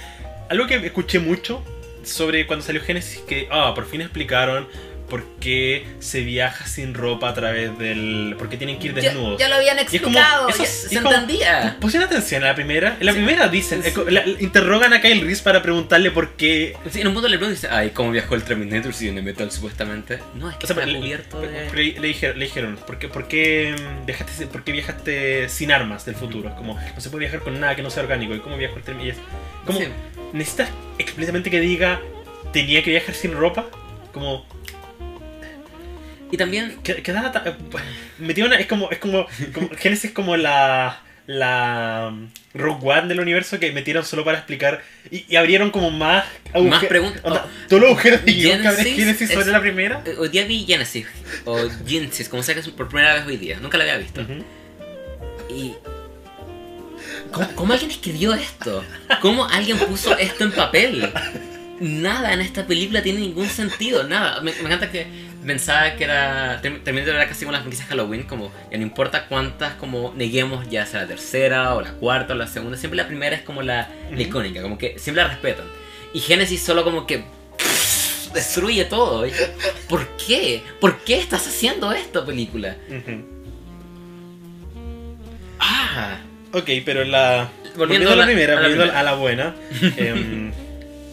Speaker 1: algo que escuché mucho sobre cuando salió Genesis, que ah, por fin explicaron por qué se viaja sin ropa a través del. por qué tienen que ir
Speaker 2: Ya,
Speaker 1: desnudos.
Speaker 2: ya lo habían
Speaker 1: Y es como-
Speaker 2: explicado,
Speaker 1: eso
Speaker 2: ya- se
Speaker 1: como-
Speaker 2: entendía.
Speaker 1: Pusieron atención a la primera. En la
Speaker 2: Sí.
Speaker 1: primera dicen,
Speaker 2: Sí.
Speaker 1: la- la- interrogan a Kyle Reese para preguntarle por qué.
Speaker 2: Sí, en un punto le preguntan, ay, ¿cómo viajó el Terminator si tiene metal supuestamente? No, es que
Speaker 1: O sea,
Speaker 2: está
Speaker 1: le,
Speaker 2: cubierto de...
Speaker 1: le- le dijeron, le dijeron ¿por, qué, por, qué, viajaste, sin- por qué viajaste sin armas del futuro? Es como, no se puede viajar con nada que no sea orgánico. ¿Y cómo viajó el Terminator? Como,
Speaker 2: Sí.
Speaker 1: ¿necesitas explícitamente que diga tenía que viajar sin ropa? Como,
Speaker 2: Y también,
Speaker 1: que, que eh, metió una, es como, es como, como Genesis es como la la mm, Rogue One del universo que metieron solo para explicar y, y abrieron como más
Speaker 2: Más preguntas.
Speaker 1: onda, todos los agujeros de guion que abre
Speaker 2: Genesis
Speaker 1: sobre
Speaker 2: es-
Speaker 1: la primera
Speaker 2: eh, hoy día vi Genesis, o Genesis, como sea que es por primera vez hoy día, nunca la había visto. Y... ¿Cómo, cómo alguien escribió esto? ¿Cómo alguien puso esto en papel? Nada en esta película tiene ningún sentido, nada. Me, me encanta que pensaba que era. Terminator era casi como las franquicias Halloween, como ya no importa cuántas como neguemos, ya sea la tercera o la cuarta o la segunda, siempre la primera es como la, icónica, como que siempre la respetan. Y Genesis solo como que destruye todo. ¿Por qué? ¿Por qué estás haciendo esto, película? Ah,
Speaker 1: Ok, pero la.
Speaker 2: Volviendo
Speaker 1: Volviendo, a la,
Speaker 2: a la-
Speaker 1: primera,
Speaker 2: a la
Speaker 1: volviendo
Speaker 2: primera.
Speaker 1: a la buena. em,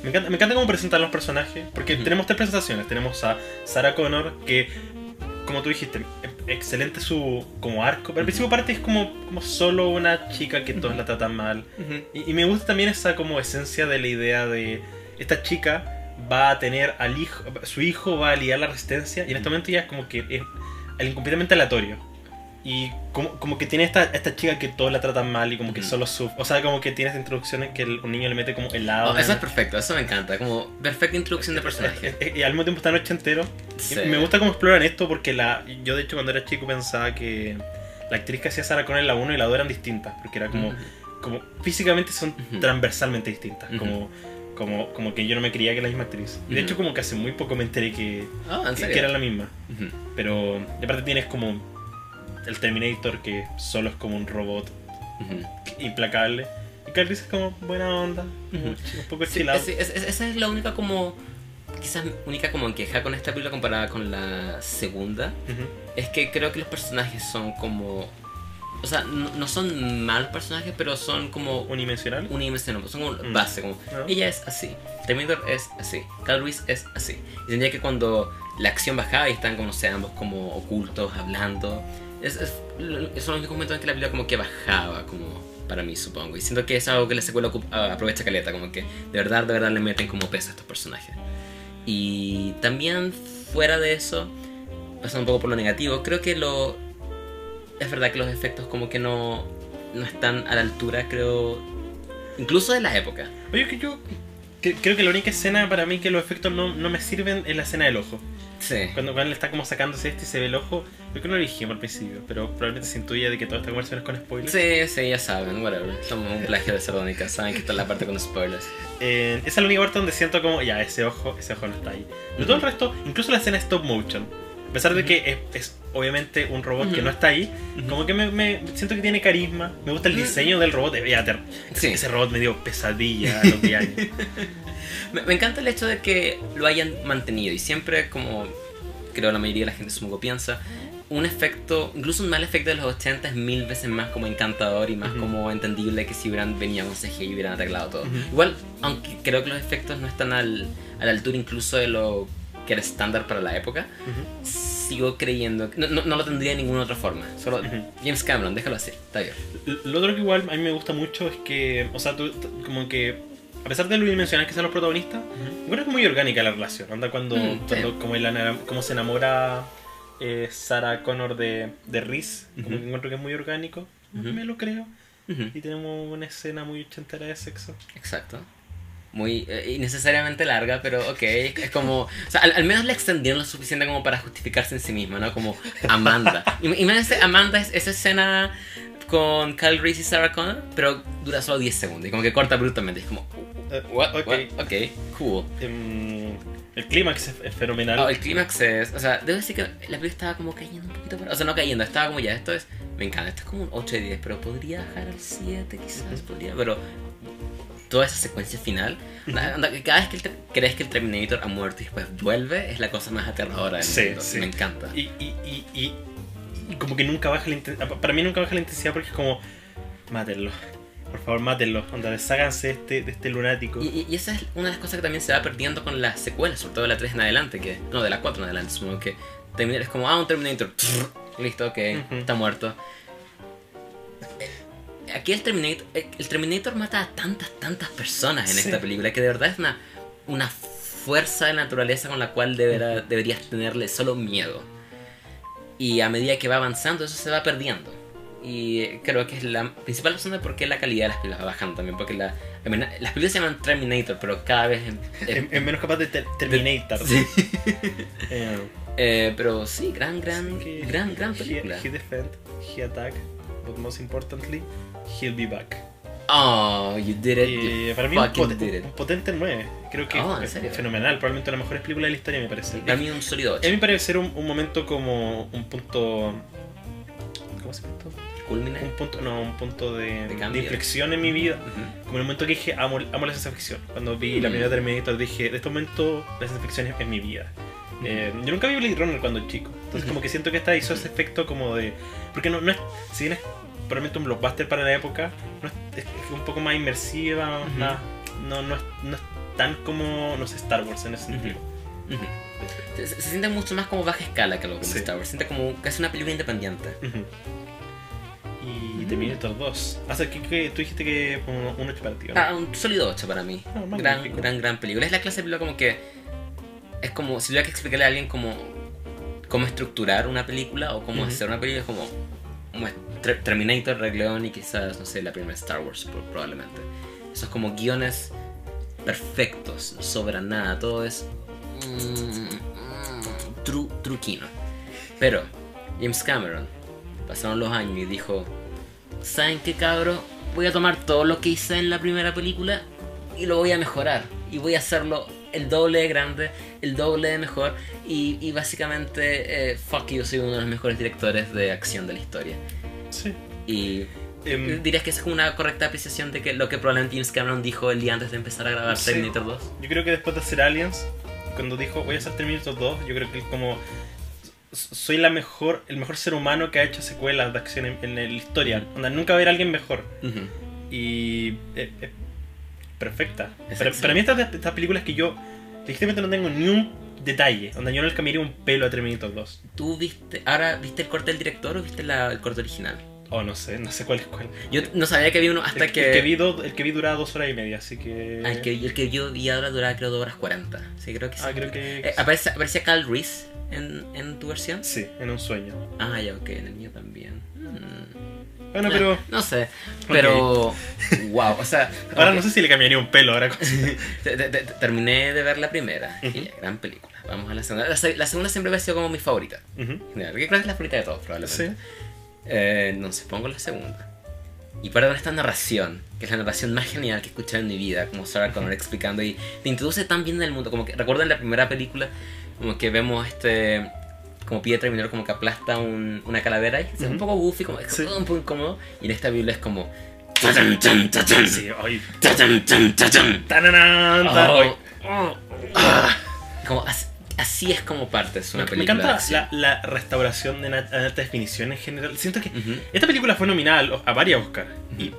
Speaker 1: me, encanta, me encanta cómo presentan los personajes. Porque tenemos tres presentaciones. Tenemos a Sarah Connor, que, como tú dijiste, em- excelente su como arco. Pero al principio parte es como, como solo una chica que todos la tratan mal. Y, y me gusta también esa como esencia de la idea de esta chica va a tener al hijo, su hijo va a liar la resistencia y en este momento ya es como que es completamente aleatorio. Y como, como que tiene esta, esta chica que todos la tratan mal y como que
Speaker 2: Ujú.
Speaker 1: solo sufre. O sea, como que tiene esta introducción en que el- un niño le mete como helado.
Speaker 2: Oh, eso es perfecto, eso me encanta. Como perfecta introducción de personaje.
Speaker 1: Eh, Y al mismo tiempo está entero.
Speaker 2: Sí.
Speaker 1: Y me gusta cómo exploran esto porque la yo de hecho cuando era chico pensaba que la actriz que hacía Sarah Connor en la 1 y la 2 eran distintas. Porque era como, como físicamente son transversalmente distintas. Como, como, como que yo no me creía que era la misma actriz. Y de hecho como que hace muy poco me enteré que,
Speaker 2: Oh, ¿en
Speaker 1: que, que era la misma. Pero y aparte tienes como el Terminator que solo es como un robot
Speaker 2: Ujú.
Speaker 1: implacable. Y Carl es como buena onda,
Speaker 2: Ujú.
Speaker 1: chi- un poco
Speaker 2: Sí,
Speaker 1: chilado.
Speaker 2: es- es- es- esa es la única como quizás única como queja con esta película comparada con la segunda
Speaker 1: Ujú.
Speaker 2: es que creo que los personajes son como o sea no, no son malos personajes pero son como
Speaker 1: Unidimensional.
Speaker 2: unidimensionales son como
Speaker 1: Mm.
Speaker 2: base como
Speaker 1: Ah.
Speaker 2: ella es así Terminator es así Carl Reese es así y tendría que cuando la acción bajaba y están como no sé ambos como ocultos hablando es, es- son los momentos en que la película como que bajaba como para mí supongo. Y siento que es algo que la secuela ocup- ah, aprovecha caleta como que de verdad de verdad le meten como peso a estos personajes. Y también fuera de eso pasando un poco por lo negativo creo que lo es verdad que los efectos como que no no están a la altura creo incluso de la época.
Speaker 1: Oye, que yo que- creo que la única escena para mí que los efectos no, no me sirven es la escena del ojo.
Speaker 2: sí
Speaker 1: Cuando, cuando él está como sacándose este y se ve el ojo, creo que no lo dijimos al principio, pero probablemente se intuye de que toda esta conversación es con spoilers.
Speaker 2: Sí, sí, ya saben, whatever. Somos un plagio de Sardónica, saben que está la parte con spoilers.
Speaker 1: Eh, esa es la única parte donde siento como, ya, ese ojo, ese ojo no está ahí. Pero todo el resto, incluso la escena stop motion, a pesar de que es, es obviamente un robot que no está ahí, como que me, me- siento que tiene carisma, me gusta el diseño del robot, de ter-
Speaker 2: Sí.
Speaker 1: ese robot me dio pesadilla a los 10 años.
Speaker 2: Me, me encanta el hecho de que lo hayan mantenido y siempre, como creo la mayoría de la gente supongo piensa, un efecto, incluso un mal efecto de los 80 es mil veces más como encantador y más
Speaker 1: Ujú.
Speaker 2: como entendible que si hubieran venido con CGI y hubieran arreglado todo.
Speaker 1: Ujú.
Speaker 2: Igual, aunque creo que los efectos no están al, a la altura incluso de lo que era estándar para la época,
Speaker 1: Ujú.
Speaker 2: sigo creyendo que no, no- no lo tendría de ninguna otra forma. Solo
Speaker 1: Ujú.
Speaker 2: James Cameron, déjalo así, está bien.
Speaker 1: Lo otro que igual a mí me gusta mucho es que, o sea, tú- como que, a pesar de lo unidimensional que sean los protagonistas, creo que es muy orgánica la relación. Anda cuando,
Speaker 2: Mm,
Speaker 1: cuando
Speaker 2: sí.
Speaker 1: como, ana- como se enamora eh, Sarah Connor de, de Reese, como
Speaker 2: Ujú.
Speaker 1: que encuentro que es muy orgánico. Me lo creo. Y tenemos una escena muy ochentera de sexo.
Speaker 2: Exacto. Muy eh, innecesariamente larga, pero ok. Es como. O sea, al, al menos la extendieron lo suficiente como para justificarse en sí misma, ¿no? Como Amanda. Im- Imagínense, Amanda es esa escena con Kyle Reese y Sarah Connor, pero dura solo 10 segundos y como que corta brutalmente. Es como.
Speaker 1: Eh,
Speaker 2: What?
Speaker 1: ok.
Speaker 2: What? Ok, cool.
Speaker 1: Em, el clímax es, fenomenal.
Speaker 2: Oh, el clímax es. O sea, debo decir que la película estaba como cayendo un poquito. Para, o sea, no cayendo, estaba como ya. Esto es. Me encanta, esto es como un 8 de 10, pero podría bajar al 7 quizás. Podría, pero. Toda esa secuencia final. que cada vez que el, crees que el Terminator ha muerto y después vuelve, es la cosa más aterradora del
Speaker 1: Sí,
Speaker 2: mundo.
Speaker 1: sí.
Speaker 2: Me encanta.
Speaker 1: Y, y, y, y- como que nunca baja la intensidad. Para mí nunca baja la intensidad porque es como, mátenlo. Por favor, mátenlo. Onda, desháganse de este, de este lunático.
Speaker 2: Y, esa es una de las cosas que también se va perdiendo con las secuelas, sobre todo de la 3 en adelante, que no, de la 4 en adelante, supongo que Terminator es como, ah, un Terminator, listo, ok,
Speaker 1: Ujú.
Speaker 2: está muerto. Aquí el Terminator, eh, el Terminator mata a tantas, tantas personas en
Speaker 1: Sí.
Speaker 2: esta película que de verdad es una, una fuerza de naturaleza con la cual deberá- deberías tenerle solo miedo. Y a medida que va avanzando, eso se va perdiendo. Y creo que es la principal razón de por qué la calidad de las películas va bajando también. Porque la, las películas se llaman Terminator, pero cada vez. es-
Speaker 1: es, es menos capaz de ter- Terminator.
Speaker 2: Sí.
Speaker 1: Eh,
Speaker 2: Eh, pero sí, gran, gran,
Speaker 1: sí
Speaker 2: gran, gran
Speaker 1: he-
Speaker 2: película.
Speaker 1: He, defend, he attack, but most importantly, he'll be back.
Speaker 2: Oh, you did it.
Speaker 1: Y
Speaker 2: you
Speaker 1: para mí un, pot-
Speaker 2: did it.
Speaker 1: un potente 9. Creo que
Speaker 2: Oh, ¿en
Speaker 1: es fenomenal. Probablemente una de las mejores películas de la historia, me parece.
Speaker 2: Para mí un sólido
Speaker 1: A
Speaker 2: 8.
Speaker 1: mí me parece ser un, un momento como un punto. ¿Cómo se llama esto? Un punto, no, un punto de,
Speaker 2: De
Speaker 1: de, inflexión en mi vida.
Speaker 2: Ujú.
Speaker 1: Como en el momento que dije, amo, amo la ciencia ficción. Cuando vi la
Speaker 2: Mm.
Speaker 1: primera Terminator dije, de este momento la ciencia ficción es, es mi vida. Eh, yo nunca vi Blade Runner cuando chico. Entonces como que siento que esta hizo ese efecto como de... Porque no, no es... Si bien es probablemente un blockbuster para la época, no es, un poco más inmersiva, más- no, no, es, no es tan como, no sé, Star Wars en ese sentido.
Speaker 2: Ujú. Se, se- se siente mucho más como baja escala que lo que
Speaker 1: Sí.
Speaker 2: Star Wars. Se siente como casi una película independiente.
Speaker 1: Y
Speaker 2: Mm.
Speaker 1: Terminator 2. O sea, que, que tú dijiste que un, un 8 para ti, ¿no?
Speaker 2: Ah, un sólido 8 para mí.
Speaker 1: Ah,
Speaker 2: gran, gran, gran película. Es la clase de película como que. Es como si tuviera que explicarle a alguien cómo, cómo estructurar una película o cómo hacer una película. Es como. Terminator, Rey León y quizás, no sé, la primera Star Wars, pro- probablemente. Esos como guiones perfectos, no sobra nada, todo es. mm, mm, tru, truquino. Pero, James Cameron, pasaron los años y dijo: ¿Saben qué, cabro? Voy a tomar todo lo que hice en la primera película y lo voy a mejorar. Y voy a hacerlo el doble de grande, el doble de mejor. Y, y básicamente, eh, fuck you, soy uno de los mejores directores de acción de la historia.
Speaker 1: Sí.
Speaker 2: Y
Speaker 1: Em,
Speaker 2: dirías que esa es como una correcta apreciación de que lo que probablemente James Cameron dijo el día antes de empezar a grabar
Speaker 1: Sí.
Speaker 2: Terminator 2.
Speaker 1: yo creo que después de hacer Aliens, cuando dijo voy a hacer Terminator 2, yo creo que como s- soy la mejor, el mejor ser humano que ha hecho secuelas de acción en, en la historia. Onda, nunca va a haber alguien mejor.
Speaker 2: Ujú.
Speaker 1: Y es, es perfecta.
Speaker 2: Es
Speaker 1: Para, mí estas, estas películas que yo legítimamente no tengo ni un detalle. Onda, yo no le cambiaría un pelo a Terminator 2.
Speaker 2: ¿Tú viste, ahora viste el corte del director o viste la- el corte original?
Speaker 1: Oh, no sé, no sé cuál es cuál.
Speaker 2: Yo no sabía que había uno hasta
Speaker 1: el,
Speaker 2: que...
Speaker 1: el que vi do- el que vi duraba dos horas y media, así que...
Speaker 2: Ah, el que, el que yo vi ahora duraba creo 2 horas 40. Sí, creo que sí.
Speaker 1: Ah, creo que...
Speaker 2: Eh, ¿aparece, ¿Aparecía Cal Reese en, en tu versión?
Speaker 1: Sí, en un sueño.
Speaker 2: Ah, ya, ok, en el mío también. Mm.
Speaker 1: Bueno, pero...
Speaker 2: No sé, pero... wow, o sea...
Speaker 1: Ahora
Speaker 2: ok,
Speaker 1: no sé si le cambiaría un pelo ahora.
Speaker 2: te- te- te- terminé de ver la primera.
Speaker 1: Ujú.
Speaker 2: y ya, gran película. Vamos a la segunda. La, la segunda siempre ha sido como mi favorita. General, que creo que es la favorita de todos, probablemente.
Speaker 1: Sí.
Speaker 2: Eh, entonces pongo la segunda. Y para con esta narración, que es la narración más genial que he escuchado en mi vida, como Sarah Connor explicando y te introduce tan bien en el mundo, como que recuerdan la primera película, como que vemos este como pide terminar como que aplasta un- una calavera y es un
Speaker 1: Ujú.
Speaker 2: poco goofy, como es
Speaker 1: Sí.
Speaker 2: un poco incómodo, y en esta Biblia es como así, así es como parte es una
Speaker 1: Me, me
Speaker 2: película. de
Speaker 1: encanta la, la restauración de alta definición en general. Siento que esta película fue nominada a varias Oscars. Y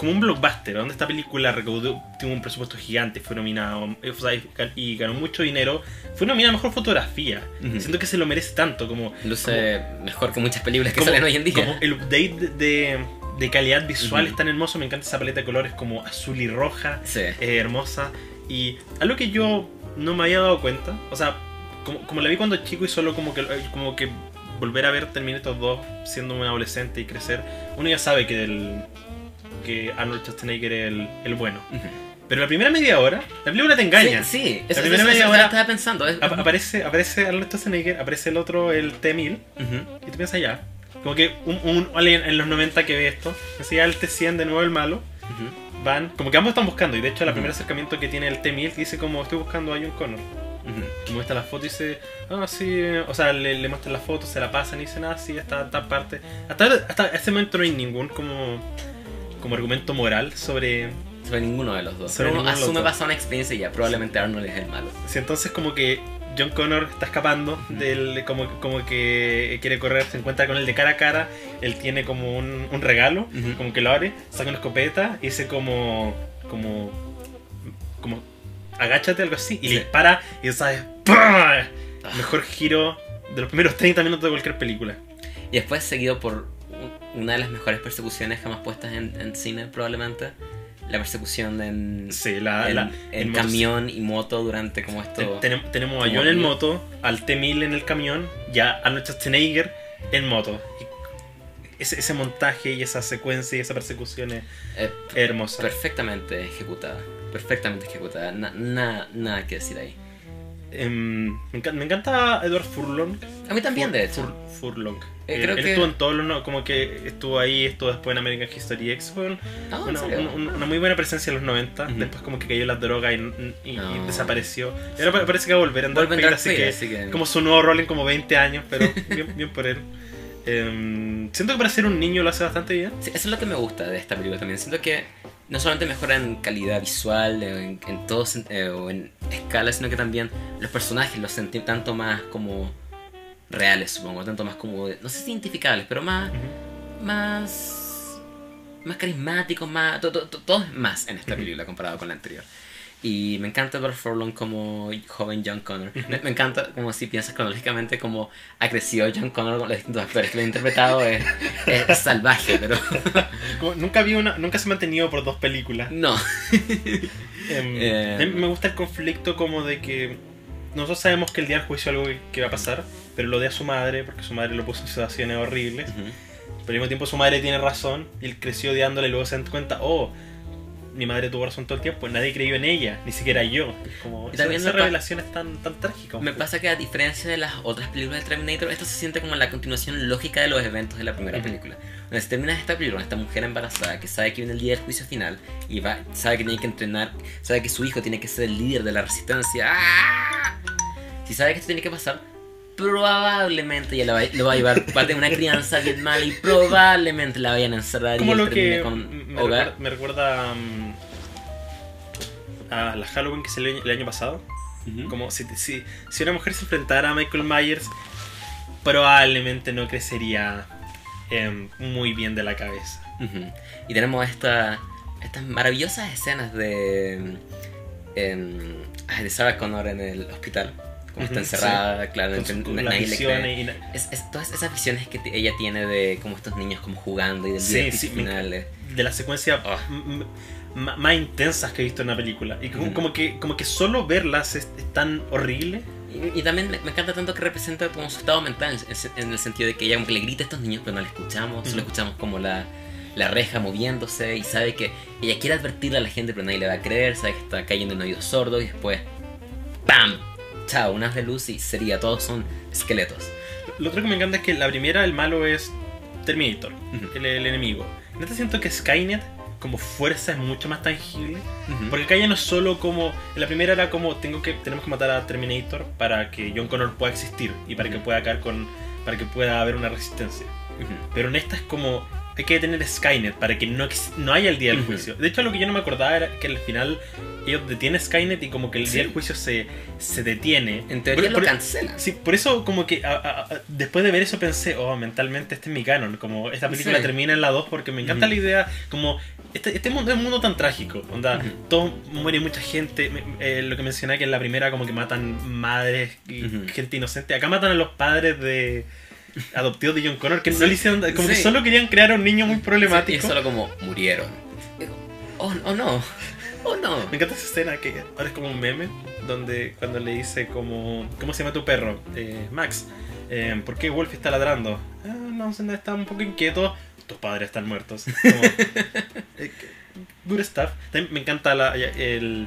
Speaker 1: como un blockbuster, donde esta película recaudó, tuvo un presupuesto gigante, fue nominado eh, o sea, y gan- y ganó mucho dinero. Fue nominada a mejor fotografía.
Speaker 2: Ujú.
Speaker 1: Siento que se lo merece tanto como,
Speaker 2: Luce mejor que muchas películas que
Speaker 1: como-
Speaker 2: salen hoy en día.
Speaker 1: como el update de, de- calidad visual
Speaker 2: Ujú.
Speaker 1: es tan hermoso. Me encanta esa paleta de colores como azul y roja.
Speaker 2: Sí.
Speaker 1: eh, hermosa. Y algo que yo no me había dado cuenta, o sea, como, como la vi cuando chico y solo como que, como que volver a ver Terminator 2 siendo un adolescente y crecer, uno ya sabe que el que Arnold Schwarzenegger es el, el bueno.
Speaker 2: Ujú.
Speaker 1: Pero la primera media hora, la película te engaña.
Speaker 2: Sí, sí. Eso,
Speaker 1: primera
Speaker 2: eso- eso
Speaker 1: media
Speaker 2: ya
Speaker 1: hora-
Speaker 2: estaba pensando. es-
Speaker 1: Ap- aparece, aparece Arnold Schwarzenegger, aparece el otro, el T-1000,
Speaker 2: Ujú.
Speaker 1: y tú piensas ya. Como que un, un alguien en los 90 que ve esto, decía el T100 de nuevo el malo,
Speaker 2: Ujú.
Speaker 1: van, como que ambos están buscando, y de hecho el primer acercamiento que tiene el T-1000 dice como estoy buscando a John Connor. Y muestra la foto y dice, ah, sí, o sea, le, le muestran la foto, se la pasan y dicen, ah, sí, esta, esta parte. Hasta, hasta ese momento no hay ningún como, como argumento moral sobre...
Speaker 2: Sobre ninguno de los dos.
Speaker 1: Sobre
Speaker 2: Pero uno asume
Speaker 1: dos.
Speaker 2: basado en una experiencia y ya. Probablemente Arnold es el malo.
Speaker 1: Si entonces como que John Connor está escapando del como, como que quiere correr, se encuentra con él de cara a cara, él tiene como un, un regalo, como que lo abre, saca una escopeta y dice como... como... como agáchate algo así y
Speaker 2: Sí.
Speaker 1: le dispara y tú sabes ¡pah! mejor giro de los primeros 30 minutos de cualquier película
Speaker 2: Y después seguido por una de las mejores persecuciones jamás puestas en, en cine, probablemente. La persecución en,
Speaker 1: sí la,
Speaker 2: en,
Speaker 1: la-
Speaker 2: en
Speaker 1: el
Speaker 2: camión y moto durante como esto.
Speaker 1: ten- tenemos, tenemos a John en moto al T-1000 en el camión y a Arnold Schwarzenegger en moto ese, ese montaje y esa secuencia y esa persecución es
Speaker 2: eh,
Speaker 1: hermosa
Speaker 2: perfectamente ejecutada. Perfectamente ejecutada. Na- na- nada que decir ahí.
Speaker 1: Em, me, encanta, me encanta Edward Furlong.
Speaker 2: A mí también,
Speaker 1: Fur-
Speaker 2: de hecho.
Speaker 1: Fur- Furlong.
Speaker 2: Eh,
Speaker 1: Eh,
Speaker 2: creo
Speaker 1: él
Speaker 2: que-
Speaker 1: estuvo en todos los no- como que estuvo ahí estuvo después en American History X fue
Speaker 2: Ah, ¿en
Speaker 1: una, muy buena presencia en los 90
Speaker 2: Ujú.
Speaker 1: después como que cayó en las drogas y, y- y desapareció. Ahora pa- parece que va a volver a andar así que
Speaker 2: así que...
Speaker 1: como su nuevo rol en como 20 años pero bien, bien por él. Em, siento que para ser un niño lo hace bastante bien.
Speaker 2: Sí, eso es lo que me gusta de esta película también. Siento que no solamente mejora en calidad visual, en, en todo sen- eh, o en escala, sino que también los personajes los sentí tanto más como reales, supongo, tanto más como, no sé si identificables, pero más, más, más carismáticos, más, to- to- to- todo es más en esta película comparado con la anterior. Y me encanta ver Furlong como joven John Connor. me, me encanta como si piensas cronológicamente como ha crecido John Connor con los distintos actores que lo han interpretado. Es, es salvaje, pero...
Speaker 1: Como nunca, vi una, nunca se ha mantenido por dos películas.
Speaker 2: no.
Speaker 1: Em,
Speaker 2: Eh.
Speaker 1: me gusta el conflicto como de que nosotros sabemos que el día del juicio es algo que, que va a pasar, pero lo odia a su madre porque su madre lo puso en situaciones horribles.
Speaker 2: Ujú.
Speaker 1: Pero al mismo tiempo su madre tiene razón y él creció odiándola y luego se dan cuenta, oh, mi madre tuvo razón todo el tiempo, nadie creyó en ella, ni siquiera yo. Como,
Speaker 2: Y también
Speaker 1: esa
Speaker 2: me pa-
Speaker 1: revelación es tan, tan trágica. un
Speaker 2: Me pasa que a diferencia de las otras películas de Terminator, esto se siente como la continuación lógica de los eventos de la primera
Speaker 1: Ujú.
Speaker 2: película. Donde se termina esta película, esta mujer embarazada que sabe que viene el día del juicio final y va, sabe que tiene que entrenar, sabe que su hijo tiene que ser el líder de la resistencia. ¡Ah! Si sabe que esto tiene que pasar, probablemente ya la va, lo va a llevar, va a tener una crianza bien mala y probablemente la vayan a encerrar
Speaker 1: Como
Speaker 2: y
Speaker 1: lo que
Speaker 2: con
Speaker 1: me,
Speaker 2: hogar.
Speaker 1: recuerda, me recuerda mm, a la Halloween que salió el año pasado. Como si, si, si una mujer se enfrentara a Michael Myers, probablemente no crecería em, muy bien de la cabeza.
Speaker 2: Y tenemos esta, estas maravillosas escenas de, em, de Sarah Connor en el hospital. Como está encerrada, claro,
Speaker 1: Con,
Speaker 2: ent-
Speaker 1: su- con
Speaker 2: na-
Speaker 1: las
Speaker 2: nadie le cree.
Speaker 1: y na-
Speaker 2: Es, es todas esas visiones que ella tiene de como estos niños como jugando y del
Speaker 1: Sí, sí, de las secuencias m- m- ma- más intensas que he visto en una película. Y como,
Speaker 2: Ujú.
Speaker 1: como que, como que solo verlas es, es tan horrible.
Speaker 2: Y, y también me, me encanta tanto que representa como su estado mental, en, en el sentido de que ella como que le grita a estos niños, pero no le escuchamos, solo
Speaker 1: Ujú.
Speaker 2: escuchamos como la, la reja moviéndose y sabe que ella quiere advertirle a la gente, pero nadie le va a creer, sabe que está cayendo en oídos sordos y después, ¡pam! Chao, unas de luz y sería, todos son esqueletos.
Speaker 1: Lo otro que me encanta es que la primera, el malo es Terminator, el, el enemigo. En este siento que Skynet, como fuerza, es mucho más tangible.
Speaker 2: Ujú.
Speaker 1: Porque acá ya no es solo como. En la primera era como tengo que, tenemos que matar a Terminator para que John Connor pueda existir y para que pueda caer con. para que pueda haber una resistencia. Pero en esta es como. Hay que detener Skynet para que no, no haya el día del juicio. De hecho, lo que yo no me acordaba era que al final ellos detienen Skynet y como que el
Speaker 2: Sí.
Speaker 1: día del juicio se, se detiene.
Speaker 2: En teoría
Speaker 1: Por-
Speaker 2: lo
Speaker 1: por-
Speaker 2: cancela.
Speaker 1: Sí, por eso como que a- a- a- después de ver eso pensé, oh, mentalmente este es mi canon, como esta película
Speaker 2: Sí.
Speaker 1: termina en la 2 porque me encanta la idea, como este, este mundo es un mundo tan trágico, onda, todo muere mucha gente, eh, lo que mencioné que en la primera como que matan madres y gente inocente, acá matan a los padres de adoptivos de John Connor que no
Speaker 2: Sí.
Speaker 1: le hicieron, como que
Speaker 2: Sí.
Speaker 1: solo querían crear a un niño muy
Speaker 2: Y
Speaker 1: problemático.
Speaker 2: es solo como murieron. Oh, oh no, oh no.
Speaker 1: Me encanta esa escena que ahora es como un meme, donde cuando le dice como, ¿cómo se llama tu perro? Eh, Max. Eh, ¿Por qué Wolf está ladrando? Ah, no está un poco inquieto. Tus padres están muertos. Como, eh, good stuff. También me encanta la, el,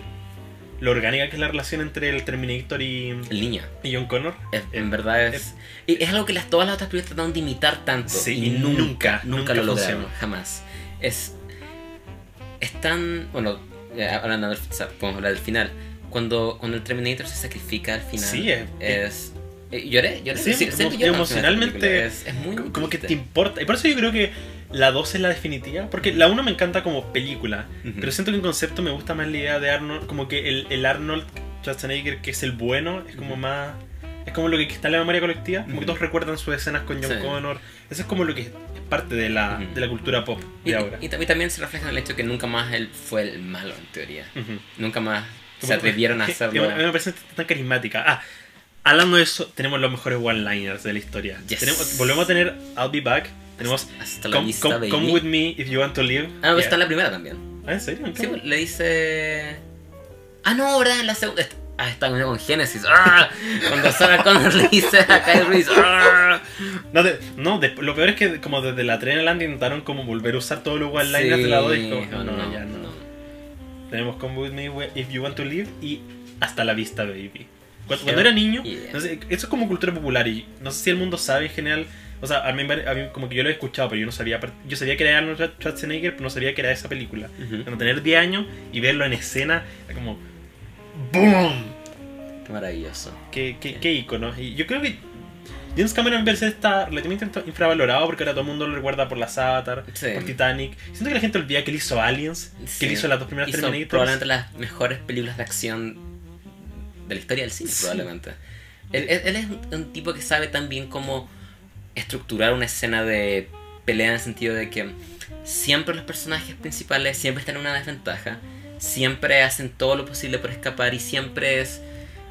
Speaker 1: lo orgánica que es la relación entre el Terminator y,
Speaker 2: El niño.
Speaker 1: y John Connor.
Speaker 2: Es- en verdad es, y es algo que las, todas las otras películas trataron de imitar tanto.
Speaker 1: Sí,
Speaker 2: y
Speaker 1: y
Speaker 2: nunca,
Speaker 1: nunca,
Speaker 2: nunca, lo lograron, jamás. Es, es tan. Bueno, hablando del, podemos hablar del final. Cuando, cuando el Terminator se sacrifica al final.
Speaker 1: Sí, es-
Speaker 2: es. eh, lloré, lloré.
Speaker 1: Sí,
Speaker 2: sí, esta
Speaker 1: emocionalmente.
Speaker 2: Es, es muy.
Speaker 1: Como que te importa. Y por eso yo creo que la 2 es la definitiva. Porque la 1 me encanta como película.
Speaker 2: Ujú.
Speaker 1: Pero siento que en concepto me gusta más la idea de Arnold, como que el, el Arnold Schwarzenegger, que es el bueno, es como
Speaker 2: Ujú.
Speaker 1: más... Es como lo que está en la memoria colectiva, como que
Speaker 2: Ujú.
Speaker 1: todos recuerdan sus escenas con John
Speaker 2: Sí.
Speaker 1: Connor. Eso es como lo que es parte de la, de la cultura pop
Speaker 2: Y,
Speaker 1: de ahora.
Speaker 2: y, y también se refleja en el hecho que nunca más él fue el malo, en teoría. Nunca más se atrevieron a
Speaker 1: que-
Speaker 2: hacerlo.
Speaker 1: A mí me parece tan carismática. Ah, hablando de eso, tenemos los mejores one-liners de la historia.
Speaker 2: Yes.
Speaker 1: Tenemos, volvemos a tener I'll Be Back. Tenemos
Speaker 2: Hasta la
Speaker 1: come,
Speaker 2: vista,
Speaker 1: come- With Me If You Want to Live.
Speaker 2: Ah, no,
Speaker 1: Yeah.
Speaker 2: está en la primera también.
Speaker 1: Ah, ¿en serio? ¿En qué
Speaker 2: Sí, le dice. Ah, no, ¿verdad? En la segunda. Ah, está con Genesis. ¡Ah! Cuando Sarah Connor le dice a Kyle Reese. ¡Ah!
Speaker 1: No, de- no de- lo peor es que como desde la tren Land intentaron como volver a usar todos los one-liners de la 2 y como, no, no, ya no. Tenemos Come With Me If You Want to Live y Hasta la Vista, baby. Cuando, cuando era niño,
Speaker 2: Yeah.
Speaker 1: no sé, eso es como cultura popular y no sé si el mundo sabe en general. O sea, a mí, a mí como que yo lo he escuchado, pero yo no sabía. Yo sabía que era Arnold Schwarzenegger, pero no sabía que era esa película.
Speaker 2: Ujú.
Speaker 1: Cuando tener 10 años y verlo en escena, era como. ¡Boom!
Speaker 2: Qué maravilloso.
Speaker 1: Qué, qué, qué ícono. Y yo creo que James Cameron en veces está relativamente infravalorado porque ahora todo el mundo lo recuerda por las Avatar,
Speaker 2: Sí.
Speaker 1: por Titanic. Siento que la gente olvida que él hizo Aliens, que
Speaker 2: Sí.
Speaker 1: él hizo las dos primeras
Speaker 2: Hizo
Speaker 1: Terminators.
Speaker 2: probablemente las mejores películas de acción de la historia del cine,
Speaker 1: Sí.
Speaker 2: probablemente. Él, él- él es un, un tipo que sabe también cómo estructurar una escena de pelea en el sentido de que siempre los personajes principales siempre están en una desventaja. siempre hacen todo lo posible por escapar y siempre es...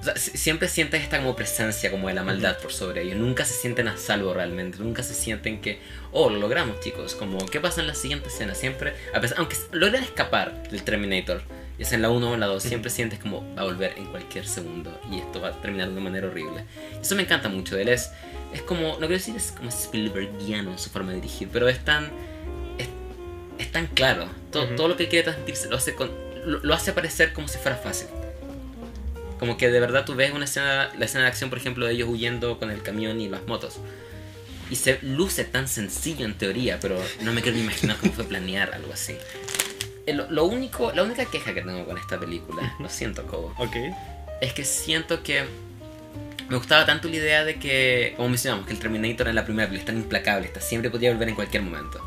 Speaker 2: o sea, si- siempre sientes esta como presencia como de la maldad por sobre ellos. Nunca se sienten a salvo realmente. Nunca se sienten que, oh, lo logramos chicos. Como, ¿qué pasa en la siguiente escena? Siempre, a pesar, aunque logren escapar del Terminator, ya sea en la 1 o en la 2, siempre sientes como va a volver en cualquier segundo y esto va a terminar de una manera horrible. Eso me encanta mucho de él. Es, es como, no quiero decir es como Spielbergiano en su forma de dirigir, pero es tan, es, es tan claro. Todo, todo lo que quiere transmitirse lo hace, con, lo, lo hace parecer como si fuera fácil. Como que de verdad tú ves una escena, la escena de acción, por ejemplo, de ellos huyendo con el camión y las motos. Y se luce tan sencillo en teoría, pero no me quiero ni imaginar cómo fue planear algo así. Eh, Lo, lo único, la única queja que tengo con esta película, lo siento, Cobo, es que siento que me gustaba tanto la idea de que, como mencionamos, que el Terminator en la primera película es tan implacable, está, siempre podía volver en cualquier momento.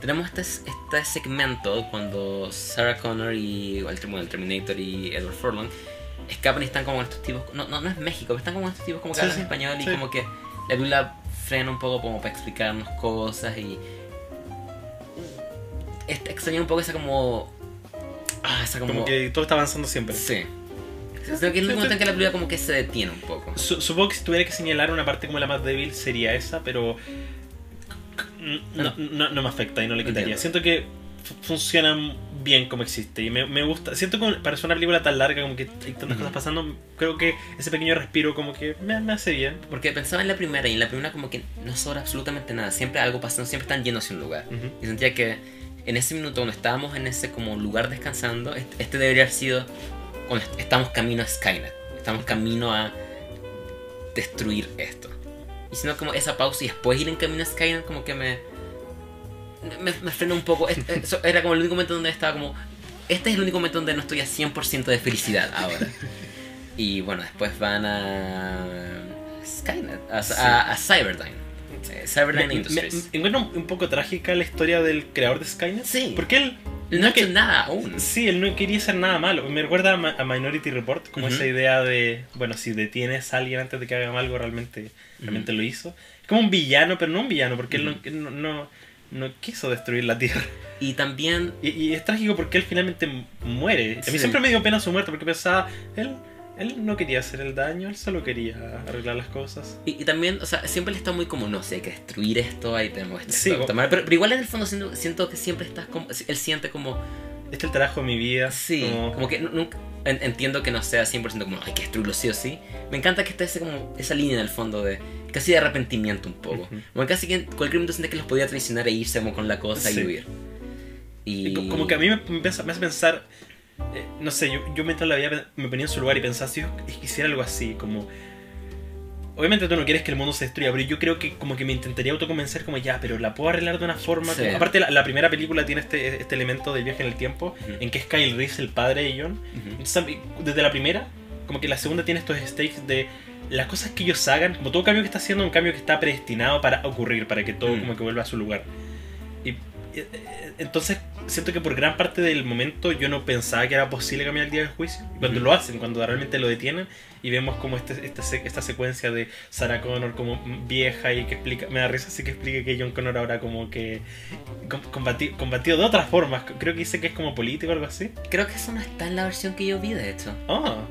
Speaker 2: Tenemos este, este segmento cuando Sarah Connor y el, bueno, el Terminator y Edward Furlong escapan y están como estos tipos, no, no, no es México, pero están como estos tipos como que
Speaker 1: Sí,
Speaker 2: hablan
Speaker 1: sí,
Speaker 2: español y
Speaker 1: sí.
Speaker 2: como que la película frena un poco como para explicarnos cosas y extraña un poco esa como ah, esa como,
Speaker 1: Como que todo está avanzando siempre.
Speaker 2: sí Creo que es el único momento en que la película como que se detiene un poco.
Speaker 1: Su- supongo que si tuviera que señalar una parte como la más débil sería esa, pero no, no, no me afecta y no le quitaría.
Speaker 2: Entiendo.
Speaker 1: Siento que fu- funcionan bien como existe y me, me gusta. Siento que para ser una película tan larga, como que hay tantas cosas pasando, creo que ese pequeño respiro como que me, me hace bien.
Speaker 2: Porque pensaba en la primera y en la primera como que no sobra absolutamente nada. Siempre algo pasando, siempre están yendo hacia un lugar.
Speaker 1: Ujú.
Speaker 2: Y sentía que en ese minuto cuando estábamos en ese como lugar descansando, este, este debería haber sido estamos camino a Skynet. Estamos camino a destruir esto. Y sino como esa pausa y después ir en camino a Skynet como que me... Me, me frenó un poco. Es- Eso era como el único momento donde estaba como... Este es el único momento donde no estoy a 100% de felicidad ahora. Y bueno, después van a Skynet, a, a- a Cyberdyne. Eh, Cyberdyne
Speaker 1: Me- me-
Speaker 2: Industries.
Speaker 1: encuentro un poco trágica la historia del creador de Skynet.
Speaker 2: Sí.
Speaker 1: Porque él
Speaker 2: no ha
Speaker 1: que-
Speaker 2: hecho nada aún.
Speaker 1: Sí, él no quería hacer nada malo. Me recuerda a, Minority Report, como esa idea de, bueno, si detienes a alguien antes de que haga algo, realmente, realmente lo hizo. Es como un villano, pero no un villano, porque él no- él no, no, no quiso destruir la Tierra.
Speaker 2: Y también
Speaker 1: Y, y es trágico porque él finalmente mu- muere. A mí siempre me dio pena su muerte, porque pensaba, él, él no quería hacer el daño, él solo quería arreglar las cosas.
Speaker 2: Y, y también, o sea, siempre le está muy como, no sé, hay que destruir esto, ahí tenemos esto.
Speaker 1: Sí,
Speaker 2: tomar- pero, pero igual en el fondo siento, siento que siempre estás como, él siente como,
Speaker 1: Este es el trabajo de mi vida.
Speaker 2: sí,
Speaker 1: como-
Speaker 2: como, que nu- nunca, en- entiendo que no sea 100% como, hay que destruirlo sí o sí. Me encanta que esté ese, como, esa línea en el fondo de, casi de arrepentimiento un poco.
Speaker 1: Ujú.
Speaker 2: Como que casi que en cualquier momento siente que los podía traicionar e irse como con la cosa
Speaker 1: Sí.
Speaker 2: y huir. Y...
Speaker 1: Y co- Como que a mí me, me hace pensar, eh, no sé, yo, yo mientras la veía me ponía en su lugar y pensaba si yo quisiera algo así, como... Obviamente tú no quieres que el mundo se destruya, pero yo creo que como que me intentaría autoconvencer como ya, pero la puedo arreglar de una forma...
Speaker 2: Sí.
Speaker 1: como- Aparte la, la primera película tiene este, este elemento del viaje en el tiempo, en que es Kyle Reese el padre de John.
Speaker 2: Ujú.
Speaker 1: Entonces, a mí, desde la primera, como que la segunda tiene estos stakes de las cosas que ellos hagan, como todo cambio que está haciendo, un cambio que está predestinado para ocurrir, para que todo
Speaker 2: Mm.
Speaker 1: como que vuelva a su lugar. Y, eh, eh, entonces siento que por gran parte del momento yo no pensaba que era posible cambiar el día del juicio. Cuando lo hacen, cuando realmente lo detienen y vemos como este, esta, esta secuencia de Sarah Connor como vieja y que explica, me da risa así que explica que John Connor ahora como que com- combati- combatido de otras formas. Creo que dice que es como político o algo así.
Speaker 2: Creo que eso no está en la versión que yo vi, de hecho.
Speaker 1: Ah,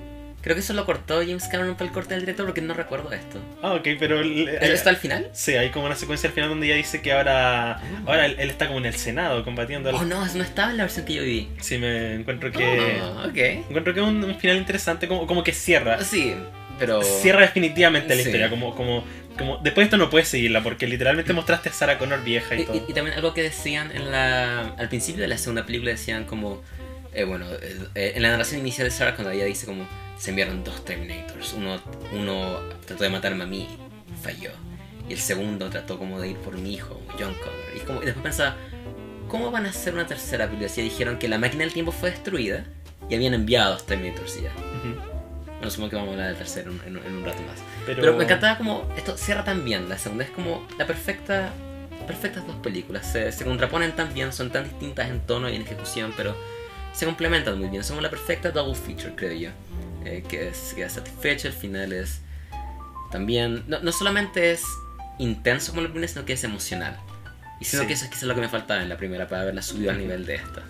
Speaker 2: Creo que eso lo cortó James Cameron para el corte del director porque no recuerdo esto.
Speaker 1: ah ok, pero... el-
Speaker 2: ¿Eso está al final?
Speaker 1: Sí, hay como una secuencia al final donde ella dice que ahora, ahora él, él está como en el Senado combatiendo. al-
Speaker 2: Oh, no, eso no estaba en la versión que yo vi.
Speaker 1: Sí, me encuentro que
Speaker 2: Oh, ok.
Speaker 1: encuentro que es un, un final interesante, como, como que cierra,
Speaker 2: Sí, pero...
Speaker 1: cierra definitivamente la
Speaker 2: Sí.
Speaker 1: historia, como, como, como después de esto no puedes seguirla porque literalmente mostraste a Sarah Connor vieja y,
Speaker 2: Y,
Speaker 1: todo.
Speaker 2: y- y también algo que decían en la, al principio de la segunda película decían como, eh, bueno, eh, eh, en la narración inicial de Sarah cuando ella dice como, se enviaron dos Terminators, uno, uno trató de matarme a mí, falló, y el segundo trató como de ir por mi hijo, John Connor, y, como, y después pensaba, ¿cómo van a hacer una tercera película si ya dijeron que la máquina del tiempo fue destruida y habían enviado dos Terminators y ya? Bueno, supongo que vamos a hablar del tercero en, en- en un rato más.
Speaker 1: Pero,
Speaker 2: Pero me encantaba como esto cierra tan bien. La segunda es como la perfecta, perfectas dos películas. Se, se contraponen tan bien, son tan distintas en tono y en ejecución, pero se complementan muy bien. Son la perfecta double feature, creo yo. Eh, que es queda satisfecho, el final es también. No, no solamente es intenso como la primera, sino que es emocional. Y siento
Speaker 1: Sí.
Speaker 2: que eso es quizás lo que me faltaba en la primera para haberla subido al nivel de esta.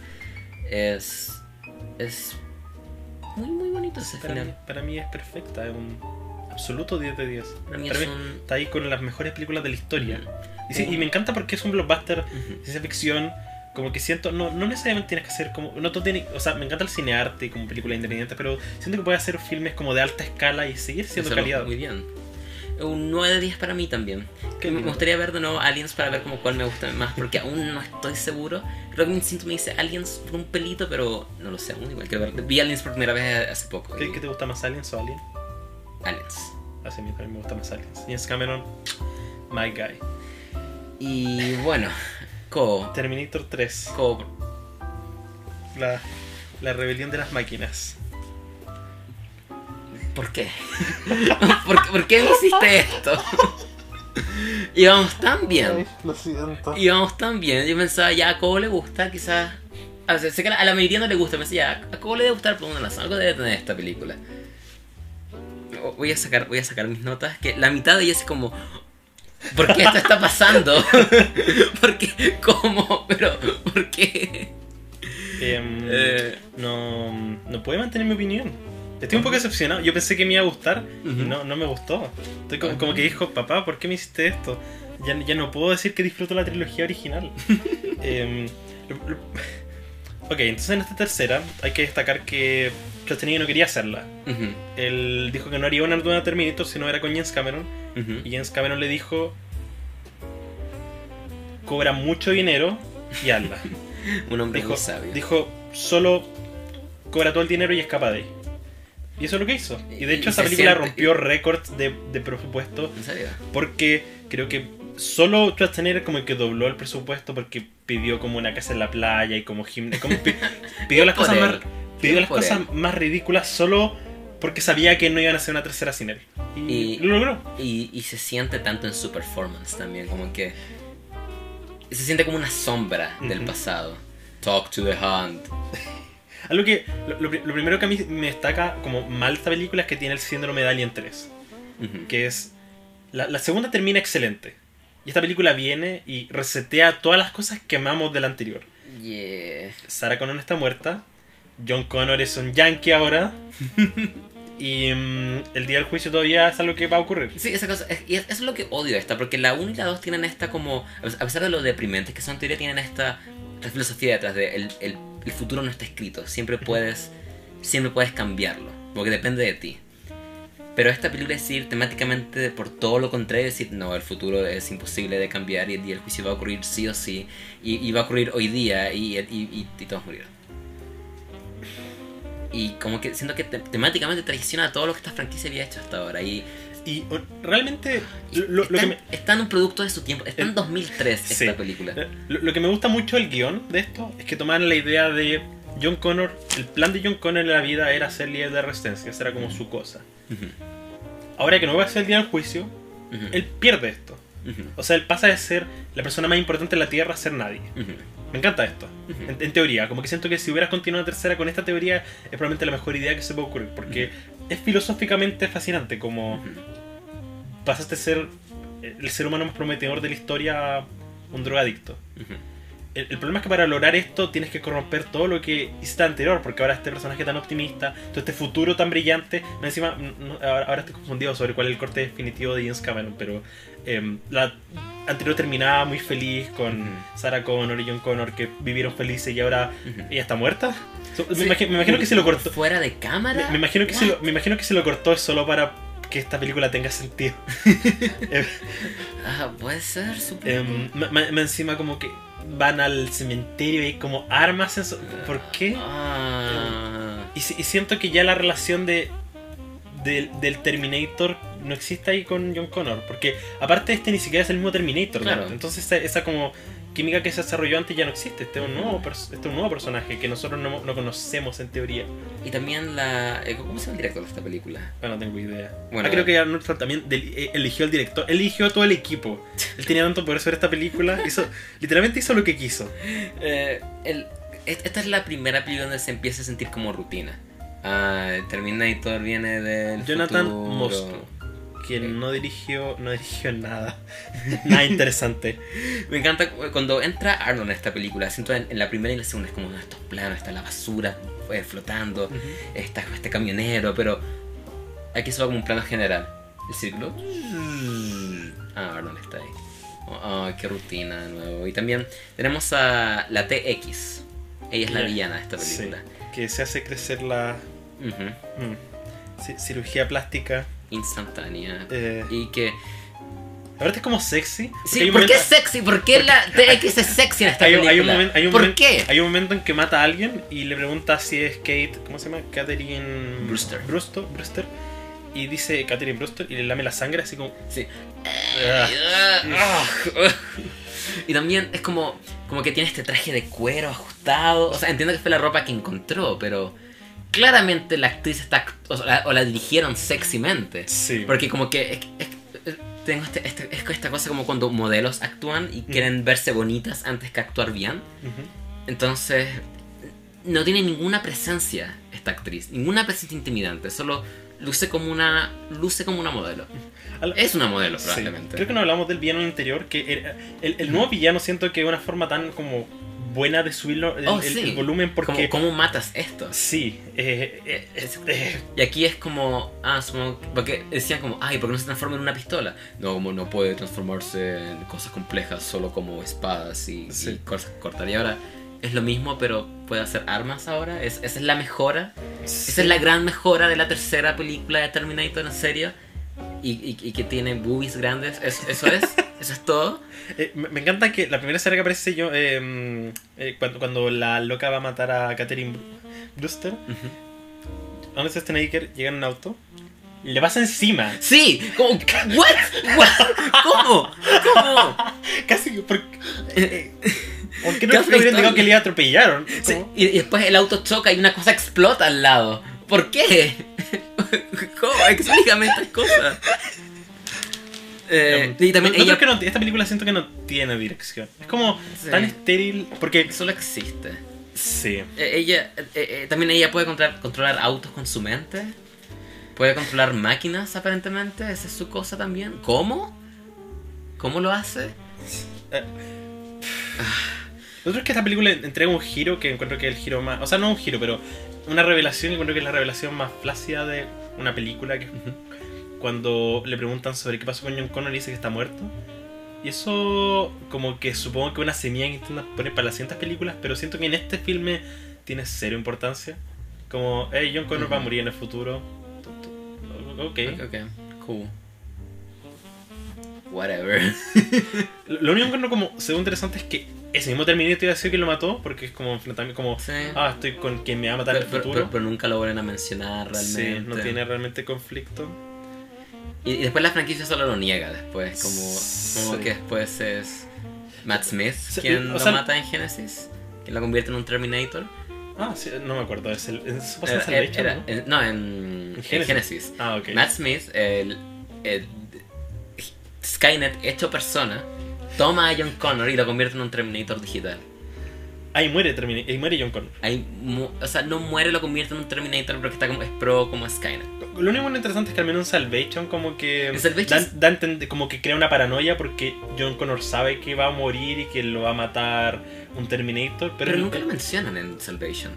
Speaker 2: Es. es muy, muy bonito ese
Speaker 1: Para mí,
Speaker 2: final.
Speaker 1: para mí es perfecta, es un absoluto 10 de 10.
Speaker 2: Para mí
Speaker 1: Para
Speaker 2: es
Speaker 1: mí
Speaker 2: un...
Speaker 1: está ahí con las mejores películas de la historia. Y, sí,
Speaker 2: Ujú.
Speaker 1: y me encanta porque es un blockbuster,
Speaker 2: Ujú.
Speaker 1: ciencia ficción, como que siento, no, no necesariamente tienes que hacer como, no todo tiene, o sea, me encanta el cinearte como película independiente, pero siento que puede hacer filmes como de alta escala y seguir siendo calidad.
Speaker 2: Muy bien. Un 9 de 10 para mí también.
Speaker 1: Qué
Speaker 2: me
Speaker 1: lindo.
Speaker 2: gustaría ver de nuevo Aliens para ver como cuál me gusta más, porque aún no estoy seguro. Creo que mi instinto me dice Aliens por un pelito, pero no lo sé, aún igual ver. Vi Aliens por primera vez hace poco.
Speaker 1: ¿Qué, qué te gusta más, Aliens o Alien?
Speaker 2: Aliens.
Speaker 1: Así a mí también me gusta más Aliens. James Cameron, my guy.
Speaker 2: Y bueno, Co.
Speaker 1: Terminator 3,
Speaker 2: Co.
Speaker 1: la, la rebelión de las máquinas.
Speaker 2: ¿Por qué? ¿Por, qué- por qué me hiciste esto? Íbamos tan bien.
Speaker 1: lo siento.
Speaker 2: Íbamos tan bien. Yo pensaba, ya a Cobo le gusta, quizás. A ver, sé que a la mayoría no le gusta. Pensé, ya a Cobo le debe gustar por una razón. Algo debe tener esta película. Voy a sacar, voy a sacar mis notas. Que la mitad de ellas es como. ¿Por qué esto está pasando? ¿Por qué? ¿Cómo? ¿Pero por qué?
Speaker 1: Em,
Speaker 2: Eh.
Speaker 1: no, no puedo mantener mi opinión. Estoy un poco decepcionado. Yo pensé que me iba a gustar y no, no me gustó. Estoy como, que dijo, papá, ¿por qué me hiciste esto? Ya, ya no puedo decir que disfruto la trilogía original. Lo- lo- ok, entonces en esta tercera hay que destacar que Schwarzenegger no quería hacerla.
Speaker 2: Ujú,
Speaker 1: Él dijo que no haría una nueva Terminator si no era con James Cameron.
Speaker 2: ujú.
Speaker 1: Y James Cameron le dijo, cobra mucho dinero y hazla.
Speaker 2: Un hombre
Speaker 1: dijo,
Speaker 2: muy sabio.
Speaker 1: dijo, solo cobra todo el dinero y escapa de ahí. Y eso es lo que hizo. Y de hecho
Speaker 2: y
Speaker 1: esa película
Speaker 2: siente-
Speaker 1: rompió récords de, de presupuesto
Speaker 2: ¿En serio?
Speaker 1: porque creo que solo Schwarzenegger como que dobló el presupuesto porque pidió como una casa en la playa y como gimnasio. Como pidió las cosas, más, pidió las cosas
Speaker 2: él.
Speaker 1: más ridículas solo porque sabía que no iban a hacer una tercera sin él. Y,
Speaker 2: Y-
Speaker 1: lo logró.
Speaker 2: Y, y se siente tanto en su performance también, como que se siente como una sombra del
Speaker 1: Ujú.
Speaker 2: pasado. Talk to the hand.
Speaker 1: Algo que lo, lo pri- lo primero que a mí me destaca como mal esta película es que tiene el síndrome de Alien 3.
Speaker 2: Ujú.
Speaker 1: que es la, la segunda termina excelente y esta película viene y resetea todas las cosas que amamos de la anterior
Speaker 2: Yeah.
Speaker 1: Sarah Connor está muerta John Connor es un yankee ahora y mm, el día del juicio todavía es algo que va a ocurrir
Speaker 2: Sí, esa cosa, es- y es- eso es lo que odio esta, porque la 1 y la 2 tienen esta como, a pesar de lo deprimentes que son, teoría tienen esta, esta filosofía detrás de el, el, el futuro no está escrito, siempre puedes, siempre puedes cambiarlo, porque depende de ti. Pero esta película es ir temáticamente por todo lo contrario, decir, no, el futuro es imposible de cambiar y el día del juicio va a ocurrir sí o sí, y, y va a ocurrir hoy día y, y, y, y todos murieron. Y como que siento que te- temáticamente traiciona todo lo que esta franquicia había hecho hasta ahora. Y
Speaker 1: y realmente
Speaker 2: y
Speaker 1: lo, lo
Speaker 2: está,
Speaker 1: que
Speaker 2: en-
Speaker 1: me,
Speaker 2: está en un producto de su tiempo. Está en
Speaker 1: Eh,
Speaker 2: 2003 esta
Speaker 1: sí.
Speaker 2: película.
Speaker 1: lo, lo que me gusta mucho del guion de esto es que tomaron la idea de John Connor el plan de John Connor en la vida era ser líder de resistencia esa era como su cosa
Speaker 2: Ujú,
Speaker 1: ahora que no va a ser el día del juicio
Speaker 2: ujú,
Speaker 1: él pierde esto
Speaker 2: ujú,
Speaker 1: O sea, él pasa de ser la persona más importante en la Tierra a ser nadie.
Speaker 2: ujú.
Speaker 1: Me encanta esto. En, en teoría, como que siento que si hubieras continuado una tercera con esta teoría, es probablemente la mejor idea que se puede ocurrir. Porque es filosóficamente fascinante. Como pasaste a ser el ser humano más prometedor de la historia a un drogadicto. El, el problema es que para lograr esto tienes que corromper todo lo que hiciste anterior, porque ahora este personaje tan optimista, todo este futuro tan brillante, encima, no- ahora, ahora estoy confundido sobre cuál es el corte definitivo de James Cameron, pero em, la anterior terminaba muy feliz con. Sarah Connor y John Connor que vivieron felices y ahora ella está muerta. So, me, imagino, me imagino que si lo cortó,
Speaker 2: Fuera de cámara.
Speaker 1: me, me imagino que si
Speaker 2: What?
Speaker 1: lo, me imagino que si lo cortó es solo para que esta película tenga sentido. Em,
Speaker 2: Ah, puede ser, supongo.
Speaker 1: Em, ma- ma- encima como que van al cementerio y hay como armas en su- ¿Por qué?
Speaker 2: Ah.
Speaker 1: Y, si- y siento que ya la relación de del, del Terminator no existe ahí con John Connor. Porque aparte este ni siquiera es el mismo Terminator. ¿no? Entonces esa, esa como química que se desarrolló antes ya no existe. Este es un nuevo, este es un nuevo personaje que nosotros no, no conocemos en teoría.
Speaker 2: Y también la. eh, ¿Cómo se llama el director de esta película?
Speaker 1: Ah, no tengo idea.
Speaker 2: Bueno,
Speaker 1: ah, creo que Arnold también del- eh, eligió al director. Él eligió a todo el equipo. Él tenía tanto poder sobre esta película. Hizo, literalmente hizo lo que quiso.
Speaker 2: Eh, el- es- esta es la primera película donde se empieza a sentir como rutina. Ah, Terminator viene del
Speaker 1: Jonathan
Speaker 2: futuro.
Speaker 1: Mostow, que no dirigió, no dirigió nada. nada interesante.
Speaker 2: Me encanta cuando entra Arnold en esta película. Siento en, en la primera y la segunda es como "No, estos planos, está la basura eh, flotando, está este camionero, pero aquí solo como un plano general. El círculo. Ah, Arnold está ahí. Oh, oh, qué rutina de nuevo. Y también tenemos a la TX. Ella es la villana de esta
Speaker 1: Sí.
Speaker 2: película.
Speaker 1: Que se hace crecer la mm, ci- cirugía plástica.
Speaker 2: Instantánea.
Speaker 1: Eh,
Speaker 2: Y que.
Speaker 1: Ahorita es como sexy.
Speaker 2: Sí, ¿por qué es sexy? ¿Por qué la TX es sexy en esta
Speaker 1: hay,
Speaker 2: película?
Speaker 1: hay un momento, hay un
Speaker 2: ¿Por
Speaker 1: momento-
Speaker 2: qué?
Speaker 1: Hay un momento en que mata a alguien y le pregunta si es Kate, ¿cómo se llama? Catherine
Speaker 2: Brewster.
Speaker 1: Brewster, Brewster. Y dice Catherine Brewster y le lame la sangre así como.
Speaker 2: Sí.
Speaker 1: Ah.
Speaker 2: Y también es como, como que tiene este traje de cuero ajustado. O sea, entiendo que fue la ropa que encontró, pero claramente la actriz está. O, la, o la dirigieron sexymente.
Speaker 1: Sí.
Speaker 2: Porque como que es, es- tengo este, este- es esta cosa como cuando modelos actúan y quieren verse bonitas antes que actuar bien. Entonces, no tiene ninguna presencia esta actriz, ninguna presencia intimidante, solo luce como una luce como una modelo. Es una modelo
Speaker 1: Sí.
Speaker 2: probablemente.
Speaker 1: Creo que no hablamos del villano anterior, que era- el, el nuevo villano siento que es una forma tan como buena de subirlo el,
Speaker 2: Oh,
Speaker 1: el-
Speaker 2: sí.
Speaker 1: el volumen porque...
Speaker 2: ¿Cómo, cómo matas esto?
Speaker 1: Sí, eh, eh, es- eh,
Speaker 2: Y aquí es como, ah, supongo que- porque decían como, ay, ¿por qué no se transforma en una pistola? No, como no puede transformarse en cosas complejas, solo como espadas y, y
Speaker 1: Sí.
Speaker 2: cosas cortar. Y ahora es lo mismo, pero puede hacer armas ahora. Es, esa es la mejora. Esa es la gran mejora de la tercera película de Terminator en serio. Y, y- y que tiene boobies grandes. ¿Es- ¿Eso es? ¿Eso es todo?
Speaker 1: Eh, me encanta que la primera escena que aparece yo, eh, eh, cuando, cuando la loca va a matar a Catherine Brewster, Arnold Schwarzenegger llega en un auto le pasa encima.
Speaker 2: Sí, como, ¿what? ¿What? ¿Cómo? ¿Cómo?
Speaker 1: Casi por, eh, ¿por qué no hubieran que le atropellaron?
Speaker 2: Sí, y, y después el auto choca y una cosa explota al lado. ¿Por qué? ¿Cómo? Explícame estas cosas. Eh, y también
Speaker 1: No- no
Speaker 2: ella
Speaker 1: creo que no- esta película siento que no tiene dirección. Es como
Speaker 2: Sí.
Speaker 1: tan estéril. Porque.
Speaker 2: solo existe.
Speaker 1: Sí.
Speaker 2: Eh, ella eh, eh, también ella puede controlar, controlar autos con su mente. Puede controlar máquinas aparentemente. Esa es su cosa también. ¿Cómo? ¿Cómo lo hace?
Speaker 1: Lo otro es que esta película entrega un giro que encuentro que es el giro más. O sea, no un giro, pero una revelación. Y encuentro que es la revelación más flácida de una película. Que cuando le preguntan sobre qué pasó con John Connor y dice que está muerto. Y eso, como que supongo que una semilla que intentan poner para las siguientes películas. Pero siento que en este filme tiene cero importancia. Como, hey, John Connor va a morir en el futuro. Ok.
Speaker 2: Ok, cool. Whatever.
Speaker 1: Lo único que encuentro como segundo interesante es que ese mismo Terminator iba a decir que lo mató. Porque es como enfrentamiento. Como,
Speaker 2: Sí.
Speaker 1: ah, estoy con quien me va a matar
Speaker 2: pero,
Speaker 1: en el futuro.
Speaker 2: pero- pero nunca lo vuelven a mencionar realmente.
Speaker 1: Sí, no tiene realmente conflicto.
Speaker 2: Y, y después la franquicia solo lo niega después, como, como
Speaker 1: Sí.
Speaker 2: que después es Matt Smith quien
Speaker 1: o
Speaker 2: lo mata en Genesis, quien lo convierte en un Terminator.
Speaker 1: Ah, sí, no me acuerdo. Es el, eso pasa en
Speaker 2: Era-
Speaker 1: ¿no?
Speaker 2: en- no, en,
Speaker 1: En
Speaker 2: en
Speaker 1: Genesis.
Speaker 2: Genesis.
Speaker 1: Ah, ok.
Speaker 2: Matt Smith, el, el- Skynet hecho persona, toma a John Connor y lo convierte en un Terminator digital.
Speaker 1: Ahí muere, Termina- ahí muere John Connor.
Speaker 2: Ahí, mu- o sea, no muere, lo convierte en un Terminator porque está como, es pro como Skynet.
Speaker 1: Lo único interesante es que al menos en Salvation como que
Speaker 2: En Salvation
Speaker 1: da, como que crea una paranoia porque John Connor sabe que va a morir y que lo va a matar un Terminator, pero,
Speaker 2: Pero, nunca lo mencionan en Salvation.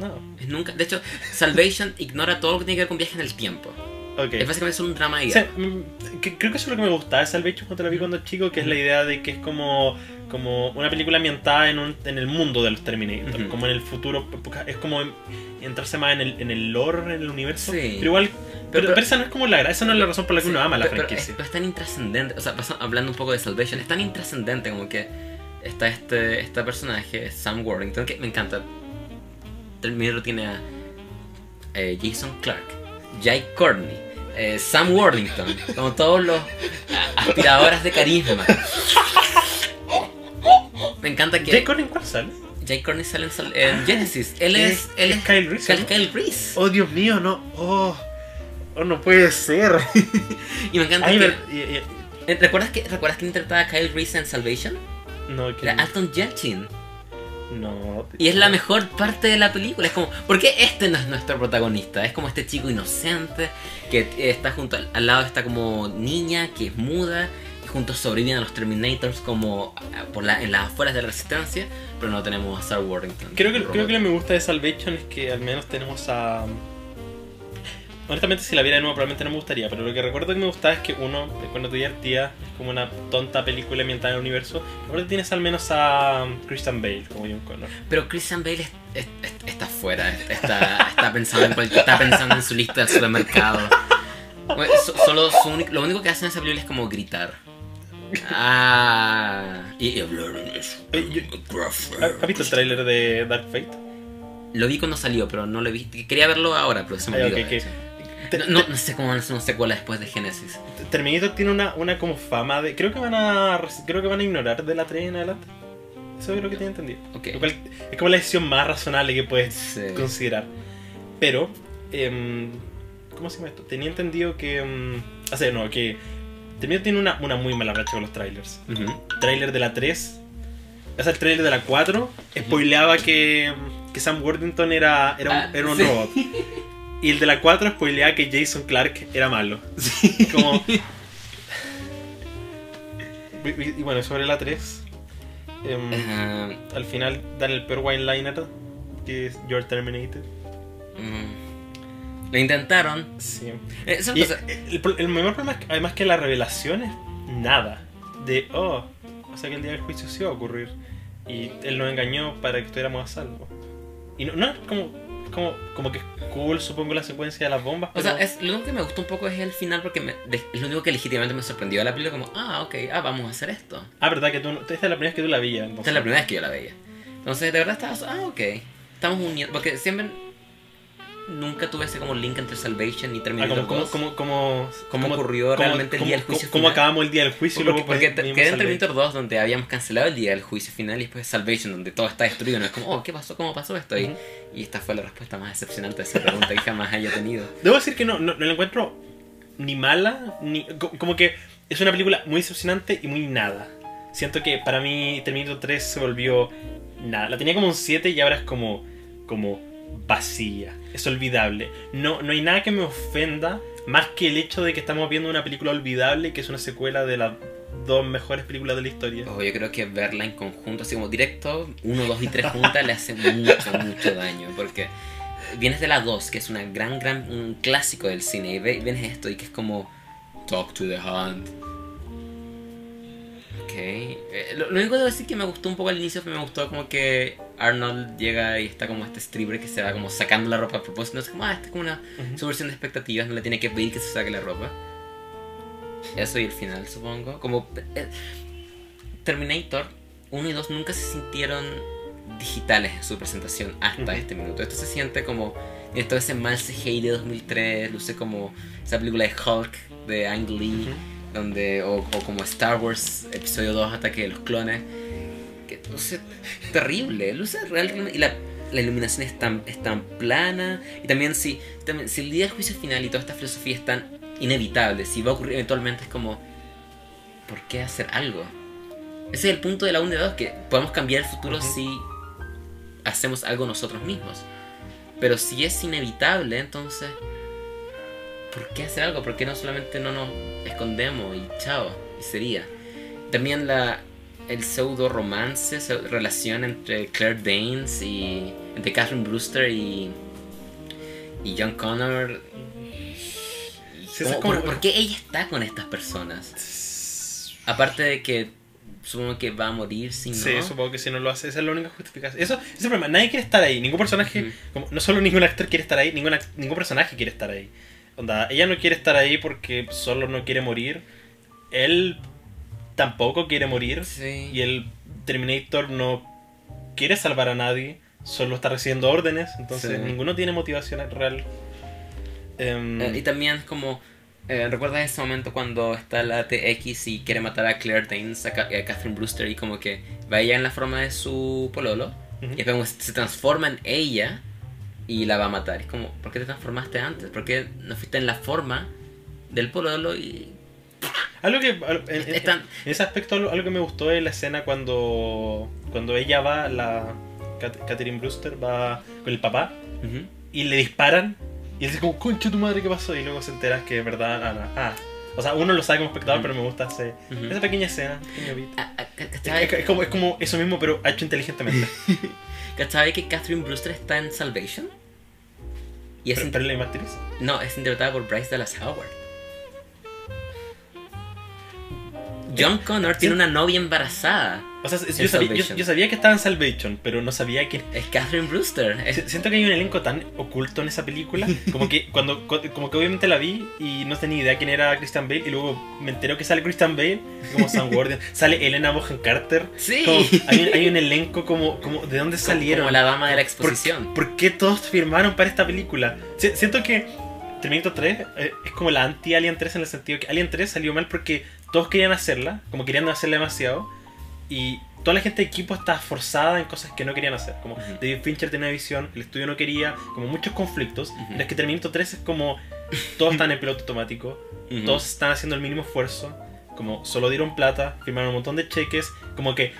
Speaker 1: No,
Speaker 2: Es nunca, de hecho, Salvation ignora todo lo que tiene que ver con viaje en el tiempo.
Speaker 1: Ok.
Speaker 2: Es básicamente un drama
Speaker 1: O sea, mm, creo que eso es lo que me gustaba de Salvation cuando la vi cuando chico, que es la idea de que es como, como una película ambientada en, un- en el mundo de los Terminator, como en el futuro, es como entrarse más en el, en el lore, en el universo,
Speaker 2: Sí.
Speaker 1: pero igual, pero,
Speaker 2: pero-
Speaker 1: pero esa no es como la esa no es la razón por la que uno ama la franquicia.
Speaker 2: es, pero es tan intrascendente, o sea, hablando un poco de Salvation, es tan intrascendente como que está este, este personaje, Sam Worthington, que me encanta. Terminator tiene a eh, Jason Clark, Jai Courtney, eh, Sam Worthington, como todos los aspiradoras de carisma. Me encanta que
Speaker 1: ¿Jay Courtney cuál sale?
Speaker 2: Jai Courtney sale en, Genesis. Él es, él
Speaker 1: es Kyle Reese,
Speaker 2: Kyle,
Speaker 1: ¿no?
Speaker 2: Kyle Reese.
Speaker 1: Oh, Dios mío, no. Oh, oh no puede ser.
Speaker 2: Y me encanta
Speaker 1: Ay,
Speaker 2: que. Eh, ¿Recuerdas que ¿Recuerdas quién interpretaba a Kyle Reese en Salvation?
Speaker 1: no, que-
Speaker 2: Era Alton Yelchin.
Speaker 1: No.
Speaker 2: Y es la mejor parte de la película. Es como, ¿por qué este no es nuestro protagonista? Es como este chico inocente que está junto al, al lado de esta como niña que es muda y juntos sobreviven a los Terminators como ah, por la, en las afueras de la resistencia, pero no tenemos a Star Warrington.
Speaker 1: Creo que, creo que lo que me gusta de Salvation es que al menos tenemos a. Honestamente, si la viera de nuevo, probablemente no me gustaría. Pero lo que recuerdo que me gustaba es que uno, cuando te divertía, es como una tonta película ambientada en el universo. Recuerdo que tienes al menos a um, Christian Bale como John Connor.
Speaker 2: Pero Christian Bale es- es- es- está fuera, está, está, pensando en está pensando en su lista del supermercado. Bueno, so- solo su único- lo único que hace en esa película es como gritar. Ah, y, hablar en eso.
Speaker 1: ¿Has visto el tráiler de Dark Fate?
Speaker 2: Lo vi cuando salió, pero no lo vi. Quería verlo ahora, pero se me
Speaker 1: Ay,
Speaker 2: olvidó.
Speaker 1: ok,
Speaker 2: de
Speaker 1: ok.
Speaker 2: No, no, no sé cómo van a hacer una secuela después de Genesis.
Speaker 1: te- Terminator tiene una, una como fama de. Creo que van a. Creo que van a ignorar de la 3 en adelante. Eso es lo que tenía entendido.
Speaker 2: Ok.
Speaker 1: Lo cual es como la decisión más razonable que puedes
Speaker 2: Sí.
Speaker 1: considerar. Pero, em, ¿cómo se llama esto? Tenía entendido que. em, o sea, no, que. Terminator tiene una, una muy mala racha con los trailers.
Speaker 2: Ujú.
Speaker 1: Trailer de la 3. O sea, el trailer de la 4 spoileaba que, que Sam Worthington era, era un,
Speaker 2: Ah,
Speaker 1: era un
Speaker 2: sí.
Speaker 1: robot. Y el de la 4 spoileaba que Jason Clark era malo. Como. Y, y- y bueno, sobre la 3. em, al final dan el peor wine liner que es Your Terminator.
Speaker 2: mm. Lo intentaron.
Speaker 1: Sí.
Speaker 2: Eh,
Speaker 1: Y el, el mayor problema es que, además que la revelación es nada. De, oh, o sea que el día del juicio sí va a ocurrir. Y él nos engañó para que estuviéramos a salvo. Y no, no es como, como, como que es cool, supongo, la secuencia de las bombas.
Speaker 2: O sea, es, lo único que me gustó un poco es el final porque me- es lo único que legítimamente me sorprendió de la película como, ah, ok, ah, vamos a hacer esto.
Speaker 1: Ah, verdad que tú esta es la primera vez que tú la veías.
Speaker 2: Esta es la primera vez que yo la veía. Entonces, de verdad estaba, ah, ok, estamos uniendo, porque siempre nunca tuve ese como link entre Salvation y
Speaker 1: Ah,
Speaker 2: Terminator
Speaker 1: como,
Speaker 2: 2.
Speaker 1: como,
Speaker 2: ¿Cómo ocurrió realmente el día del juicio
Speaker 1: Cómo
Speaker 2: final?
Speaker 1: acabamos el día del juicio
Speaker 2: porque, porque
Speaker 1: vimos
Speaker 2: quedé en. Terminator 2 donde habíamos cancelado el día del juicio final y después Salvation donde todo está destruido. No es como, oh, ¿qué pasó? ¿Cómo pasó esto? Y-. Y esta fue la respuesta más decepcionante a esa pregunta que jamás haya tenido.
Speaker 1: Debo decir que no, no, no la encuentro ni mala, ni co- como que es una película muy decepcionante y muy nada. Siento que para mí Terminator 3 se volvió nada. La tenía como un 7 y ahora es como, como vacía. Es olvidable. No, no hay nada que me ofenda más que el hecho de que estamos viendo una película olvidable que es una secuela de las dos mejores películas de la historia.
Speaker 2: Ojo, yo creo que verla en conjunto, así como directo, 1, 2 y 3 juntas, le hace mucho, mucho daño. Porque vienes de la 2, que es una gran, gran, un clásico del cine, y vienes esto y que es como Talk to the Hand. Ok. Eh, lo, único que debo decir que me gustó un poco al inicio me gustó como que Arnold llega y está como este stripper que se va como sacando la ropa a propósito. Es como, ah, esta es como una
Speaker 1: Ujú.
Speaker 2: subversión de expectativas, no le tiene que pedir que se saque la ropa. Eso y el final, supongo. Como eh, Terminator 1 y 2 nunca se sintieron digitales en su presentación hasta
Speaker 1: Ujú.
Speaker 2: este minuto. Esto se siente como todo ese mal CGI de 2003, luce como esa película de Hulk de Ang Lee, donde o, o como Star Wars episodio 2 Ataque de los Clones, luce terrible, luce real y la, la iluminación es tan, es tan plana y también si, también si el día del juicio final y toda esta filosofía es tan inevitable, si va a ocurrir eventualmente es como ¿por qué hacer algo? Ese es el punto de la 1 y 2, que podemos cambiar el futuro si hacemos algo nosotros mismos. Pero si es inevitable, entonces, ¿por qué hacer algo? ¿Por qué no solamente no nos escondemos y chao? Y sería. También la, el pseudo romance, relación entre Claire Danes y. entre Catherine Brewster y. y John Connor.
Speaker 1: Sí, eso es
Speaker 2: ¿Cómo-
Speaker 1: como-
Speaker 2: ¿Por, por qué ella está con estas personas? Aparte de que supongo que va a morir si no.
Speaker 1: Sí, supongo que si no lo hace, esa es la única justificación. Eso, ese es el problema, nadie quiere estar ahí, ningún personaje, como, no solo ningún actor quiere estar ahí, ningún, ningún personaje quiere estar ahí. Onda, ella no quiere estar ahí porque solo no quiere morir, él tampoco quiere morir,
Speaker 2: Sí.
Speaker 1: y el Terminator no quiere salvar a nadie, solo está recibiendo órdenes, entonces
Speaker 2: Sí.
Speaker 1: ninguno tiene motivación real. Em,
Speaker 2: Eh, y también como. Eh, ¿Recuerdas ese momento cuando está la TX y quiere matar a Claire Danes, a, Ca- a Catherine Brewster, y como que va ella en la forma de su pololo, y después como se transforma en ella y la va a matar? Es como, ¿por qué te transformaste antes? ¿Por qué no fuiste en la forma del pololo y.
Speaker 1: Algo que en,
Speaker 2: Están-
Speaker 1: en ese aspecto algo, algo que me gustó es la escena cuando cuando ella va la Cat- Catherine Brewster va con el papá
Speaker 2: Ujú.
Speaker 1: y le disparan y él dice como, concha tu madre, ¿qué pasó? Y luego se enteras que es verdad, ah, ah. O sea, uno lo sabe como espectador,
Speaker 2: Ujú.
Speaker 1: pero me gusta ese-
Speaker 2: Ujú.
Speaker 1: esa pequeña escena, pequeño beat.
Speaker 2: Ah, ah, ca-
Speaker 1: Es,
Speaker 2: ¿Cachai
Speaker 1: es como, es como eso mismo, pero hecho inteligentemente.
Speaker 2: cachai que Catherine Brewster está en Salvation? Y es
Speaker 1: pero, pero la actriz.
Speaker 2: No, es interpretada por Bryce Dallas Howard. John Connor tiene una novia embarazada.
Speaker 1: O sea, yo sabía, yo, yo sabía que estaba en Salvation, pero no sabía quién.
Speaker 2: Es Catherine Brewster. Es-
Speaker 1: Si- Siento que hay un elenco tan oculto en esa película, como que cuando cu- como que obviamente la vi y no tenía idea quién era Christian Bale y luego me entero que sale Christian Bale como Sam Gordon, sale Elena Bonham Carter.
Speaker 2: Sí.
Speaker 1: Como, hay, un- hay un elenco como, como de dónde salieron.
Speaker 2: Como la dama de la
Speaker 1: ¿Por-
Speaker 2: exposición.
Speaker 1: ¿Por, qué todos firmaron para esta película? Si- siento que Terminator 3 eh, es como la anti-Alien 3 en el sentido que Alien 3 salió mal porque todos querían hacerla, como querían hacerla demasiado, y toda la gente de equipo estaba forzada en cosas que no querían hacer. Como. David Fincher tenía una visión, el estudio no quería, como muchos conflictos.
Speaker 2: Ujú.
Speaker 1: Pero es que Terminator 3 es como todos están en piloto automático, todos están haciendo el mínimo esfuerzo, como solo dieron plata, firmaron un montón de cheques, como que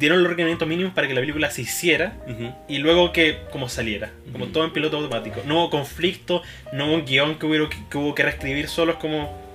Speaker 1: dieron los requerimientos mínimos para que la película se hiciera
Speaker 2: Ujú.
Speaker 1: y luego que como saliera, como todo en piloto automático. No hubo conflicto, no hubo un guion que, hubiera, que hubo que reescribir, solo es como...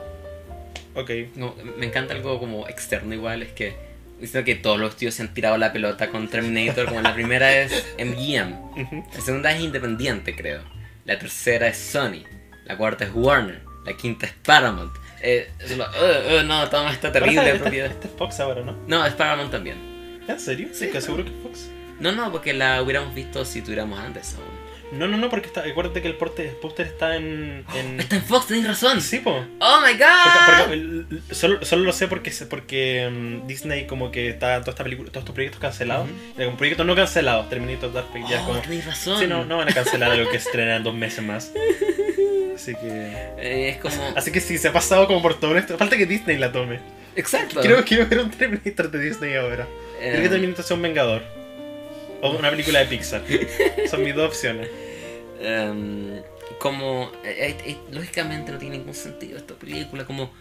Speaker 1: Ok.
Speaker 2: No, me encanta algo como externo igual, es que Dice que todos los tíos se han tirado la pelota con Terminator, como la primera es MGM, la segunda es Independiente, creo. La tercera es Sony. La cuarta es Warner. La quinta es Paramount. Eh, solo, uh, uh, no, toma esta terrible propiedad.
Speaker 1: Este es Fox ahora, ¿no?
Speaker 2: No, es Paramount también.
Speaker 1: ¿En serio?
Speaker 2: Sí,
Speaker 1: que seguro que es Fox.
Speaker 2: No, no, porque la hubiéramos visto si tuviéramos antes.
Speaker 1: No, no, no, porque está, acuérdate que el, póster está en... en...
Speaker 2: Está en Fox, tenés razón.
Speaker 1: Sí, po.
Speaker 2: Oh my god.
Speaker 1: porque solo, solo lo sé porque, porque mm, Disney como que está toda esta película, todos estos proyectos cancelados. Era como proyectos no cancelados, Terminator Dark Fate
Speaker 2: Oh,
Speaker 1: como...
Speaker 2: tenés razón.
Speaker 1: Sí, no, no van a cancelar algo que estrena en dos meses más. Así que...
Speaker 2: Eh, es como.
Speaker 1: Así que sí, se ha pasado como por todo esto. Falta que Disney la tome.
Speaker 2: Exacto.
Speaker 1: Quiero, quiero ver un Terminator de Disney ahora.
Speaker 2: Eh,
Speaker 1: Quiero que Terminator sea un Vengador. O una película de Pixar. Son mis dos opciones.
Speaker 2: em, como. eh, eh, eh, lógicamente no tiene ningún sentido esta película. Como.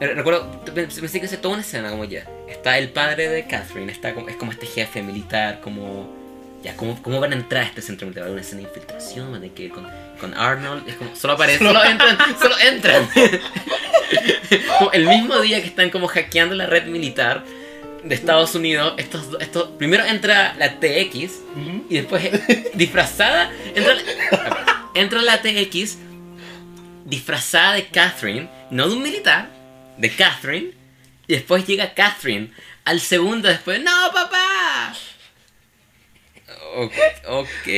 Speaker 2: eh, Recuerdo, pensé que hace toda una escena como ya. Está el padre de Catherine, está como, es como este jefe militar, como. Ya, ¿cómo, ¿cómo van a entrar a este centro militar? ¿Va a haber una escena de infiltración? ¿Van a ir con, con Arnold? Es como, solo aparecen, solo entran, solo entran. Como el mismo día que están como hackeando la red militar de Estados Unidos, estos, estos, primero entra la TX y después disfrazada entra, la- entra la TX disfrazada de Catherine, no de un militar, de Catherine, y después llega Catherine al segundo después, no papá. Ok.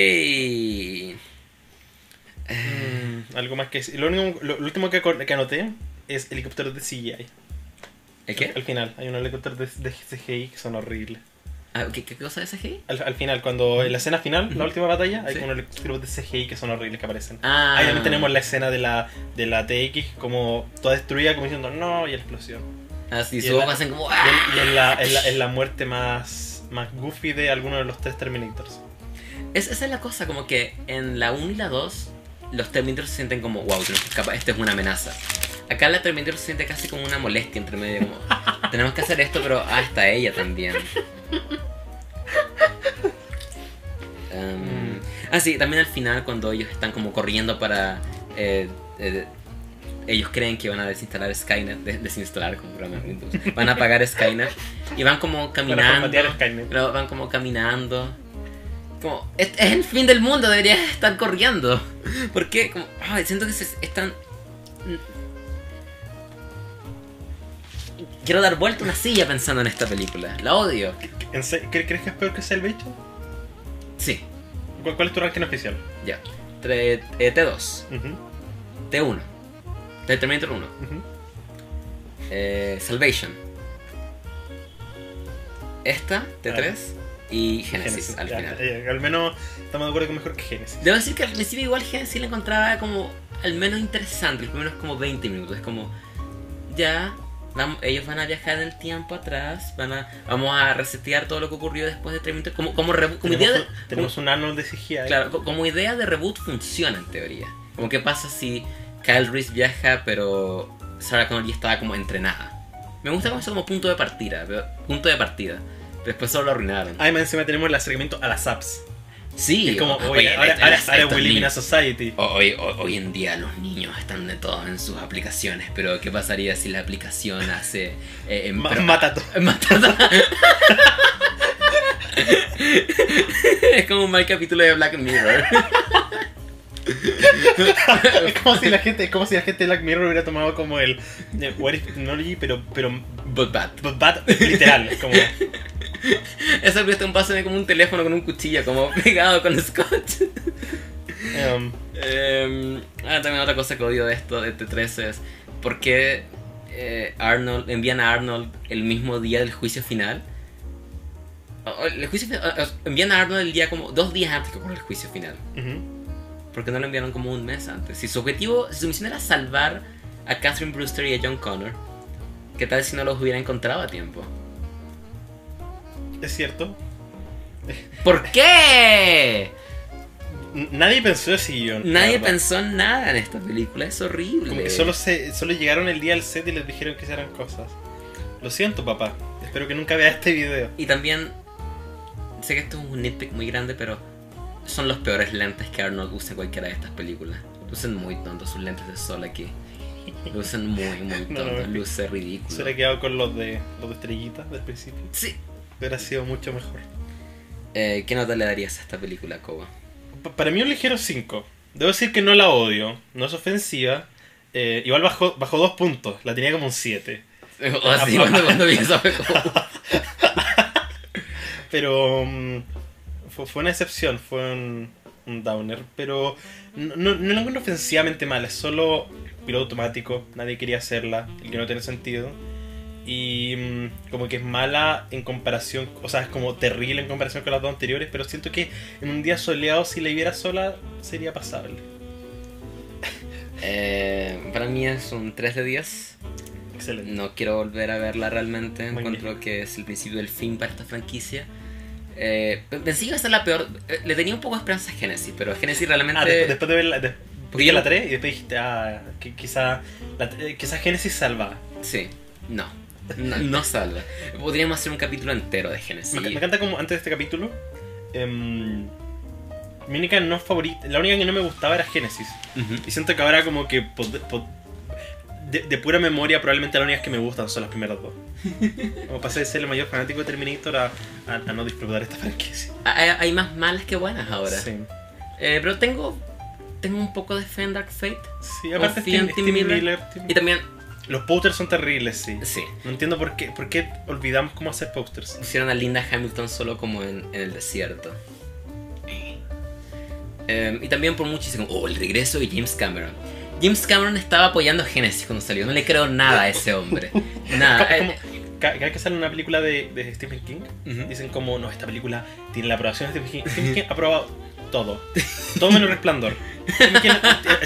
Speaker 1: Mm, algo más que. Lo, único- lo, lo último que, que anoté es helicópteros de CGI.
Speaker 2: ¿El qué?
Speaker 1: Al final, hay unos helicópteros de, de CGI que son horribles.
Speaker 2: Ah, ¿qué, qué cosa es ese?
Speaker 1: Al, al final, cuando en la escena final, la última batalla, hay
Speaker 2: Sí.
Speaker 1: unos helicópteros de CGI que son horribles que aparecen.
Speaker 2: Ah,
Speaker 1: Ahí también tenemos la escena de la, de la TX como toda destruida, como diciendo no, y la explosión.
Speaker 2: Así,
Speaker 1: y en
Speaker 2: boca
Speaker 1: la-
Speaker 2: hacen como.
Speaker 1: Y,
Speaker 2: ¡ah!
Speaker 1: en, y en la, en, la, en la muerte más, más goofy de alguno de los tres Terminators.
Speaker 2: Es, esa es la cosa, como que en la 1 y la 2, los Terminators se sienten como, wow, escapar, esta es una amenaza. Acá la Terminator se siente casi como una molestia entre medio, como, tenemos que hacer esto, pero ah, está ella también. Um, ah, sí, también al final, cuando ellos están como corriendo para. eh, eh, ellos creen que van a desinstalar Skynet, des- desinstalar como programa de Windows. Van a apagar Skynet y van como caminando.
Speaker 1: Skynet.
Speaker 2: Van como caminando. Como, es, es el fin del mundo, deberías estar corriendo. ¿Por qué? Como, siento que se están. Quiero dar vuelta una silla pensando en esta película. La odio.
Speaker 1: ¿En se- ¿cre- ¿Crees que es peor que Salvation?
Speaker 2: Sí,
Speaker 1: ¿Cuál, cuál es tu ranking oficial?
Speaker 2: ya. Tre- eh, T2,
Speaker 1: Ujú,
Speaker 2: T1, The Terminator 1,
Speaker 1: ujú.
Speaker 2: eh, Salvation. Esta, T3 y Genesis, al
Speaker 1: ya,
Speaker 2: final.
Speaker 1: ya, al menos estamos de acuerdo que es mejor que Genesis.
Speaker 2: Debo decir que al principio igual Genesis la encontraba como al menos interesante. El primero es como 20 minutos. Es como, ya, vamos, ellos van a viajar el tiempo atrás. Van a, vamos a resetear todo lo que ocurrió después de Terminator. Como, como, reboot- como idea
Speaker 1: tenemos,
Speaker 2: de,
Speaker 1: un, tenemos un Arnold de CGI.
Speaker 2: como- claro, co- como idea de reboot funciona en teoría. Como qué pasa si Kyle Reese viaja pero Sarah Connor ya estaba como entrenada. Me gusta como eso como punto de partida. Punto de partida. Después solo lo arruinaron.
Speaker 1: Además, encima tenemos el acercamiento a las apps.
Speaker 2: Sí,
Speaker 1: Es como, oye,
Speaker 2: oye,
Speaker 1: ahora, ahora, ahora in a society.
Speaker 2: Hoy, hoy, hoy en día los niños están de todo en sus aplicaciones, pero ¿qué pasaría si la aplicación hace... eh,
Speaker 1: Ma- mata
Speaker 2: es como un mal capítulo de Black Mirror.
Speaker 1: Es como si la gente, es como si la gente de Black Mirror hubiera tomado como el eh, What if technology, pero, pero
Speaker 2: But bad.
Speaker 1: but bad, literal. es Como,
Speaker 2: Esa cuestión pasa como un teléfono con un cuchillo, como pegado con scotch.
Speaker 1: um,
Speaker 2: ah, también otra cosa que odio de esto, de T3 es ¿por qué eh, Arnold, envían a Arnold el mismo día del juicio final? O- El juicio envían a Arnold el día como dos días antes que ocurre el juicio final.
Speaker 1: ujú.
Speaker 2: ¿Por qué no lo enviaron como un mes antes? Si su objetivo, si su misión era salvar a Catherine Brewster y a John Connor, ¿qué tal si no los hubiera encontrado a tiempo?
Speaker 1: Es cierto.
Speaker 2: ¿Por qué?
Speaker 1: Nadie pensó ese guion.
Speaker 2: Nadie pensó en nada en esta película, es horrible.
Speaker 1: Como que solo, se, solo llegaron el día al set y les dijeron que hicieran cosas. Lo siento, papá. Espero que nunca vea este video.
Speaker 2: Y también, sé que esto es un nitpick muy grande, pero son los peores lentes que Arnold usa en cualquiera de estas películas. Lucen muy tontos sus lentes de sol aquí. Lucen muy, muy
Speaker 1: No,
Speaker 2: tontos,
Speaker 1: no,
Speaker 2: luce
Speaker 1: Se
Speaker 2: ridículo.
Speaker 1: hubiera quedado con los de, los de estrellitas del principio.
Speaker 2: Sí.
Speaker 1: Hubiera sido mucho mejor.
Speaker 2: Eh, ¿Qué nota le darías a esta película, Koba?
Speaker 1: Pa- Para mí un ligero 5. Debo decir que no la odio. No es ofensiva. Eh, igual bajó, bajó dos puntos. La tenía como un 7.
Speaker 2: Así cuando, cuando fue como...
Speaker 1: Pero mm, fue, fue una excepción, fue un, un downer. Pero no, no, no la encuentro ofensivamente mala, es solo piloto automático, nadie quería hacerla, el que no tiene sentido. Y mm, como que es mala en comparación, o sea, es como terrible en comparación con las dos anteriores, pero siento que en un día soleado, si la viera sola, sería pasable.
Speaker 2: Eh, para mí es un 3 de 10.
Speaker 1: Excelente.
Speaker 2: No quiero volver a verla realmente.
Speaker 1: Magnífico.
Speaker 2: Encuentro que es el principio del fin para esta franquicia. Eh, pensé que iba a ser la peor. eh, Le tenía un poco de esperanza a Genesis, pero Genesis realmente.
Speaker 1: Ah, después, después de ver la, de-
Speaker 2: Porque yo
Speaker 1: la
Speaker 2: no-
Speaker 1: 3 y después dijiste, ah, que quizá, la, eh, quizá Genesis salva.
Speaker 2: Sí, no. No, no salva. Podríamos hacer un capítulo entero de Genesis.
Speaker 1: Me, me encanta como antes de este capítulo. em, mi única no favorita, la única que no me gustaba era Genesis.
Speaker 2: Ujú.
Speaker 1: Y siento que ahora como que pod- pod- de, de pura memoria probablemente las únicas que me gustan son las primeras dos. Como pasé de ser el mayor fanático de Terminator a, a- a no disfrutar esta franquicia.
Speaker 2: Hay, hay más malas que buenas ahora.
Speaker 1: Sí,
Speaker 2: Eh, pero tengo. Tengo un poco de fe en Dark Fate.
Speaker 1: sí aparte
Speaker 2: Confío en Tim Miller.
Speaker 1: Miller,
Speaker 2: Y también.
Speaker 1: Los posters son terribles, sí.
Speaker 2: Sí.
Speaker 1: No entiendo por qué, por qué olvidamos cómo hacer posters.
Speaker 2: Pusieron a Linda Hamilton solo como en, en el desierto. Eh, y también por muchísimo. Oh, el regreso de James Cameron. James Cameron estaba apoyando a Genesis cuando salió. No le creo nada a ese hombre. Nada.
Speaker 1: Como-
Speaker 2: Eh,
Speaker 1: Ca- Cada vez que sale una película de, de Stephen King, dicen como, no, esta película tiene la aprobación de Stephen King. Stephen King ha aprobado todo. Todo menos Resplandor. Stephen King,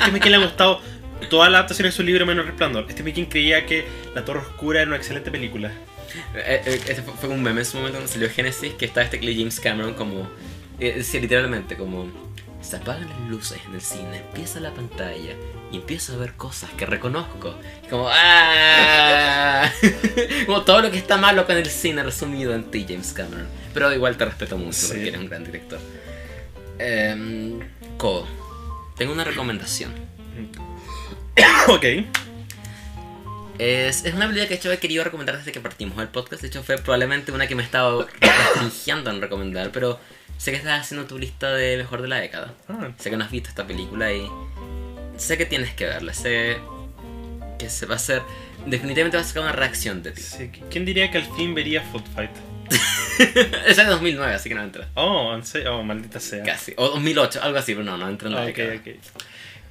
Speaker 1: Stephen King le ha gustado toda la adaptación de su libro menos Resplandor. Stephen King creía que La Torre Oscura era una excelente película.
Speaker 2: Eh, eh, Este fue, un meme en su momento cuando salió Genesis que estaba este James Cameron como eh, decía literalmente como se apagan las luces en el cine, empieza la pantalla y empiezo a ver cosas que reconozco. Como ¡ah! como todo lo que está malo con el cine resumido en ti, James Cameron. Pero igual te respeto mucho
Speaker 1: Sí.
Speaker 2: porque eres un gran director. Ko, tengo una recomendación.
Speaker 1: ok.
Speaker 2: Es, es una película que hecho he querido recomendar desde que partimos el podcast. De hecho, fue probablemente una que me he estado restringiendo en recomendar. Pero sé que estás haciendo tu lista de mejor de la década.
Speaker 1: Ah,
Speaker 2: Sé que no has visto esta película y sé que tienes que verla. Sé que se va a hacer. Definitivamente va a sacar una reacción de ti.
Speaker 1: sí. ¿Quién diría que al fin vería Food Fight?
Speaker 2: Esa es de 2009, así que no entra.
Speaker 1: Oh, oh maldita sea.
Speaker 2: Casi. O 2008, algo así, pero no, no entra en la
Speaker 1: Ah, ok,
Speaker 2: década.
Speaker 1: ok.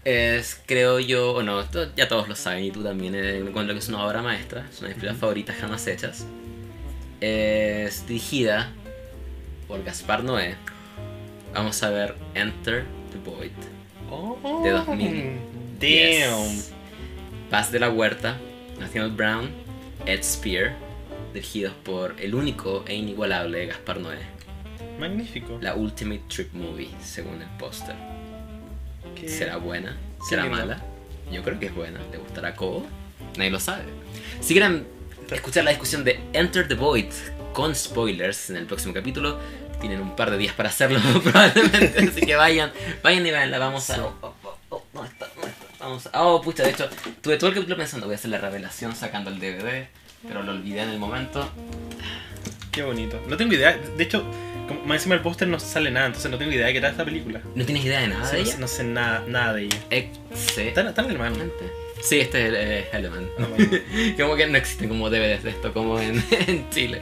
Speaker 2: Es, creo yo, o no, esto ya todos lo saben y tú también, eh, encuentro que es una obra maestra, es una de mis películas favoritas jamás hechas. Es dirigida por Gaspar Noé. Vamos a ver Enter the Void.
Speaker 1: Oh,
Speaker 2: De 2000.
Speaker 1: Damn.
Speaker 2: Paz de la Huerta, Nathaniel Brown, Ed Spear, dirigidos por el único e inigualable Gaspar Noé.
Speaker 1: Magnífico.
Speaker 2: La Ultimate Trip Movie, según el póster.
Speaker 1: Qué-
Speaker 2: ¿Será buena? ¿Será
Speaker 1: lindo.
Speaker 2: mala? Yo creo que es buena. ¿Le gustará a Kobo? Nadie lo sabe. Si quieren escuchar la discusión de Enter the Void con spoilers en el próximo capítulo, Tienen un par de días para hacerlo probablemente, así que vayan, vayan y veanla, vamos a...
Speaker 1: Sí.
Speaker 2: Oh, oh, oh, ¿dónde está? ¿Dónde está? Vamos a... Oh, pucha, de hecho, tuve todo el capítulo pensando, voy a hacer la revelación sacando el DVD, pero lo olvidé en el momento.
Speaker 1: Qué bonito. No tengo idea. De hecho, como, más encima del póster no sale nada, entonces no tengo idea de qué era esta película.
Speaker 2: ¿No tienes idea de nada
Speaker 1: Sí,
Speaker 2: de
Speaker 1: no,
Speaker 2: ella?
Speaker 1: sé- no sé nada, nada de ella.
Speaker 2: Excelente.
Speaker 1: Está, está en alemán.
Speaker 2: Sí, este es el eh, Element.
Speaker 1: Ah,
Speaker 2: como que no existen como DVDs de esto como en, en Chile.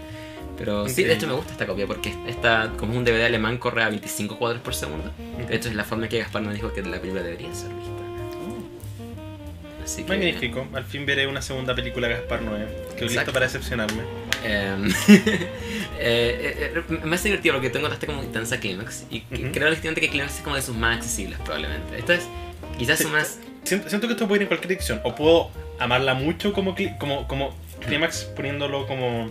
Speaker 2: Pero sí, de hecho me gusta esta copia porque esta, como es un DVD alemán, corre a 25 cuadros por segundo. De hecho, es la forma que Gaspar nos dijo que la película debería ser vista. Así que.
Speaker 1: Magnífico. Al fin veré una segunda película Gaspar Noé. Quedo listo para decepcionarme.
Speaker 2: Em, eh, eh, eh, me hace divertido porque tú encontraste como intensa Climax. Y que-
Speaker 1: Ujú.
Speaker 2: creo legítimamente que Climax es como de sus más accesibles, probablemente. Esta es quizás
Speaker 1: Sí.
Speaker 2: su más.
Speaker 1: Siento, siento que esto puede ir en cualquier dirección. O puedo amarla mucho como, como, como Climax poniéndolo como,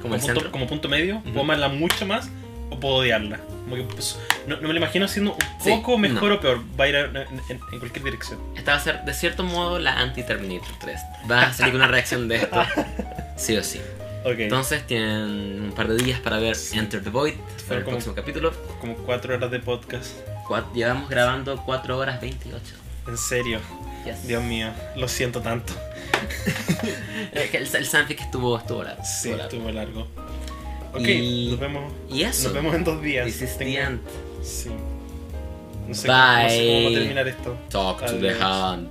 Speaker 2: como
Speaker 1: punto, como punto medio.
Speaker 2: Ujú.
Speaker 1: Puedo amarla mucho más o puedo odiarla. Como que, pues, no, no me lo imagino siendo un
Speaker 2: Sí,
Speaker 1: poco mejor
Speaker 2: no.
Speaker 1: o peor. Va a ir en, en- en cualquier dirección.
Speaker 2: Esta va a ser, de cierto modo, la anti-Terminator 3. Va a salir una reacción de esto. Sí o sí.
Speaker 1: Ok.
Speaker 2: Entonces tienen un par de días para ver Enter the Void, para el
Speaker 1: como-
Speaker 2: próximo capítulo.
Speaker 1: como cuatro horas de podcast.
Speaker 2: Cuat- llevamos grabando 4 horas 28.
Speaker 1: En serio.
Speaker 2: Yes.
Speaker 1: Dios mío. Lo siento tanto.
Speaker 2: El, el fanfic estuvo, estuvo largo.
Speaker 1: Sí,
Speaker 2: estuvo largo.
Speaker 1: estuvo largo. Ok,
Speaker 2: Y-
Speaker 1: nos vemos.
Speaker 2: Y eso.
Speaker 1: Nos vemos en dos días.
Speaker 2: This is the end.
Speaker 1: Sí. No sé, cómo- no sé cómo
Speaker 2: Bye.
Speaker 1: va a terminar esto.
Speaker 2: Talk to the
Speaker 1: Adiós.
Speaker 2: hand.